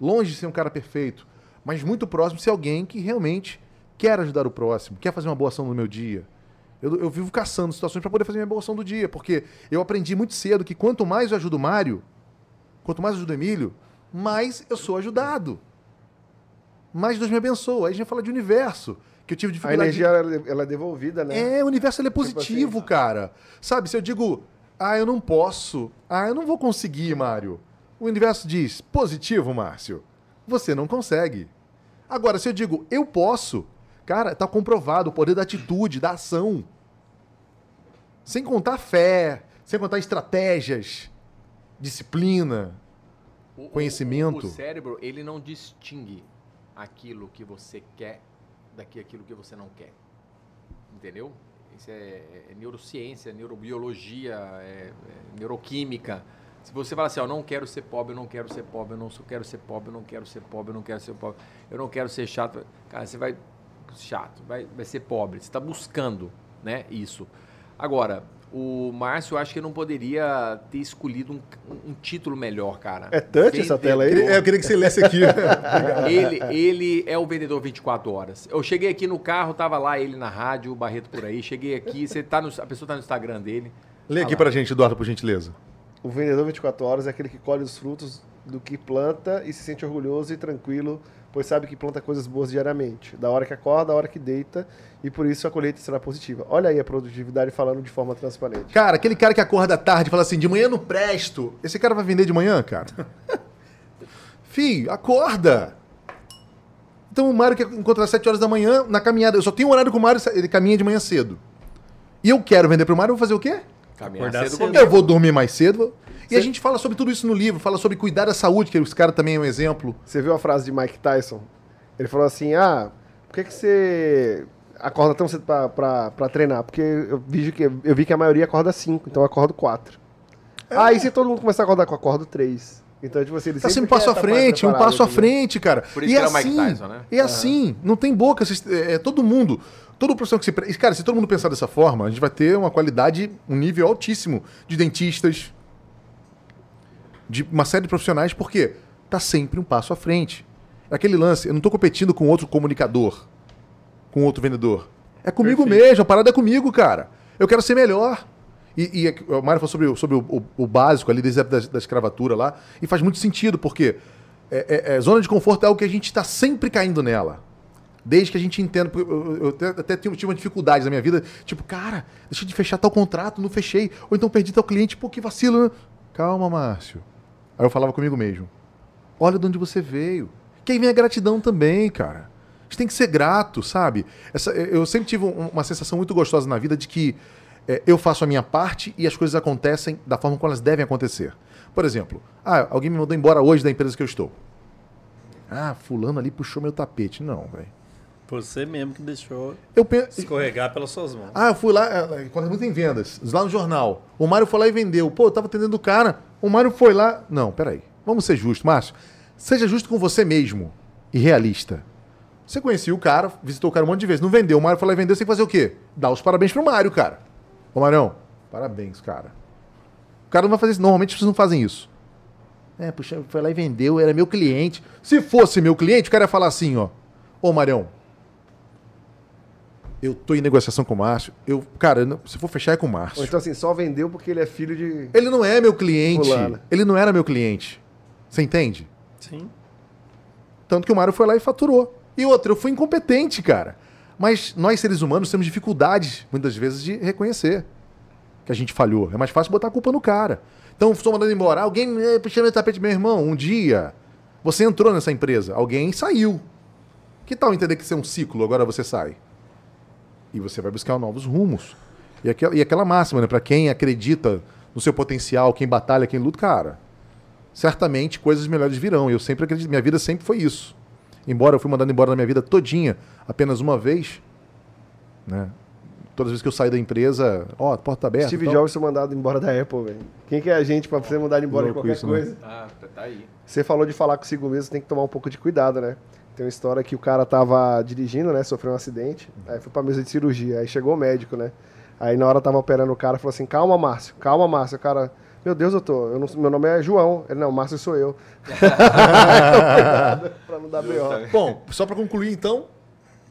Longe de ser um cara perfeito, mas muito próximo de ser alguém que realmente quer ajudar o próximo, quer fazer uma boa ação no meu dia. Eu, eu vivo caçando situações para poder fazer minha boa ação do dia, porque eu aprendi muito cedo que quanto mais eu ajudo o Mário, quanto mais eu ajudo o Emílio, mais eu sou ajudado. Mais Deus me abençoa. Aí a gente fala de universo, que eu tive dificuldade. A energia ela é devolvida, né? É, o universo ele é positivo, tipo assim, cara. Sabe, se eu digo, ah, eu não posso, ah, eu não vou conseguir, Mário. O universo diz, positivo, Márcio. Você não consegue. Agora, se eu digo, eu posso, cara, tá comprovado o poder da atitude, da ação. Sem contar fé, sem contar estratégias, disciplina, o, conhecimento. O, o cérebro, ele não distingue aquilo que você quer daqui aquilo que você não quer. Entendeu? Isso é, é neurociência, neurobiologia, é, é neuroquímica. Se você fala assim, ó, não quero ser pobre, eu não quero ser pobre, eu não quero ser pobre, eu não quero ser pobre, eu não quero ser pobre, eu não quero ser chato. Cara, você vai chato, vai, vai ser pobre. Você está buscando, né, isso. Agora, o Márcio, eu acho que não poderia ter escolhido um, um título melhor, cara. É touch essa tela aí? É, eu queria que você lesse aqui. ele, ele é o vendedor 24 horas. Eu cheguei aqui no carro, tava lá ele na rádio, o Barreto por aí. Cheguei aqui, você tá no, a pessoa tá no Instagram dele. Lê tá aqui lá. pra gente, Eduardo, por gentileza. O vendedor 24 horas é aquele que colhe os frutos do que planta e se sente orgulhoso e tranquilo pois sabe que planta coisas boas diariamente, da hora que acorda, da hora que deita, e por isso a colheita será positiva. Olha aí a produtividade falando de forma transparente. Cara, aquele cara que acorda tarde e fala assim, de manhã não presto, esse cara vai vender de manhã, cara? Fih, acorda! Então o Mário quer encontrar às 7 horas da manhã na caminhada. Eu só tenho um horário com o Mário, ele caminha de manhã cedo. E eu quero vender pro Mário, eu vou fazer o quê? Caminhar cedo, cedo. Eu vou dormir mais cedo. E a gente fala sobre tudo isso no livro, fala sobre cuidar da saúde, que os caras também é um exemplo. Você viu a frase de Mike Tyson? Ele falou assim: ah, por que, que você acorda tão cedo pra, pra, pra treinar? Porque eu vi, que, eu vi que a maioria acorda 5, então eu acordo 4. É. Aí se todo mundo começar a acordar com acordo 3. Então, tipo assim, ele tá sempre um passo à frente, um passo à frente, cara. Por isso e que assim, Mike Tyson, né? E uhum. assim, não tem boca. É, é, todo mundo, todo profissional que se. Cara, se todo mundo pensar dessa forma, a gente vai ter uma qualidade, um nível altíssimo de dentistas, de uma série de profissionais, porque tá sempre um passo à frente. É aquele lance, eu não estou competindo com outro comunicador, com outro vendedor. É comigo Perfeito. mesmo, a parada é comigo, cara. Eu quero ser melhor. E, e o Mário falou sobre, sobre o, o, o, básico ali, da, da escravatura lá, e faz muito sentido, porque é, é, é, zona de conforto é algo que a gente está sempre caindo nela. Desde que a gente entenda. Eu, eu, até, até tive uma dificuldade na minha vida. Tipo, cara, deixa de fechar tal contrato, não fechei. Ou então perdi tal cliente, pô, que vacilo. Né? Calma, Márcio. Aí eu falava comigo mesmo: olha de onde você veio. Que aí vem a gratidão também, cara. A gente tem que ser grato, sabe? Essa, eu sempre tive uma sensação muito gostosa na vida de que é, eu faço a minha parte e as coisas acontecem da forma como elas devem acontecer. Por exemplo, ah, alguém me mandou embora hoje da empresa que eu estou. Ah, fulano ali puxou meu tapete. Não, velho. Você mesmo que deixou eu penso... escorregar pelas suas mãos. Ah, eu fui lá, é, quando muito em vendas, lá no jornal. O Mário foi lá e vendeu. Pô, eu tava atendendo o cara. O Mário foi lá. Não, peraí. Vamos ser justos, Márcio. Seja justo com você mesmo e realista. Você conhecia o cara, visitou o cara um monte de vezes, não vendeu. O Mário foi lá e vendeu, você tem que fazer o quê? Dar os parabéns pro Mário, cara. Ô, Marão, parabéns, cara. O cara não vai fazer isso. Normalmente vocês não fazem isso. É, puxa, foi lá e vendeu, era meu cliente. Se fosse meu cliente, o cara ia falar assim, ó. Ô, Marião, eu tô em negociação com o Márcio. Eu, cara, se for fechar é com o Márcio. Ou então assim, só vendeu porque ele é filho de. Ele não é meu cliente. Fulana. Ele não era meu cliente. Você entende? Sim. Tanto que o Mário foi lá e faturou. E outra, eu fui incompetente, cara. Mas nós, seres humanos, temos dificuldades, muitas vezes, de reconhecer que a gente falhou. É mais fácil botar a culpa no cara. Então, estou mandando embora. Alguém puxando o tapete, meu irmão. Um dia, você entrou nessa empresa, alguém saiu. Que tal entender que isso é um ciclo, agora você sai? E você vai buscar novos rumos. E aquela, e aquela máxima, né? Para quem acredita no seu potencial, quem batalha, quem luta, cara, certamente coisas melhores virão. Eu sempre acredito, minha vida sempre foi isso. Embora eu fui mandado embora na minha vida todinha, apenas uma vez, né? todas as vezes que eu saio da empresa, ó, a porta tá aberta. Steve tal. Jobs foi mandado embora da Apple, velho. Quem que é a gente pra ser mandado embora Louco de qualquer isso, né? coisa? Ah, tá- tá aí. Você falou de falar consigo mesmo, tem que tomar um pouco de cuidado, né? Tem uma história que o cara tava dirigindo, né? Sofreu um acidente, aí foi pra mesa de cirurgia, aí chegou o médico, né? Aí na hora tava operando o cara, falou assim, calma, Márcio, calma, Márcio. O cara, meu Deus, doutor, eu não- meu nome é João. Ele, não, Márcio sou eu. Cuidado, pra não dar B.O. Bom, só para concluir então,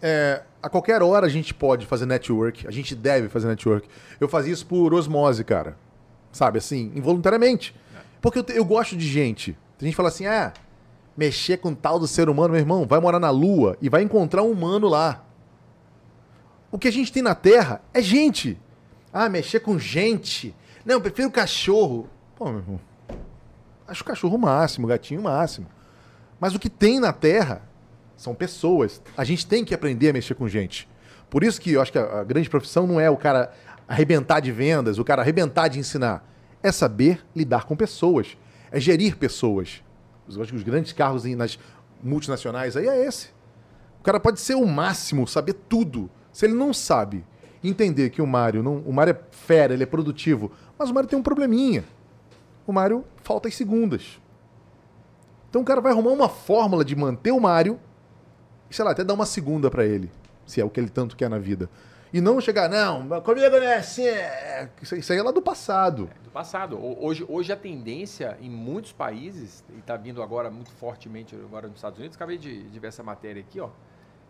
é, a qualquer hora a gente pode fazer network, a gente deve fazer network. Eu fazia isso por osmose, cara. Sabe, assim, involuntariamente. Porque eu, te- eu gosto de gente. Tem gente que fala assim, ah, mexer com tal do ser humano, meu irmão, vai morar na lua e vai encontrar um humano lá. O que a gente tem na Terra é gente. Ah, mexer com gente. Não, eu prefiro cachorro. Pô, meu irmão. Acho cachorro o máximo, gatinho o máximo. Mas o que tem na Terra são pessoas. A gente tem que aprender a mexer com gente. Por isso que eu acho que a, a grande profissão não é o cara arrebentar de vendas, o cara arrebentar de ensinar. É saber lidar com pessoas. É gerir pessoas. Eu acho que os grandes cargos em- nas multinacionais aí é esse. O cara pode ser o máximo, saber tudo. Se ele não sabe entender que o Mário não, o Mário é fera, ele é produtivo, mas o Mário tem um probleminha. O Mário falta as segundas. Então o cara vai arrumar uma fórmula de manter o Mário e, sei lá, até dar uma segunda pra ele, se é o que ele tanto quer na vida. E não chegar, não, comigo não é assim, é... Isso, isso aí é lá do passado. do passado. Ho- Hoje, hoje a tendência em muitos países, e está vindo agora muito fortemente agora nos Estados Unidos, acabei de, de ver essa matéria aqui, ó.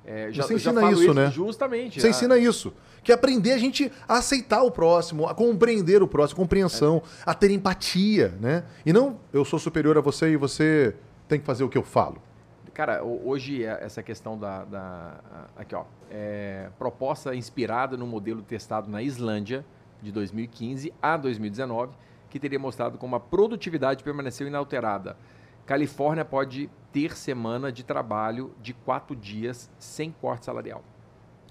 É, já, Você ensina falo isso, né? Justamente. Você Ah, ensina isso. Que é aprender a gente a aceitar o próximo, a compreender o próximo, compreensão, a ter empatia, né? E não, eu sou superior a você e você tem que fazer o que eu falo. Cara, ho- hoje é essa questão da. da- aqui, ó. é, proposta inspirada no modelo testado na Islândia de 2015 a 2019, que teria mostrado como a produtividade permaneceu inalterada. Califórnia pode ter semana de trabalho de quatro dias sem corte salarial.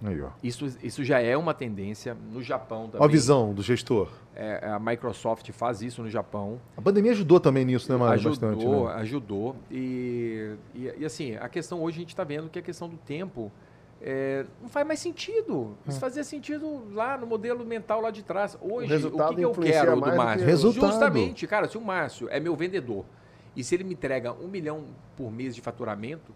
Aí, ó. Isso, isso já é uma tendência no Japão também. Ó a visão do gestor. É, a Microsoft faz isso no Japão. A pandemia ajudou também nisso, né, Mário? ajudou, Bastante, né? ajudou. E, e, e, assim, a questão hoje a gente está vendo que a questão do tempo é, não faz mais sentido. É. Isso fazia sentido lá no modelo mental lá de trás. Hoje, o, resultado que, que eu quero do Márcio? o resultado. Justamente, cara, se o Márcio é meu vendedor e se ele me entrega um milhão por mês de faturamento,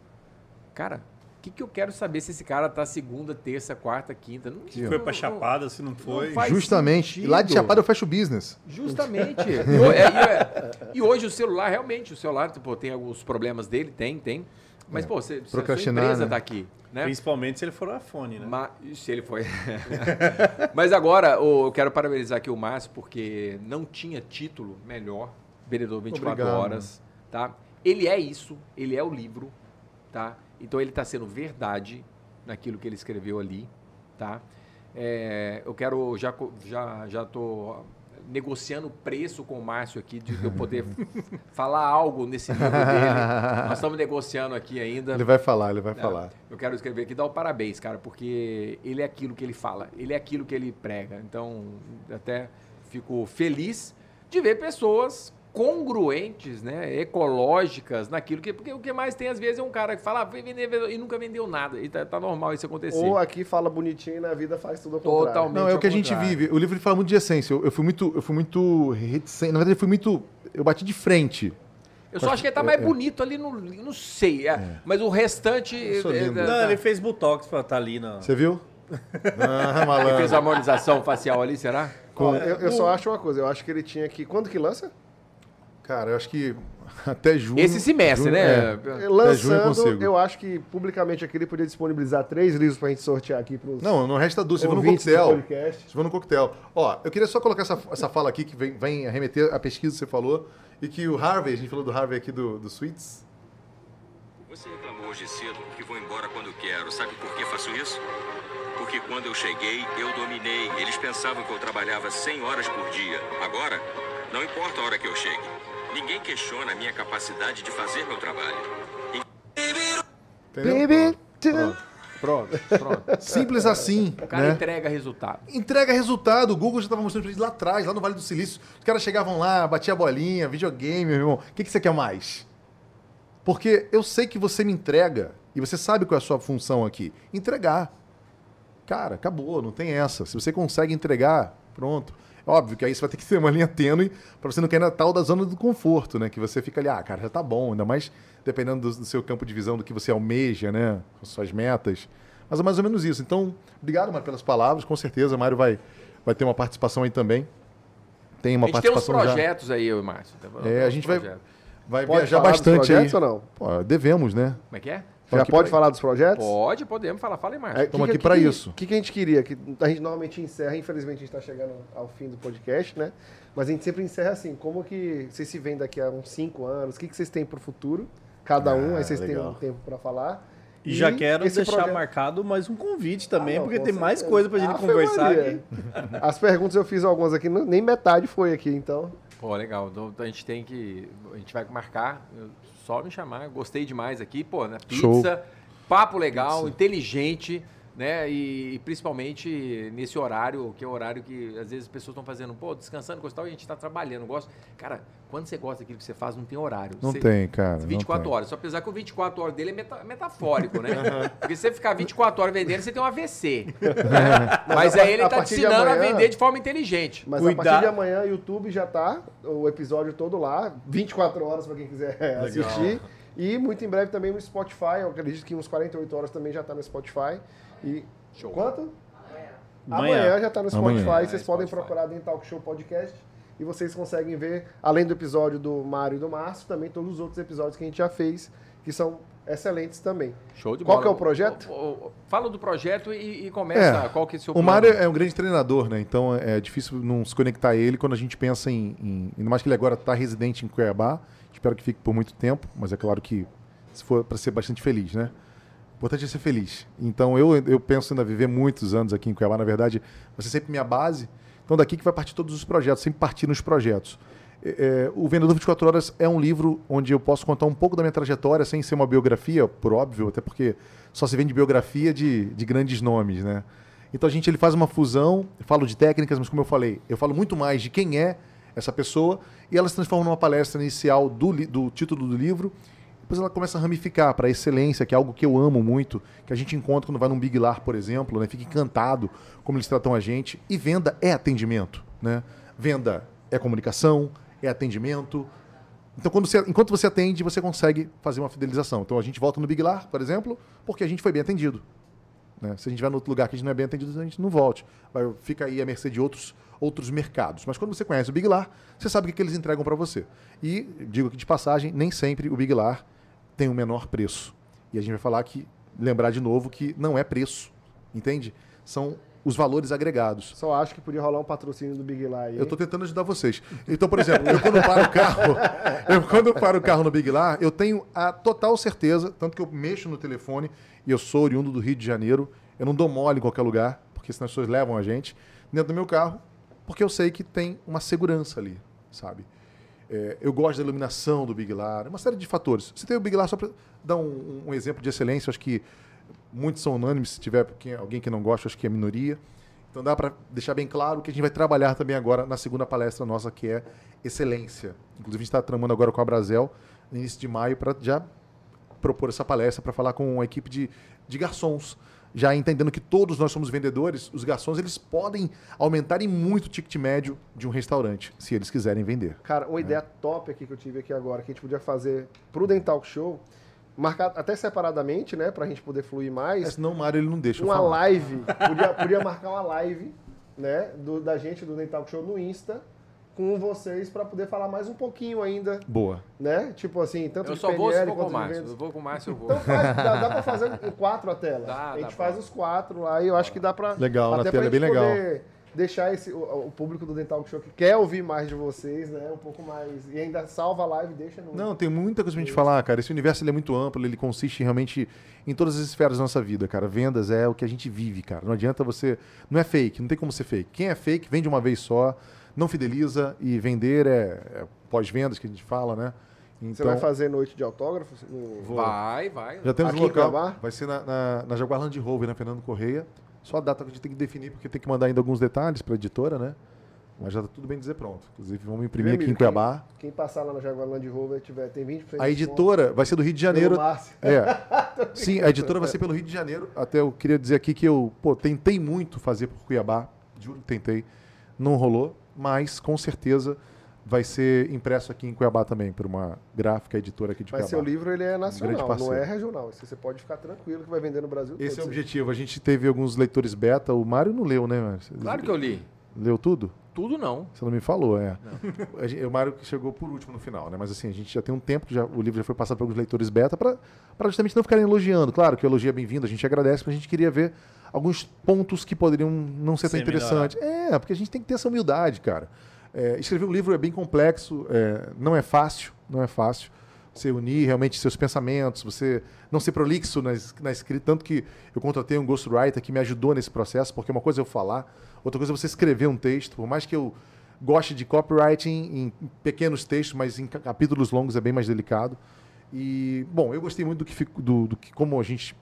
cara, o que, que eu quero saber se esse cara tá segunda, terça, quarta, quinta? Não, Se foi pra Chapada, se não foi. faz Justamente. sentido. Lá de Chapada eu fecho o business. Justamente. e, ho- é- e é- e hoje o celular, realmente, o celular tipo, tem alguns problemas dele, tem, tem. Mas, É. pô, você, se a sua empresa né? tá aqui, né? Principalmente se ele for iPhone, né? Ma- se ele foi. Mas agora, ô, eu quero parabenizar aqui o Márcio, porque não tinha título melhor, Vendedor 24 Obrigado. Horas, tá? Ele é isso, ele é o livro, tá? Então ele está sendo verdade naquilo que ele escreveu ali, tá? É, eu quero, já, já, já tô negociando o preço com o Márcio aqui, de eu poder falar algo nesse livro dele. Nós estamos negociando aqui ainda. Ele vai falar, ele vai falar. Eu quero escrever aqui, dar o parabéns, cara, porque ele é aquilo que ele fala, ele é aquilo que ele prega. Então, até fico feliz de ver pessoas congruentes, né, ecológicas naquilo que porque o que mais tem às vezes é um cara que fala ah, vender e nunca vendeu nada e tá, tá normal isso acontecer. Ou aqui fala bonitinho e na vida faz tudo ao contrário. Totalmente. Não, é o que a gente vive. O livro ele fala muito de essência. Eu, eu fui muito, eu fui muito reticente. Na verdade, eu fui muito. Eu bati de frente. Eu só acho que ele tá mais bonito ali no, não sei, é, mas o restante Eu sou é, lindo. é, Não, tá. ele fez Botox pra estar ali na. Você viu? Ah, Ele malandro. fez a harmonização facial ali, será? Ó, eu, eu só acho uma coisa, eu acho que ele tinha que. Quando que lança? Cara, eu acho que até junho. Esse semestre, junho- né? é. Junho eu Lançando, consigo. eu acho que publicamente aqui ele podia disponibilizar três livros pra gente sortear aqui pros Não, não resta dúvida. Você vai no coquetel. podcast. Você vai no coquetel. Ó, eu queria só colocar essa, essa fala aqui que vem, vem remeter à pesquisa que você falou. E que o Harvey, a gente falou do Harvey aqui do, do Suites. Você reclamou hoje cedo que vou embora quando quero. Sabe por que faço isso? Porque quando eu cheguei, eu dominei. Eles pensavam que eu trabalhava 100 horas por dia. Agora, não importa a hora que eu chegue. Ninguém questiona a minha capacidade de fazer meu trabalho. Entendeu? Baby, Pronto, pronto. Simples assim. O cara né? entrega resultado. Entrega resultado. O Google já estava mostrando pra eles lá atrás, lá no Vale do Silício. Os caras chegavam lá, batia a bolinha, videogame, meu irmão. O que, que você quer mais? Porque eu sei que você me entrega, e você sabe qual é a sua função aqui. Entregar. cara, acabou, não tem essa. Se você consegue entregar, pronto. Óbvio que aí você vai ter que ter uma linha tênue para você não cair na tal da zona do conforto, né? Que você fica ali, ah, cara, já tá bom, ainda mais dependendo do, do seu campo de visão, do que você almeja, né? Suas metas. Mas é mais ou menos isso. Então, obrigado, Mário, pelas palavras. Com certeza, Mário vai, vai ter uma participação aí também. Tem uma a gente tem uns participação já. projetos aí, eu e Márcio. É, a gente vai, vai Pode viajar falar dos bastante aí. projetos ou não? Pô, devemos, né? Como é que é? Tô Já pode pra- falar dos projetos? Pode, podemos falar. Fala aí, Márcio. É, Estamos que- aqui que- isso. O que, que a gente queria? Que a gente normalmente encerra, infelizmente a gente está chegando ao fim do podcast, né? Mas a gente sempre encerra assim, como que vocês se veem daqui a uns 5 anos, o que, que vocês têm para o futuro, cada um, Ah, aí vocês têm legal. um tempo para falar. E já quero deixar projeto- marcado mais um convite também, Ah, não, porque tem mais certeza. coisa pra gente Ave conversar aqui. As perguntas eu fiz algumas aqui, nem metade foi aqui, então. Pô, legal. Então a gente tem que. A gente vai marcar. eu- Só me chamar. Gostei demais aqui. Pô, na pizza. Show. Papo legal, inteligente, né? E, e principalmente nesse horário, que é o horário que às vezes as pessoas estão fazendo, pô, descansando, coisa e tal, e a gente está trabalhando. Gosto. Cara, quando você gosta daquilo que você faz, não tem horário. Não Você- tem, cara. não 24 tem. horas. Só apesar que o 24 horas dele é meta- metafórico, né? Porque se você ficar 24 horas vendendo, você tem um AVC. né? Mas, Mas a aí ele par- a tá te ensinando a amanhã- vender de forma inteligente. Mas a Cuidar- partir de amanhã, o YouTube já tá, o episódio todo lá, 24 horas para quem quiser assistir. E muito em breve também no Spotify, eu acredito que uns 48 horas também já tá no Spotify. E Show. quanto? Amanhã. Amanhã já tá no Spotify, Amanhã. vocês É, podem Spotify. procurar dentro Talk Show Podcast e vocês conseguem ver, além do episódio do Mário e do Márcio, também todos os outros episódios que a gente já fez, que são excelentes também. Show de Qual bola. que é o projeto? Fala do projeto e, e começa. É, qual que é o seu O Mário é um grande treinador, né? Então é difícil não se conectar a ele quando a gente pensa em. em ainda mais que ele agora está residente em Cuiabá. Espero que fique por muito tempo, mas é claro que se for para ser bastante feliz, né? Importante é ser feliz. Então eu, eu penso ainda viver muitos anos aqui em Cuiabá. Na verdade, ser sempre minha base. Então daqui que vai partir todos os projetos, sempre partir nos projetos. É, é, o Vendedor 24 Horas é um livro onde eu posso contar um pouco da minha trajetória, sem ser uma biografia, por óbvio, até porque só se vende biografia de, de grandes nomes, né? Então a gente ele faz uma fusão, eu falo de técnicas, mas como eu falei, eu falo muito mais de quem é essa pessoa e ela se transforma numa palestra inicial do, do título do livro. Depois ela começa a ramificar para excelência, que é algo que eu amo muito, que a gente encontra quando vai num Big Lar, por exemplo, né? Fica encantado como eles tratam a gente. E venda é atendimento, né? Venda é comunicação, é atendimento. Então, quando você- enquanto você atende, você consegue fazer uma fidelização. Então, a gente volta no Big Lar, por exemplo, porque a gente foi bem atendido. né? Se a gente vai no outro lugar que a gente não é bem atendido, a gente não volte. Vai, fica aí à mercê de outros, outros mercados. Mas quando você conhece o Big Lar, você sabe o que, que eles entregam para você. E, digo aqui de passagem, nem sempre o Big Lar tem o menor preço. E a gente vai falar que, lembrar de novo que não é preço, entende? São os valores agregados. Só acho que podia rolar um patrocínio do Big aí. Eu estou tentando ajudar vocês. Então, por exemplo, eu quando paro o carro, eu quando paro o carro no Big Lar, eu tenho a total certeza, tanto que eu mexo no telefone e eu sou oriundo do Rio de Janeiro, eu não dou mole em qualquer lugar, porque senão as pessoas levam a gente dentro do meu carro, porque eu sei que tem uma segurança ali, sabe? É, eu gosto da iluminação do Big Lar, uma série de fatores. Você tem o Big Lar, só para dar um, um exemplo de excelência, acho que muitos são unânimes, se tiver alguém que não gosta, acho que é minoria. Então dá para deixar bem claro que a gente vai trabalhar também agora na segunda palestra nossa, que é excelência. Inclusive a gente está tramando agora com a Brasel, no início de maio, para já propor essa palestra, para falar com uma equipe de, de garçons. Já entendendo que todos nós somos vendedores, os garçons eles podem aumentar em muito o ticket médio de um restaurante, se eles quiserem vender. Cara, uma ideia top aqui que eu tive aqui agora, que a gente podia fazer pro Dental Show, marcar até separadamente, né, pra gente poder fluir mais. Mas senão o Mário ele não deixa uma live, podia, podia marcar uma live, né, do- da gente do Dental Show no Insta com vocês pra poder falar mais um pouquinho ainda, Boa. né? Tipo assim, tanto Eu de só vou se PNL com o quanto de Márcio. vendas. Eu vou com o Márcio, eu vou. Então faz, dá, dá pra fazer quatro a tela. Dá, a gente dá faz pra- os quatro lá e eu acho que dá pra. Legal, na até tela pra é bem legal. poder Deixar esse, o, o público do Dental Show que quer ouvir mais de vocês, né? Um pouco mais. E ainda salva a live, deixa no. Não, tem muita coisa pra gente falar, cara. Esse universo ele é muito amplo, ele consiste realmente em todas as esferas da nossa vida, cara. Vendas é o que a gente vive, cara. Não adianta você. Não é fake, não tem como ser fake. Quem é fake, vende uma vez só, não fideliza e vender é, é pós-vendas que a gente fala, né? Você Então, vai fazer noite de autógrafos? No... Vai, vai. já temos Aqui um local. Cuiabá? Vai ser na, na, na Jaguar Land Rover, na Fernando Correia. Só a data que a gente tem que definir, porque tem que mandar ainda alguns detalhes para a editora, né? Mas já tá tudo bem dizer pronto. Inclusive, vamos imprimir aqui em Cuiabá. Quem, quem passar lá na Jaguar Land Rover tiver, tem 20% de A editora vai ser do Rio de Janeiro. É. Sim, a editora vai ser pelo Rio de Janeiro. Até eu queria dizer aqui que eu pô, tentei muito fazer por Cuiabá. Juro que tentei. Não rolou, mas com certeza vai ser impresso aqui em Cuiabá também, por uma gráfica editora aqui de Mas Cuiabá. seu livro ele é nacional, não parceiro. é regional. Esse você pode ficar tranquilo que vai vender no Brasil Esse é o todo. objetivo. A gente teve alguns leitores beta. O Mário não leu, né? Claro que eu li. Leu tudo? Tudo não. Você não me falou, é. Gente- o Mário que chegou por último no final, né? Mas assim, a gente já tem um tempo que já, o livro já foi passado para alguns leitores beta para justamente não ficarem elogiando. Claro que o elogio é bem-vindo, a gente agradece, mas a gente queria ver alguns pontos que poderiam não ser tão interessantes. É, porque a gente tem que ter essa humildade, cara. É, escrever um livro é bem complexo, é, não é fácil, não é fácil. Você unir realmente seus pensamentos, você não ser prolixo na, na escrita. Tanto que eu contratei um ghostwriter que me ajudou nesse processo, porque uma coisa é eu falar, outra coisa é você escrever um texto. Por mais que eu goste de copywriting em pequenos textos, mas em ca- capítulos longos é bem mais delicado. E, bom, eu gostei muito do que, do, do que como a gente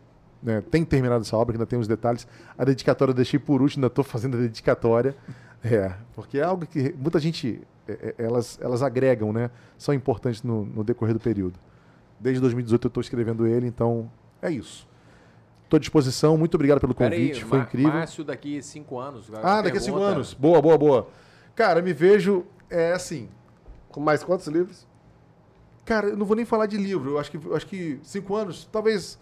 né, tem terminado essa obra, que ainda tem os detalhes. A dedicatória eu deixei por último, ainda estou fazendo a dedicatória. É, porque é algo que muita gente, é, é, elas, elas agregam, né? São importantes no, no decorrer do período. Desde 2018 eu estou escrevendo ele, então é isso. Estou à disposição, muito obrigado pelo Pera aí, convite, foi incrível. Márcio daqui cinco anos. Ah, daqui a cinco anos. Boa, boa, boa. Cara, me vejo, é assim, Com mais quantos livros? Cara, eu não vou nem falar de livro. Eu acho que, eu acho que cinco anos, talvez,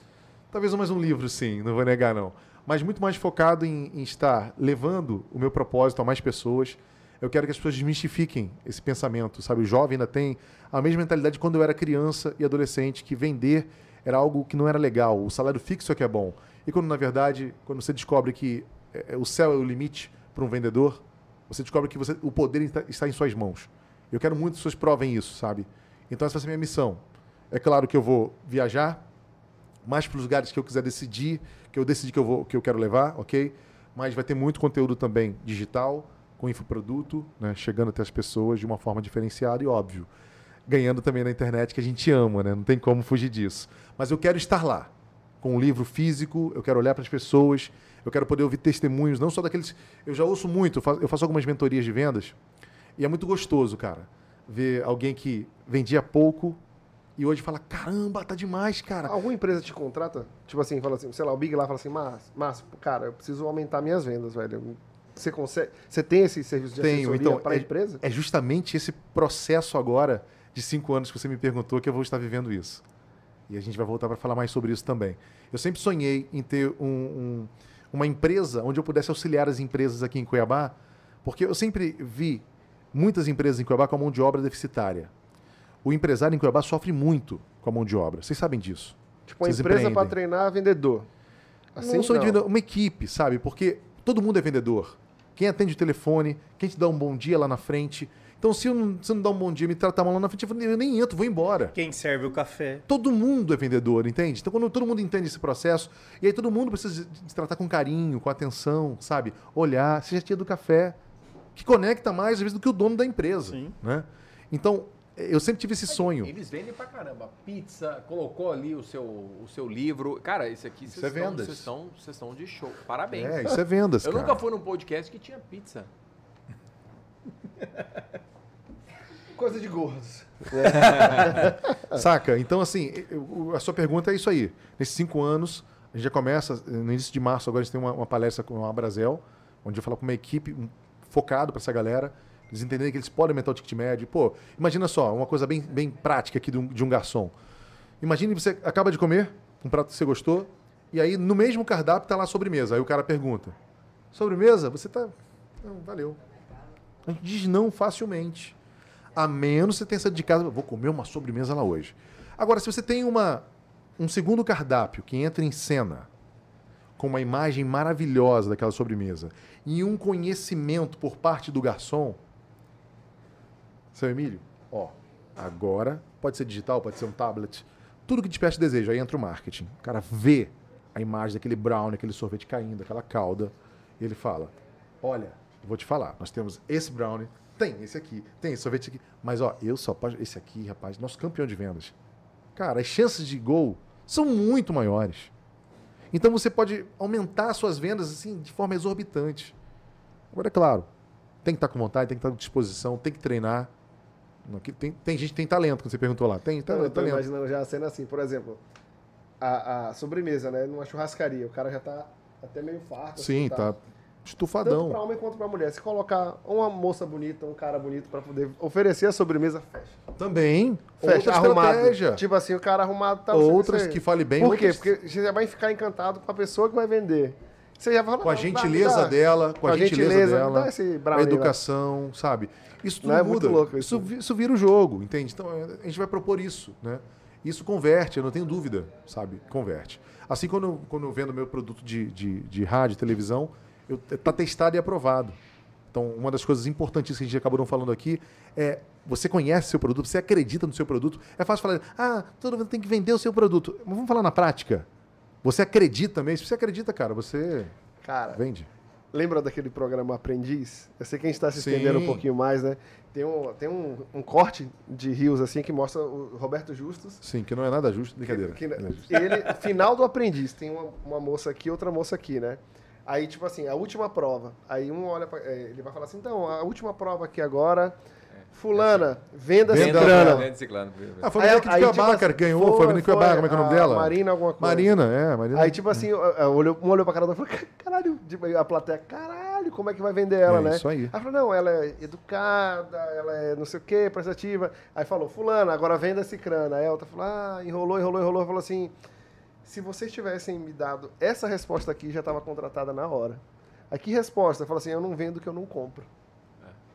talvez mais um livro, sim. Não vou negar, não. Mas muito mais focado em, em estar levando o meu propósito a mais pessoas. Eu quero que as pessoas desmistifiquem esse pensamento, sabe? O jovem ainda tem a mesma mentalidade de quando eu era criança e adolescente, que vender era algo que não era legal. O salário fixo é que é bom. E quando, na verdade, quando você descobre que é, o céu é o limite para um vendedor, você descobre que você, o poder está, em suas mãos. Eu quero muito que pessoas provem isso, sabe? Então essa vai ser a minha missão. É claro que eu vou viajar mais para os lugares que eu quiser decidir, que eu decidi que eu, vou, que eu quero levar, ok? Mas vai ter muito conteúdo também digital, com infoproduto, né? chegando até as pessoas de uma forma diferenciada e óbvio. Ganhando também na internet, que a gente ama, né? Não tem como fugir disso. Mas eu quero estar lá, com um livro físico, eu quero olhar para as pessoas, eu quero poder ouvir testemunhos, não só daqueles. Eu já ouço muito, eu faço, algumas mentorias de vendas, e é muito gostoso, cara, ver alguém que vendia pouco e hoje fala: caramba, tá demais, cara. Alguma empresa te contrata? Tipo assim, fala assim, sei lá, o Big lá fala assim, Márcio, Márcio, cara, eu preciso aumentar minhas vendas, velho. Você consegue. Você tem esse serviço de Tenho, assessoria então, para a é- empresa? É justamente esse processo agora de cinco anos que você me perguntou que eu vou estar vivendo isso. E a gente vai voltar para falar mais sobre isso também. Eu sempre sonhei em ter um- um- uma empresa onde eu pudesse auxiliar as empresas aqui em Cuiabá, porque eu sempre vi muitas empresas em Cuiabá com a mão de obra deficitária. O empresário em Cuiabá sofre muito com a mão de obra. Vocês sabem disso. Tipo, uma Vocês empresa para treinar vendedor. Assim, não sou não. indivíduo, uma equipe, sabe? Porque todo mundo é vendedor. Quem atende o telefone, quem te dá um bom dia lá na frente. Então, se eu não, se eu não dá um bom dia, me trata mal lá na frente, eu falo, eu nem entro, vou embora. Quem serve o café. Todo mundo é vendedor, entende? Então, quando todo mundo entende esse processo, e aí todo mundo precisa de- de tratar com carinho, com atenção, sabe? Olhar, seja tia do café, que conecta mais, às vezes, do que o dono da empresa. Sim. Né? Então, eu sempre tive esse sonho. Eles vendem pra caramba. Pizza, colocou ali o seu, o seu livro. Cara, esse aqui Isso vocês é estão- vendas. vocês estão vocês estão de show. Parabéns. É, isso é vendas, Eu cara. nunca fui num podcast que tinha pizza. Coisa de gordos. Saca? Então, assim, a sua pergunta é isso aí. Nesses cinco anos, a gente já começa, no início de março, agora a gente tem uma, uma palestra com a Brasel, onde eu falo com uma equipe um, focado para essa galera, eles entenderem que eles podem aumentar o ticket médio. Pô, imagina só, uma coisa bem, bem prática aqui de um, de um garçom. Imagine você acaba de comer um prato que você gostou, e aí no mesmo cardápio está lá sobremesa. Aí o cara pergunta: sobremesa? Você tá. Não, valeu. A gente diz não facilmente. A menos você tenha saído de casa, vou comer uma sobremesa lá hoje. Agora, se você tem uma, um segundo cardápio que entra em cena, com uma imagem maravilhosa daquela sobremesa, e um conhecimento por parte do garçom, seu Emílio, ó, agora pode ser digital, pode ser um tablet, tudo que desperte desejo, aí entra o marketing. O cara vê a imagem daquele brownie, aquele sorvete caindo, aquela calda, e ele fala: Olha, vou te falar, nós temos esse brownie, tem esse aqui, tem esse sorvete aqui, mas ó, eu só posso. Esse aqui, rapaz, nosso campeão de vendas. Cara, as chances de gol são muito maiores. Então você pode aumentar suas vendas assim de forma exorbitante. Agora, é claro, tem que estar com vontade, tem que estar com disposição, tem que treinar. Tem, tem gente que tem talento, quando você perguntou lá. Tem, tem eu tô talento. imaginando já a cena assim, por exemplo. a, a sobremesa, né? Numa churrascaria. O cara já tá até meio farto. Sim, assim, tá Tanto estufadão. pra homem quanto pra mulher. Se colocar uma moça bonita, um cara bonito pra poder oferecer a sobremesa, fecha. Também. Fecha, arrumado. estratégia. Tipo assim, o cara arrumado tá Outras que fale bem. Por quê? Porque você já vai ficar encantado com a pessoa que vai vender. Você já vai falar, Com a "Não, gentileza dá, dá." dela, com a, gentileza, dá dela, com a brownie lá. educação, sabe? Isso tudo Não é muda. muito louco isso. isso. isso vira o jogo, entende? Então a gente vai propor isso, né? Isso converte, eu não tenho dúvida, sabe? Converte. Assim, quando, eu- quando eu vendo meu produto de, de, de rádio, televisão, eu, tá testado e aprovado. Então, uma das coisas importantíssimas que a gente acabou não falando aqui é você conhece seu produto, você acredita no seu produto. É fácil falar, ah, todo mundo tem que vender o seu produto. Mas vamos falar na prática. Você acredita mesmo? Se você acredita, cara, você Cara, vende. lembra daquele programa Aprendiz? Eu sei que a gente tá se Sim. estendendo um pouquinho mais, né? Tem um, tem um, um corte de rios, assim, que mostra o Roberto Justus. Sim, que não é nada justo. Brincadeira. Que- Não é justo. ele, final do aprendiz, tem uma, uma moça aqui, outra moça aqui, né? Aí, tipo assim, a última prova. Aí um olha pra, é, ele vai falar assim, então, a última prova aqui agora, fulana, venda Venda- ciclana. Venda. Ah, foi a Aí- menina aqui de aí, Cuiabá, tipo cara, assim, que ganhou. Foi, a menina de Cuiabá, como é que é o nome dela? Marina alguma coisa. Marina, é, Marina. Aí, tipo assim, é, olhou, um olhou pra cara outra e falou, caralho, tipo, a plateia, caralho, como é que vai vender ela, É né? isso aí. Ela falou, não, ela é educada, ela é não sei o quê, prestativa. Aí falou, fulana, agora venda crânio. Aí a outra falou, ah, enrolou, enrolou, enrolou. Falou assim, se vocês tivessem me dado essa resposta aqui, já estava contratada na hora. Aí que resposta? Falou assim, eu não vendo o que eu não compro.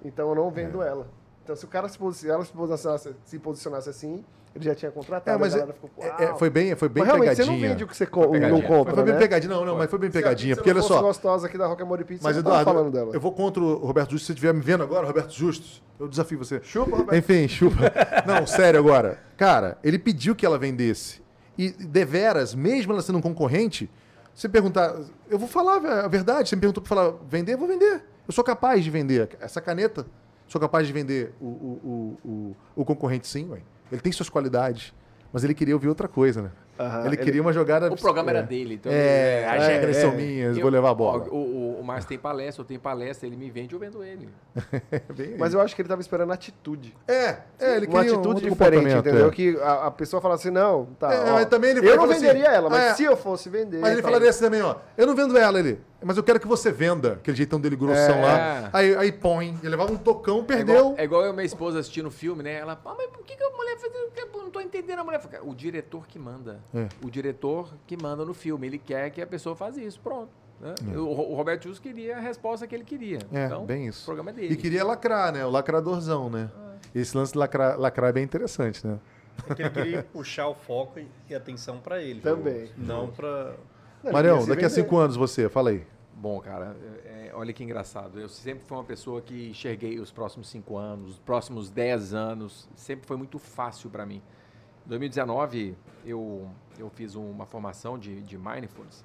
Então eu não vendo É. ela. Então se o cara se posicionasse, se posicionasse, se posicionasse assim, ele já tinha contratado. É, mas é, ficou, é- é, foi bem, foi bem Mas realmente, pegadinha. você não vende o que você co- não compra, Foi bem né? pegadinha, não, não, mas foi bem pegadinha. Porque olha só, gostosa aqui da Roca Mori Pizza, mas Eduardo, falando dela. eu vou contra o Roberto Justus. Se você estiver me vendo agora, Roberto Justus, eu desafio você. Chupa, Roberto. Enfim, chupa. Não, sério agora. Cara, ele pediu que ela vendesse. E deveras, mesmo ela sendo um concorrente, você perguntar, eu vou falar a verdade. Você me perguntou para falar, vender, vou vender. Eu sou capaz de vender essa caneta. Sou capaz de vender o, o, o, o, o concorrente sim, ué. Ele tem suas qualidades. Mas ele queria ouvir outra coisa, né? Aham, ele, ele- queria uma jogada. O programa é. era dele, então É, as é, regras é. são minhas, Eu- vou levar a bola. O, o, o Márcio tem palestra, eu tenho palestra, ele me vende, eu vendo ele. Bem Mas eu acho que ele tava esperando atitude. É, é, ele uma queria um atitude outro diferente, entendeu? é. Que a, a pessoa fala assim, não, tá. É, ó, mas também ele eu não assim, venderia ela, mas é. se eu fosse vender. Mas ele tal. falaria assim também, ó. Eu não vendo ela, ele. Mas eu quero que você venda. Aquele jeitão dele grossão É. lá. Aí, aí põe. Ele levava um tocão, É perdeu. igual, é igual eu e minha esposa assistindo o filme, né? Ela, ah, mas por que, que a mulher faz não tô entendendo a mulher. O diretor que manda. É. O diretor que manda no filme. Ele quer que a pessoa faça isso. Pronto. né? É. O, Roberto Justus queria a resposta que ele queria. É, então, bem isso. O programa é dele. E queria lacrar, né? O lacradorzão, né? Esse lance de lacrar, lacrar é bem interessante, né? É que ele queria puxar o foco e, atenção pra ele. Também. Não pra. Não, ele Marião, daqui a cinco anos você, fala aí. Bom, cara, é- é, olha que engraçado. Eu sempre fui uma pessoa que enxerguei os próximos cinco anos, os próximos dez anos. Sempre foi muito fácil para mim. Em 2019, eu, eu fiz uma formação de, de Mindfulness,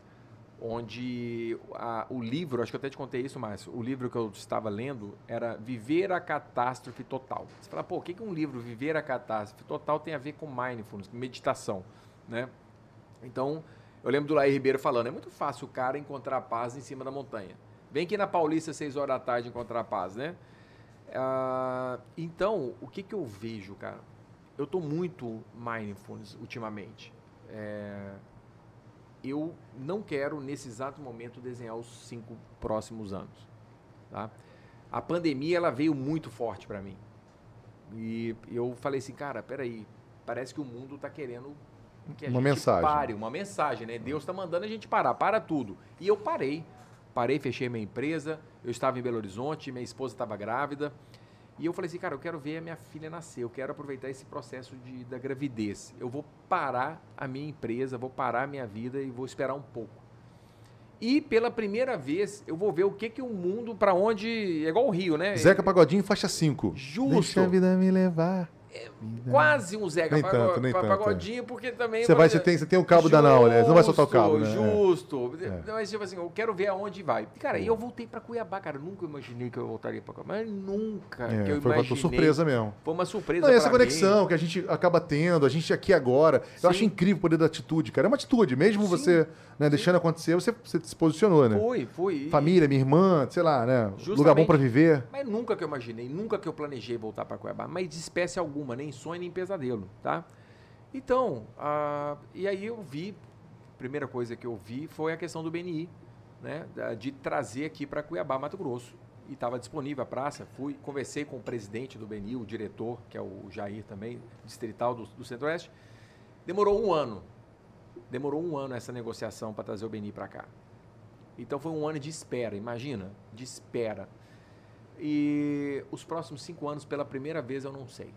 onde a- o livro, acho que eu até te contei isso, mas o livro que eu estava lendo era Viver a Catástrofe Total. Você fala, pô, o que, que um livro Viver a Catástrofe Total tem a ver com Mindfulness, meditação, né? Então, eu lembro do Laí Ribeiro falando, é muito fácil o cara encontrar paz em cima da montanha. Vem aqui na Paulista, 6 horas da tarde, encontrar paz, né? Ah, então, o que, que eu vejo, cara? Eu tô muito mindfulness ultimamente. É, eu não quero, nesse exato momento, desenhar os cinco próximos anos. Tá? A pandemia, ela veio muito forte para mim. E eu falei assim, cara, peraí, parece que o mundo está querendo que a Uma gente mensagem. pare, uma mensagem, né? Deus está mandando a gente parar, para tudo. E eu parei. Parei, fechei minha empresa, eu estava em Belo Horizonte, minha esposa estava grávida. E eu falei assim, cara, eu quero ver a minha filha nascer, eu quero aproveitar esse processo de, da gravidez. Eu vou parar a minha empresa, vou parar a minha vida e vou esperar um pouco. E pela primeira vez eu vou ver o que que o mundo, para onde. É igual o Rio, né? Zeca Pagodinho, faixa 5. Justo. Deixa a vida me levar. Quase um Zeca Nem tanto, nem pa- tanto, é. Pagodinho, porque também. Você vai, você tem, você tem o cabo da Nau, né? Você não vai soltar o cabo, né? Justo. É. Mas, tipo assim, eu quero ver aonde vai. Cara, e eu voltei pra Cuiabá, cara. Eu nunca imaginei que eu voltaria pra Cuiabá. Mas nunca É, que eu foi imaginei. uma surpresa mesmo. Foi uma surpresa. Não, e essa conexão mim. que a gente acaba tendo, a gente aqui agora. Sim. Eu acho incrível o poder da atitude, cara. É uma atitude, mesmo Sim. você né, deixando acontecer, você, você se posicionou, né? Foi, foi. Família, minha irmã, sei lá, né? Lugar Justamente. bom pra viver. Mas nunca que eu imaginei, nunca que eu planejei voltar para Cuiabá, mas de espécie alguma, nem sonho nem pesadelo, tá? Então, ah, e aí eu vi primeira coisa que eu vi foi a questão do BNI, né? De trazer aqui para Cuiabá, Mato Grosso. E estava disponível a praça. Fui, conversei com o presidente do BNI, o diretor, que é o Jair também, distrital do, do Centro-Oeste. Demorou um ano. Demorou um ano essa negociação para trazer o BNI para cá. Então foi um ano de espera, imagina, de espera. E os próximos cinco anos, pela primeira vez, eu não sei.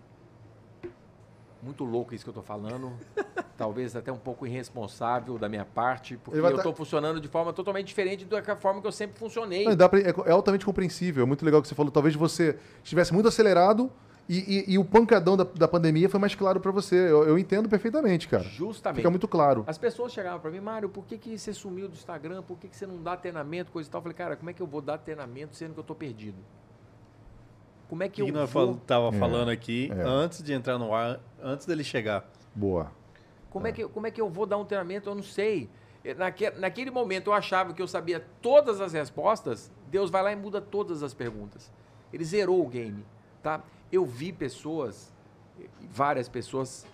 Muito louco isso que eu estou falando. Talvez até um pouco irresponsável da minha parte, porque eu estou tá... funcionando de forma totalmente diferente da forma que eu sempre funcionei. Não, pra, é, é, altamente compreensível. É muito legal que você falou. Talvez você estivesse muito acelerado e, e, e, o pancadão da, da pandemia foi mais claro para você. Eu, eu, entendo perfeitamente, cara. Justamente. Fica muito claro. As pessoas chegavam para mim, Mário, por que, que você sumiu do Instagram? Por que, que você não dá treinamento, coisa e tal? Eu falei, cara, como é que eu vou dar treinamento sendo que eu estou perdido? Como é que, que eu nós vou... tava é, falando aqui é. antes de entrar no ar, antes dele chegar. Boa. Como é. é. que, como é que eu vou dar um treinamento? Eu não sei. Naquele, naquele momento eu achava que eu sabia todas as respostas. Deus vai lá e muda todas as perguntas. Ele zerou o game, tá? Eu vi pessoas, várias pessoas,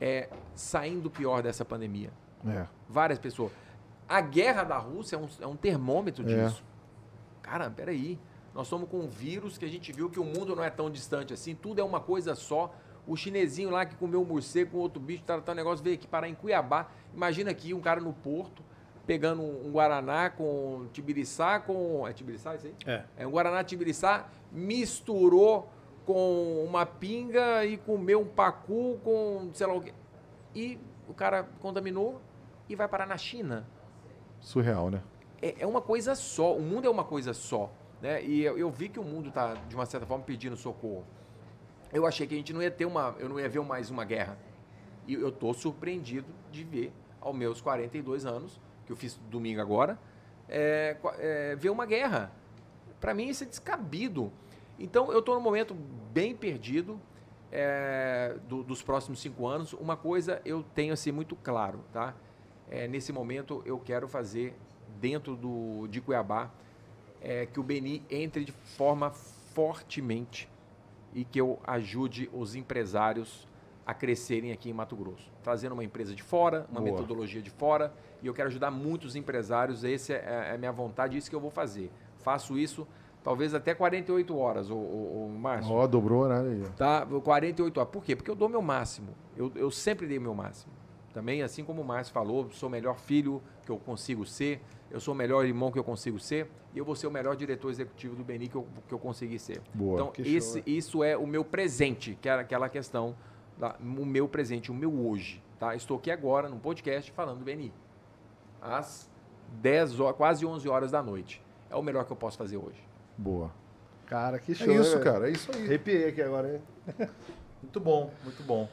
é, saindo pior dessa pandemia. É. Várias pessoas. A guerra da Rússia é um, é um termômetro é. disso. Cara, peraí. Nós estamos com um vírus que a gente viu que o mundo não é tão distante assim, tudo é uma coisa só. O chinesinho lá que comeu um morcego com outro bicho, tá, tá um negócio, veio aqui parar em Cuiabá. Imagina aqui um cara no porto, pegando um Guaraná com Tibiriçá, com. É Tibiriçá isso aí? É. É um Guaraná Tibiriçá, misturou com uma pinga e comeu um pacu com sei lá o quê. E o cara contaminou e vai parar na China. Surreal, né? É, é uma coisa só. O mundo é uma coisa só. Né? E eu, eu vi que o mundo está, de uma certa forma, pedindo socorro. Eu achei que a gente não ia ter uma. Eu não ia ver mais uma guerra. E eu estou surpreendido de ver, aos meus 42 anos, que eu fiz domingo agora, é, é, ver uma guerra. Para mim, isso é descabido. Então, eu estou num momento bem perdido é, do, dos próximos cinco anos. Uma coisa eu tenho assim muito claro, tá? É, nesse momento, eu quero fazer dentro do, de Cuiabá é, que o Beni entre de forma fortemente e que eu ajude os empresários a crescerem aqui em Mato Grosso. Trazendo uma empresa de fora, uma Boa. metodologia de fora, e eu quero ajudar muitos empresários, essa é, é a minha vontade, isso que eu vou fazer. Faço isso talvez até 48 horas, o, o, o Márcio. Ó, oh, dobrou né? Tá, 48 horas. Por quê? Porque eu dou meu máximo. Eu, eu sempre dei meu máximo. Também, assim como o Márcio falou, sou o melhor filho que eu consigo ser, eu sou o melhor irmão que eu consigo ser e eu vou ser o melhor diretor executivo do Beni que eu, que eu consegui ser. Boa, então, esse, show, isso é o meu presente, que era aquela questão, da, o meu presente, o meu hoje. Tá? Estou aqui agora no podcast falando do Beni. Às 10 horas, quase 11 horas da noite. É o melhor que eu posso fazer hoje. Boa. Cara, que show. É isso, né, cara. É isso aí. Arrepiei aqui agora, hein? muito bom, muito bom.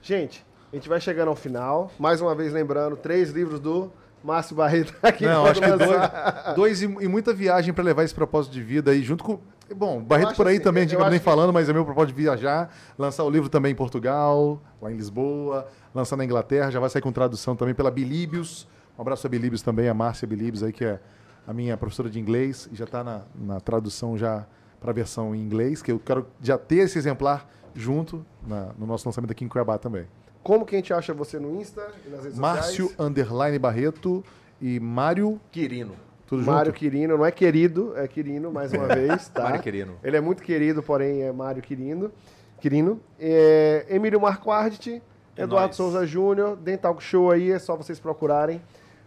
Gente, a gente vai chegando ao final. Mais uma vez lembrando, três livros do Márcio Barreto aqui. Não, acho que dois, dois e, e, muita viagem para levar esse propósito de vida aí, junto com. Bom, Barreto por aí assim, também, a gente acaba nem que... falando, mas é meu propósito de viajar, lançar o livro também em Portugal, lá em Lisboa, lançar na Inglaterra, já vai sair com tradução também pela Bilíbios. Um abraço a Bilíbios também, a Márcia Bilíbios aí, que é a minha professora de inglês, e já está na, na tradução já para a versão em inglês, que eu quero já ter esse exemplar junto na, no nosso lançamento aqui em Cuiabá também. Como que a gente acha você no Insta e nas redes Márcio sociais? Underline Barreto e Mário Quirino. Tudo Mário junto? Quirino, não é querido, é Quirino mais uma vez, tá? Mário Quirino. Ele é muito querido, porém é Mário Quirino. Quirino. É, Emílio Marquardt, é Eduardo nóis. Souza Júnior, Dental Show aí, é só vocês procurarem.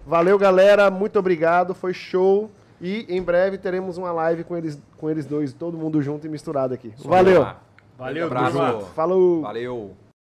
Valeu, galera, muito obrigado, foi show. E em breve teremos uma live com eles, com eles dois, todo mundo junto e misturado aqui. Valeu! Valeu, abraço. Falou! Valeu!